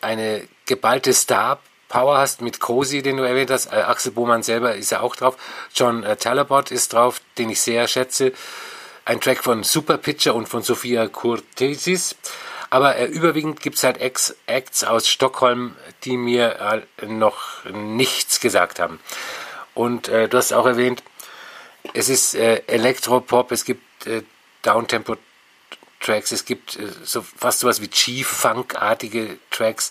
Speaker 4: eine geballte Star Power hast mit Cosi, den du erwähnt hast. Äh, Axel Bohmann selber ist ja auch drauf. John äh, Talabot ist drauf, den ich sehr schätze. Ein Track von Super Pitcher und von Sophia Cortesis. Aber äh, überwiegend gibt es halt Ex Acts aus Stockholm, die mir äh, noch nichts gesagt haben. Und äh, du hast auch erwähnt, es ist äh, Elektropop, es gibt äh, Downtempo-Tracks, es gibt äh, so fast sowas wie G-Funk-artige Tracks.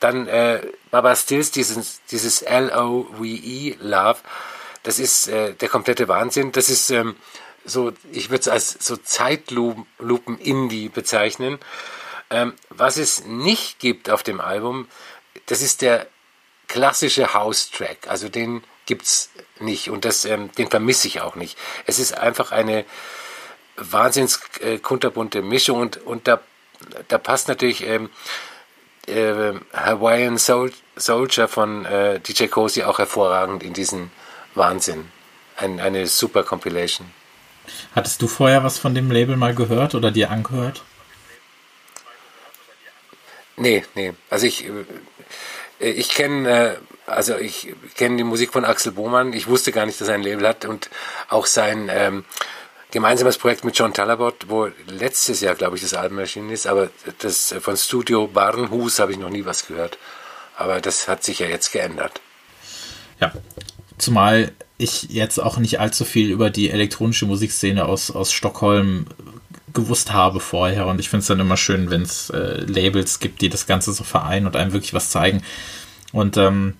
Speaker 4: Dann äh, Baba Stills, dieses, dieses L-O-V-E, Love, das ist äh, der komplette Wahnsinn. Das ist ähm, so, ich würde es als so Zeitlupen-Indie bezeichnen. Ähm, was es nicht gibt auf dem Album, das ist der klassische House-Track. Also den gibt's nicht und das, ähm, den vermisse ich auch nicht. Es ist einfach eine wahnsinns äh, kunterbunte Mischung und, und da, da passt natürlich ähm, äh, Hawaiian Soul, Soldier von äh, DJ Cozy auch hervorragend in diesen Wahnsinn. Ein, eine super Compilation.
Speaker 3: Hattest du vorher was von dem Label mal gehört oder dir angehört?
Speaker 4: Nee, nee. Also ich, äh, ich kenne, äh, also ich kenne die Musik von Axel Bohmann. Ich wusste gar nicht, dass er ein Label hat und auch sein ähm, gemeinsames Projekt mit John Talabot, wo letztes Jahr, glaube ich, das Album erschienen ist, aber das von Studio Barnhus habe ich noch nie was gehört. Aber das hat sich ja jetzt geändert.
Speaker 3: Ja, zumal ich jetzt auch nicht allzu viel über die elektronische Musikszene aus, aus Stockholm gewusst habe vorher. Und ich finde es dann immer schön, wenn es äh, Labels gibt, die das Ganze so vereinen und einem wirklich was zeigen. Und ähm,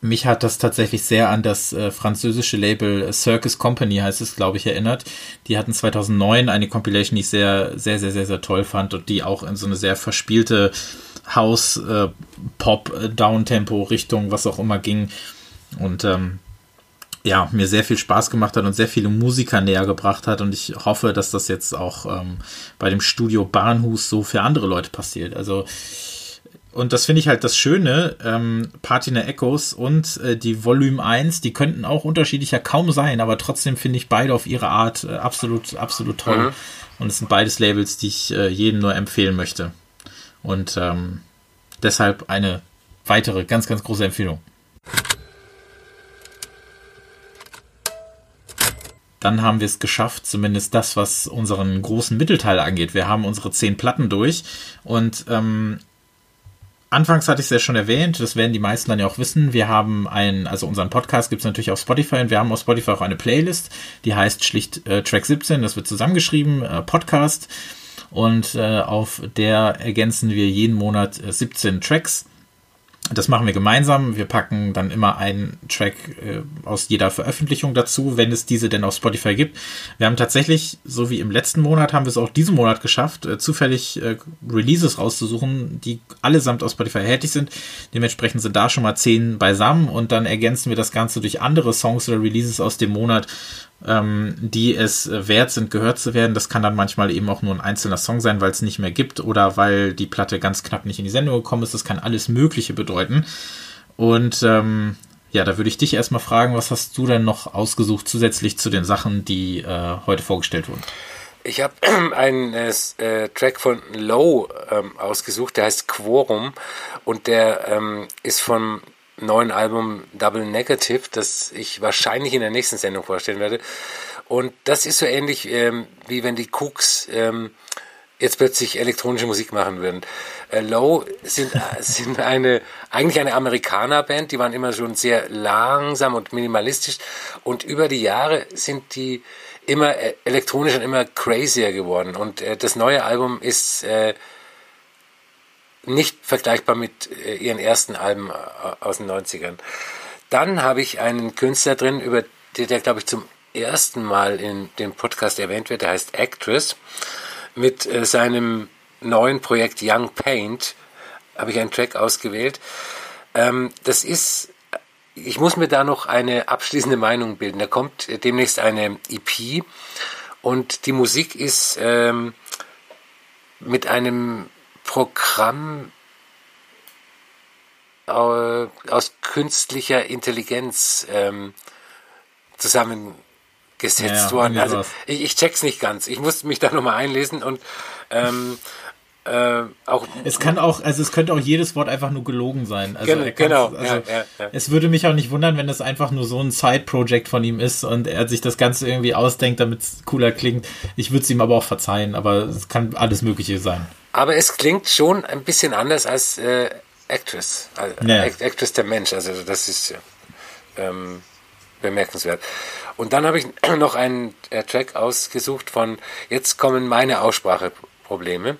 Speaker 3: mich hat das tatsächlich sehr an das äh, französische Label Circus Company, heißt es, glaube ich, erinnert. Die hatten 2009 eine Compilation, die ich sehr, sehr, sehr, sehr, sehr toll fand und die auch in so eine sehr verspielte House, äh, äh, was auch immer ging. Und ähm, ja, mir sehr viel Spaß gemacht hat und sehr viele Musiker näher gebracht hat. Und ich hoffe, dass das jetzt auch ähm, bei dem Studio Bahnhus so für andere Leute passiert. Also, und das finde ich halt das Schöne, ähm, Patina Echoes und äh, die Volume 1, die könnten auch unterschiedlicher kaum sein, aber trotzdem finde ich beide auf ihre Art äh, absolut, absolut toll. Mhm. Und es sind beides Labels, die ich äh, jedem nur empfehlen möchte. Und ähm, deshalb eine weitere ganz, ganz große Empfehlung. Dann haben wir es geschafft, zumindest das, was unseren großen Mittelteil angeht. Wir haben unsere zehn Platten durch und ähm, Anfangs hatte ich es ja schon erwähnt, das werden die meisten dann ja auch wissen. Wir haben einen, also unseren Podcast gibt es natürlich auf Spotify und wir haben auf Spotify auch eine Playlist, die heißt schlicht äh, Track 17, das wird zusammengeschrieben, äh, Podcast. Und äh, auf der ergänzen wir jeden Monat 17 äh, Tracks das machen wir gemeinsam. Wir packen dann immer einen Track äh, aus jeder Veröffentlichung dazu, wenn es diese denn auf Spotify gibt. Wir haben tatsächlich, so wie im letzten Monat, haben wir es auch diesen Monat geschafft, äh, zufällig äh, Releases rauszusuchen, die allesamt auf Spotify erhältlich sind. Dementsprechend sind da schon mal zehn beisammen und dann ergänzen wir das Ganze durch andere Songs oder Releases aus dem Monat ähm, die es wert sind, gehört zu werden. Das kann dann manchmal eben auch nur ein einzelner Song sein, weil es nicht mehr gibt oder weil die Platte ganz knapp nicht in die Sendung gekommen ist. Das kann alles Mögliche bedeuten. Und ähm, ja, da würde ich dich erstmal fragen, was hast du denn noch ausgesucht zusätzlich zu den Sachen, die äh, heute vorgestellt wurden?
Speaker 4: Ich habe einen äh, Track von Low ähm, ausgesucht, der heißt Quorum und der ähm, ist von neuen Album Double Negative, das ich wahrscheinlich in der nächsten Sendung vorstellen werde. Und das ist so ähnlich ähm, wie wenn die Cooks ähm, jetzt plötzlich elektronische Musik machen würden. Äh, Low sind, sind eine, eigentlich eine Amerikanerband, die waren immer schon sehr langsam und minimalistisch und über die Jahre sind die immer äh, elektronisch und immer crazier geworden. Und äh, das neue Album ist äh, nicht vergleichbar mit äh, ihren ersten Alben äh, aus den 90ern. Dann habe ich einen Künstler drin, über der, der glaube ich zum ersten Mal in dem Podcast erwähnt wird, der heißt Actress. Mit äh, seinem neuen Projekt Young Paint habe ich einen Track ausgewählt. Ähm, das ist, ich muss mir da noch eine abschließende Meinung bilden. Da kommt demnächst eine EP und die Musik ist ähm, mit einem Programm äh, aus künstlicher Intelligenz ähm, zusammengesetzt ja, worden. Also ich, ich, check's nicht ganz. Ich muss mich da nochmal einlesen und ähm, äh, auch
Speaker 3: es kann auch, also es könnte auch jedes Wort einfach nur gelogen sein. Also
Speaker 4: genau, genau. Also
Speaker 3: ja, ja, ja. Es würde mich auch nicht wundern, wenn das einfach nur so ein Side-Project von ihm ist und er sich das Ganze irgendwie ausdenkt, damit es cooler klingt. Ich würde es ihm aber auch verzeihen, aber es kann alles Mögliche sein.
Speaker 4: Aber es klingt schon ein bisschen anders als äh, Actress. Also, ja. Actress der Mensch. Also das ist ähm, bemerkenswert. Und dann habe ich noch einen äh, Track ausgesucht von Jetzt kommen meine Ausspracheprobleme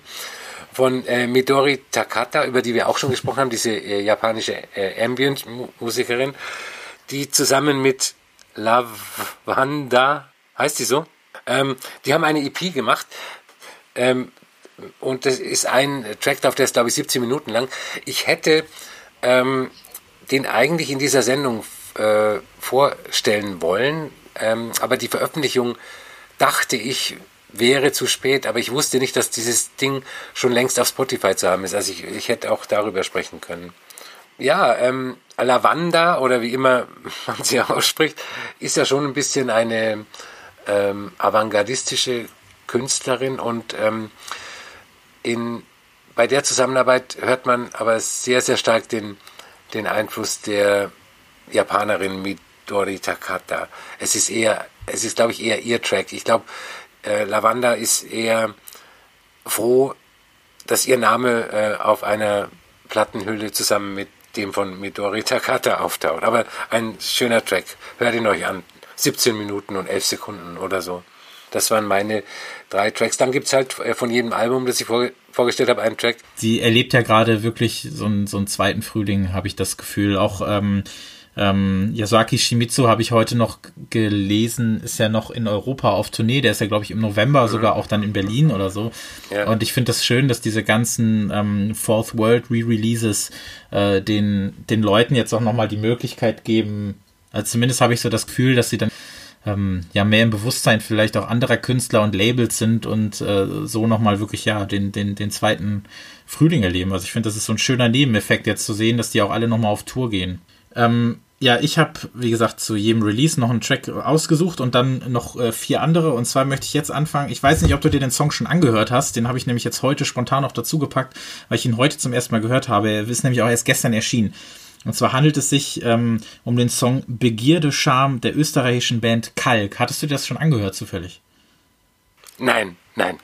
Speaker 4: von äh, Midori Takata, über die wir auch schon gesprochen haben, diese äh, japanische äh, Ambient-Musikerin, die zusammen mit Lavanda, heißt die so? Ähm, die haben eine EP gemacht. Ähm, und das ist ein Track, der ist glaube ich 17 Minuten lang. Ich hätte ähm, den eigentlich in dieser Sendung äh, vorstellen wollen, ähm, aber die Veröffentlichung dachte ich wäre zu spät, aber ich wusste nicht, dass dieses Ding schon längst auf Spotify zu haben ist. Also ich, ich hätte auch darüber sprechen können. Ja, ähm, Lavanda oder wie immer man sie ausspricht, ist ja schon ein bisschen eine ähm, avantgardistische Künstlerin und ähm, in, bei der Zusammenarbeit hört man aber sehr, sehr stark den, den Einfluss der Japanerin Midori Takata. Es ist eher, es ist, glaube ich, eher ihr Track. Ich glaube, äh, Lavanda ist eher froh, dass ihr Name äh, auf einer Plattenhülle zusammen mit dem von Midori Takata auftaucht. Aber ein schöner Track. Hört ihn euch an. 17 Minuten und 11 Sekunden oder so. Das waren meine drei Tracks. Dann gibt es halt äh, von jedem Album, das ich vor, vorgestellt habe, einen Track.
Speaker 3: Sie erlebt ja gerade wirklich so einen, so einen zweiten Frühling, habe ich das Gefühl. Auch ähm, ähm, Yasuaki Shimizu habe ich heute noch gelesen, ist ja noch in Europa auf Tournee. Der ist ja, glaube ich, im November mhm. sogar auch dann in Berlin oder so. Ja. Und ich finde das schön, dass diese ganzen ähm, Fourth World Re-Releases äh, den, den Leuten jetzt auch nochmal die Möglichkeit geben, also zumindest habe ich so das Gefühl, dass sie dann ähm, ja mehr im Bewusstsein vielleicht auch anderer Künstler und Labels sind und äh, so nochmal wirklich ja den, den, den zweiten Frühling erleben. Also ich finde, das ist so ein schöner Nebeneffekt jetzt zu sehen, dass die auch alle nochmal auf Tour gehen. Ähm, ja, ich habe, wie gesagt, zu jedem Release noch einen Track ausgesucht und dann noch äh, vier andere. Und zwar möchte ich jetzt anfangen. Ich weiß nicht, ob du dir den Song schon angehört hast. Den habe ich nämlich jetzt heute spontan noch dazu gepackt, weil ich ihn heute zum ersten Mal gehört habe. Er ist nämlich auch erst gestern erschienen. Und zwar handelt es sich ähm, um den Song Begierde Charme der österreichischen Band Kalk. Hattest du dir das schon angehört zufällig?
Speaker 4: Nein, nein.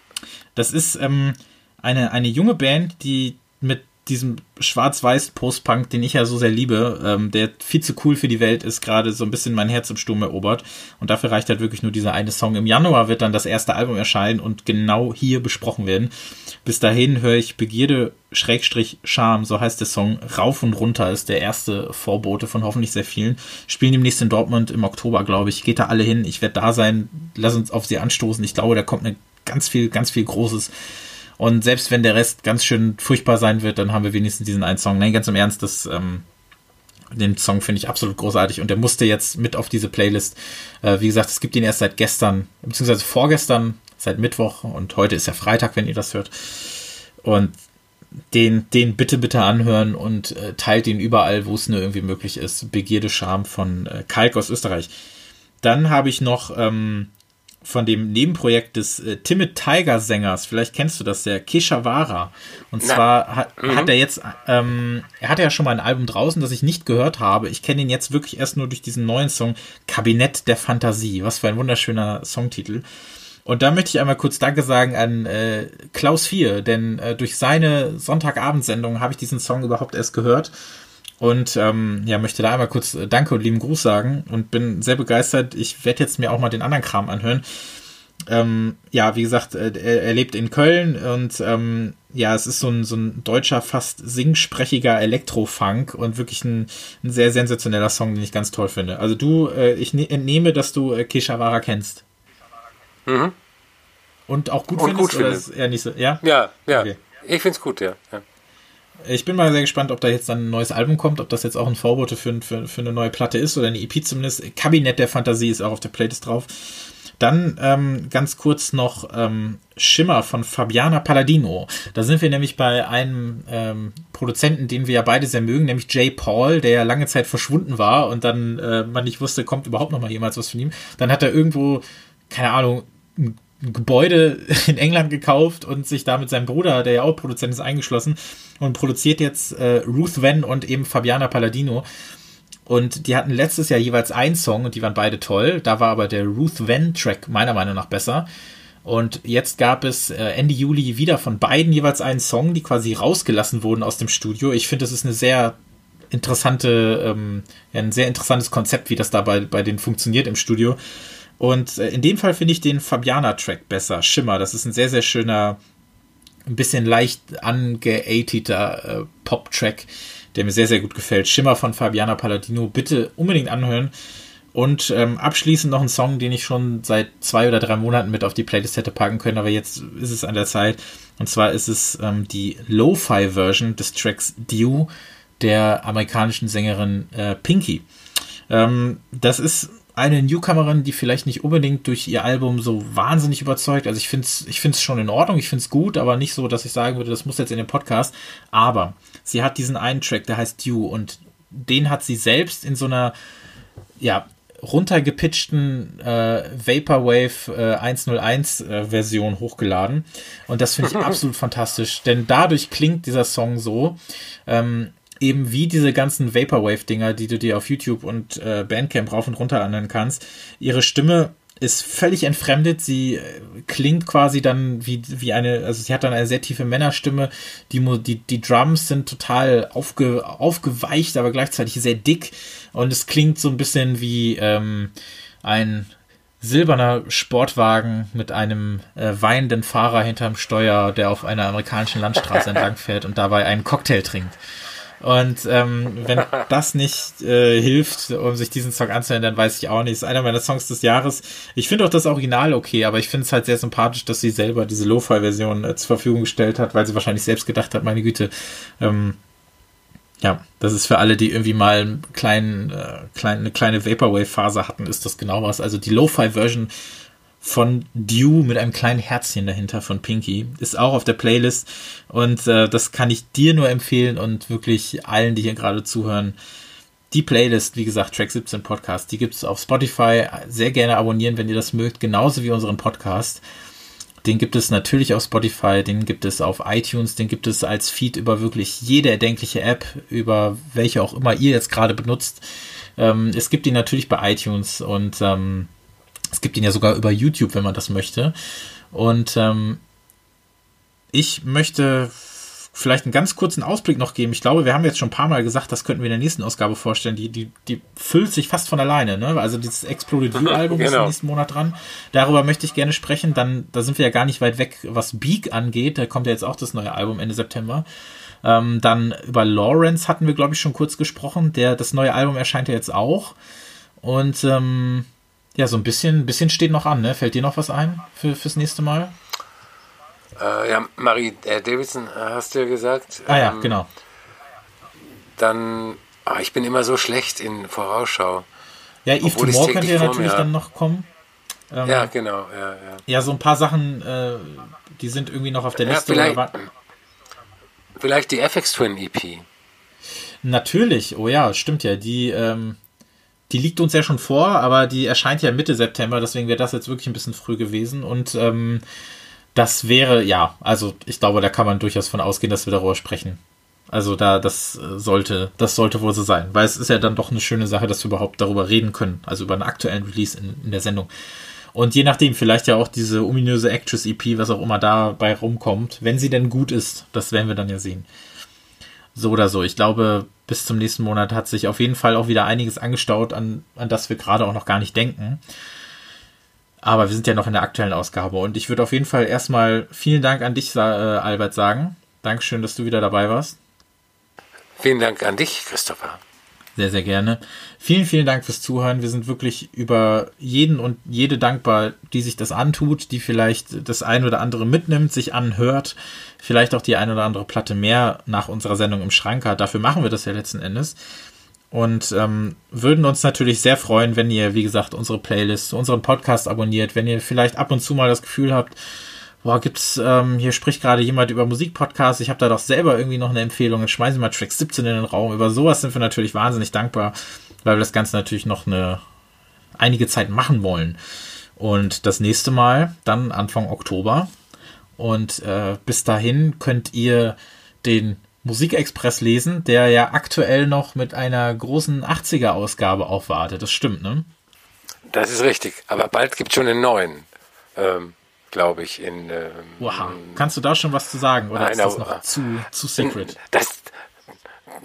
Speaker 3: Das ist ähm, eine, eine junge Band, die mit diesem Schwarz-Weiß-Post-Punk, den ich ja so sehr liebe, ähm, der viel zu cool für die Welt ist, gerade so ein bisschen mein Herz im Sturm erobert. Und dafür reicht halt wirklich nur dieser eine Song. Im Januar wird dann das erste Album erscheinen und genau hier besprochen werden. Bis dahin höre ich Begierde Schrägstrich Charme, so heißt der Song. Rauf und runter ist der erste Vorbote von hoffentlich sehr vielen. Spielen demnächst in Dortmund im Oktober, glaube ich. Geht da alle hin. Ich werde da sein. Lass uns auf sie anstoßen. Ich glaube, da kommt eine ganz viel, ganz viel Großes. Und selbst wenn der Rest ganz schön furchtbar sein wird, dann haben wir wenigstens diesen einen Song. Nein, ganz im Ernst, das, ähm, den Song finde ich absolut großartig und der musste jetzt mit auf diese Playlist. Äh, wie gesagt, es gibt ihn erst seit gestern, beziehungsweise vorgestern, seit Mittwoch und heute ist ja Freitag, wenn ihr das hört. Und den, den bitte, bitte anhören und äh, teilt ihn überall, wo es nur irgendwie möglich ist. Begierde Scham von äh, Kalk aus Österreich. Dann habe ich noch ähm, von dem Nebenprojekt des äh, Timid Tiger Sängers, vielleicht kennst du das, der Keshawara. Und Na. zwar hat, mhm. hat er jetzt, ähm, er hatte ja schon mal ein Album draußen, das ich nicht gehört habe. Ich kenne ihn jetzt wirklich erst nur durch diesen neuen Song Kabinett der Fantasie. Was für ein wunderschöner Songtitel. Und da möchte ich einmal kurz Danke sagen an äh, Klaus Vier, denn äh, durch seine Sonntagabendsendung habe ich diesen Song überhaupt erst gehört und ähm, ja, möchte da einmal kurz äh, Danke und lieben Gruß sagen und bin sehr begeistert. Ich werde jetzt mir auch mal den anderen Kram anhören. Ähm, ja, wie gesagt, äh, er, er, lebt in Köln und ähm, ja, es ist so ein, so ein deutscher, fast singsprechiger Elektrofunk und wirklich ein, ein sehr sensationeller Song, den ich ganz toll finde. Also du, äh, ich ne-, entnehme, dass du äh, Keshawara kennst. Mhm. Und auch gut und findest, gut oder ist eher nicht so? Ja,
Speaker 4: ja, ja. Okay. Ich finde es gut, ja. ja.
Speaker 3: Ich bin mal sehr gespannt, ob da jetzt dann ein neues Album kommt, ob das jetzt auch ein Vorbote für, für, für eine neue Platte ist oder eine EP zumindest. Kabinett der Fantasie ist auch auf der Playlist drauf. Dann ähm, ganz kurz noch ähm, Schimmer von Fabiana Palladino. Da sind wir nämlich bei einem ähm, Produzenten, den wir ja beide sehr mögen, nämlich Jay Paul, der ja lange Zeit verschwunden war und dann äh, man nicht wusste, kommt überhaupt noch mal jemals was von ihm. Dann hat er irgendwo, keine Ahnung, ein Gebäude in England gekauft und sich da mit seinem Bruder, der ja auch Produzent ist, eingeschlossen und produziert jetzt äh, Ruth Van und eben Fabiana Palladino. Und die hatten letztes Jahr jeweils einen Song und die waren beide toll. Da war aber der Ruth Van Track meiner Meinung nach besser. Und jetzt gab es äh, Ende Juli wieder von beiden jeweils einen Song, die quasi rausgelassen wurden aus dem Studio. Ich finde, das ist eine sehr interessante, ähm, ein sehr interessantes Konzept, wie das da bei, bei denen funktioniert im Studio. Und äh, in dem Fall finde ich den Fabiana-Track besser. Schimmer, das ist ein sehr, sehr schöner, ein bisschen leicht angeateter äh, Pop-Track, der mir sehr, sehr gut gefällt. Schimmer von Fabiana Palladino, bitte unbedingt anhören. Und ähm, abschließend noch ein Song, den ich schon seit zwei oder drei Monaten mit auf die Playlist hätte packen können, aber jetzt ist es an der Zeit. Und zwar ist es ähm, die Lo-Fi-Version des Tracks Dew der amerikanischen Sängerin äh, Pinky. Ähm, das ist eine Newcomerin, die vielleicht nicht unbedingt durch ihr Album so wahnsinnig überzeugt. Also ich finde es ich find's schon in Ordnung, ich finde es gut, aber nicht so, dass ich sagen würde, das muss jetzt in den Podcast. Aber sie hat diesen einen Track, der heißt You und den hat sie selbst in so einer, ja, runtergepitchten äh, Vaporwave äh, 101 äh, Version hochgeladen. Und das finde ich absolut fantastisch, denn dadurch klingt dieser Song so, ähm, eben wie diese ganzen Vaporwave-Dinger, die du dir auf YouTube und äh, Bandcamp rauf und runter anhören kannst. Ihre Stimme ist völlig entfremdet. Sie äh, klingt quasi dann wie, wie eine, also sie hat dann eine sehr tiefe Männerstimme. Die, die, die Drums sind total aufge, aufgeweicht, aber gleichzeitig sehr dick. Und es klingt so ein bisschen wie ähm, ein silberner Sportwagen mit einem äh, weinenden Fahrer hinterm Steuer, der auf einer amerikanischen Landstraße entlang fährt und dabei einen Cocktail trinkt. Und ähm, wenn das nicht äh, hilft, um sich diesen Song anzuhören, dann weiß ich auch nicht. ist einer meiner Songs des Jahres. Ich finde auch das Original okay, aber ich finde es halt sehr sympathisch, dass sie selber diese Lo-Fi-Version äh, zur Verfügung gestellt hat, weil sie wahrscheinlich selbst gedacht hat, meine Güte, ähm, ja, das ist für alle, die irgendwie mal einen kleinen, äh, klein, eine kleine Vaporwave-Phase hatten, ist das genau was. Also die Lo-Fi-Version von Dew mit einem kleinen Herzchen dahinter von Pinky. Ist auch auf der Playlist und äh, das kann ich dir nur empfehlen und wirklich allen, die hier gerade zuhören. Die Playlist, wie gesagt, Track 17 Podcast, die gibt es auf Spotify. Sehr gerne abonnieren, wenn ihr das mögt, genauso wie unseren Podcast. Den gibt es natürlich auf Spotify, den gibt es auf iTunes, den gibt es als Feed über wirklich jede erdenkliche App, über welche auch immer ihr jetzt gerade benutzt. Ähm, es gibt ihn natürlich bei iTunes und ähm, es gibt ihn ja sogar über YouTube, wenn man das möchte. Und ähm, ich möchte vielleicht einen ganz kurzen Ausblick noch geben. Ich glaube, wir haben jetzt schon ein paar Mal gesagt, das könnten wir in der nächsten Ausgabe vorstellen. Die, die, die füllt sich fast von alleine. Ne? Also dieses Exploded You-Album genau. ist im nächsten Monat dran. Darüber möchte ich gerne sprechen. Dann, da sind wir ja gar nicht weit weg, was Beak angeht. Da kommt ja jetzt auch das neue Album Ende September. Ähm, dann über Lawrence hatten wir, glaube ich, schon kurz gesprochen. Der, das neue Album erscheint ja jetzt auch. Und ähm, ja, so ein bisschen, bisschen steht noch an. Ne? Fällt dir noch was ein für, fürs nächste Mal?
Speaker 4: Äh, ja, Marie äh, Davidson äh, hast du ja gesagt.
Speaker 3: Ah ja, ähm, genau.
Speaker 4: Dann, oh, ich bin immer so schlecht in Vorausschau.
Speaker 3: Ja, Eve Tomorrow könnte ja natürlich dann noch kommen.
Speaker 4: Ähm, ja, genau. Ja, ja.
Speaker 3: ja, so ein paar Sachen, äh, die sind irgendwie noch auf der Liste.
Speaker 4: Ja, vielleicht, vielleicht die FX Twin EP.
Speaker 3: Natürlich, oh ja, stimmt ja. Die, ähm, die liegt uns ja schon vor, aber die erscheint ja Mitte September, deswegen wäre das jetzt wirklich ein bisschen früh gewesen. Und ähm, das wäre, ja, also ich glaube, da kann man durchaus von ausgehen, dass wir darüber sprechen. Also da, das sollte, das sollte wohl so sein, weil es ist ja dann doch eine schöne Sache, dass wir überhaupt darüber reden können, also über einen aktuellen Release in, in der Sendung. Und je nachdem, vielleicht ja auch diese ominöse Actress EP, was auch immer dabei rumkommt, wenn sie denn gut ist, das werden wir dann ja sehen. So oder so. Ich glaube, bis zum nächsten Monat hat sich auf jeden Fall auch wieder einiges angestaut, an, an das wir gerade auch noch gar nicht denken. Aber wir sind ja noch in der aktuellen Ausgabe und ich würde auf jeden Fall erstmal vielen Dank an dich, äh, Albert, sagen. Dankeschön, dass du wieder dabei warst.
Speaker 4: Vielen Dank an dich, Christopher.
Speaker 3: Sehr, sehr gerne. Vielen, vielen Dank fürs Zuhören. Wir sind wirklich über jeden und jede dankbar, die sich das antut, die vielleicht das ein oder andere mitnimmt, sich anhört, vielleicht auch die ein oder andere Platte mehr nach unserer Sendung im Schrank hat. Dafür machen wir das ja letzten Endes und ähm, würden uns natürlich sehr freuen, wenn ihr, wie gesagt, unsere Playlist, unseren Podcast abonniert, wenn ihr vielleicht ab und zu mal das Gefühl habt, boah, gibt's, ähm, hier spricht gerade jemand über Musikpodcasts, ich habe da doch selber irgendwie noch eine Empfehlung, jetzt schmeißen wir mal Track 17 in den Raum. Über sowas sind wir natürlich wahnsinnig dankbar, weil wir das Ganze natürlich noch eine einige Zeit machen wollen. Und das nächste Mal dann Anfang Oktober. Und äh, bis dahin könnt ihr den Musikexpress lesen, der ja aktuell noch mit einer großen 80er-Ausgabe aufwartet. Das stimmt, ne?
Speaker 4: Das ist richtig. Aber bald gibt es schon einen neuen, ähm, glaube ich. In, ähm,
Speaker 3: wow. Kannst du da schon was zu sagen? Oder ist das noch zu, zu secret?
Speaker 4: Das,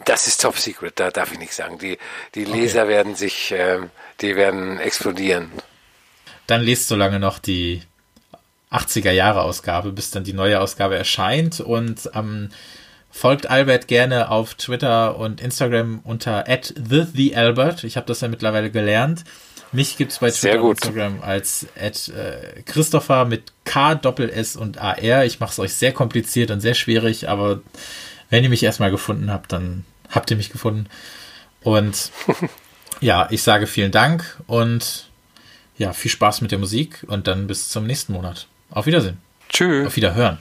Speaker 4: das ist top secret, da darf ich nichts sagen. Die, die Leser okay. werden sich, ähm, die werden explodieren.
Speaker 3: Dann lest so lange noch die 80er-Jahre-Ausgabe, bis dann die neue Ausgabe erscheint. Und ähm, Folgt Albert gerne auf Twitter und Instagram unter @thethealbert. Ich habe das ja mittlerweile gelernt. Mich gibt's bei Twitter und Instagram als at, äh, Christopher mit K, Doppel S und AR. Ich mache es euch sehr kompliziert und sehr schwierig, aber wenn ihr mich erstmal gefunden habt, dann habt ihr mich gefunden. Und ja, ich sage vielen Dank und ja, viel Spaß mit der Musik und dann bis zum nächsten Monat. Auf Wiedersehen.
Speaker 4: Tschüss.
Speaker 3: Auf Wiederhören.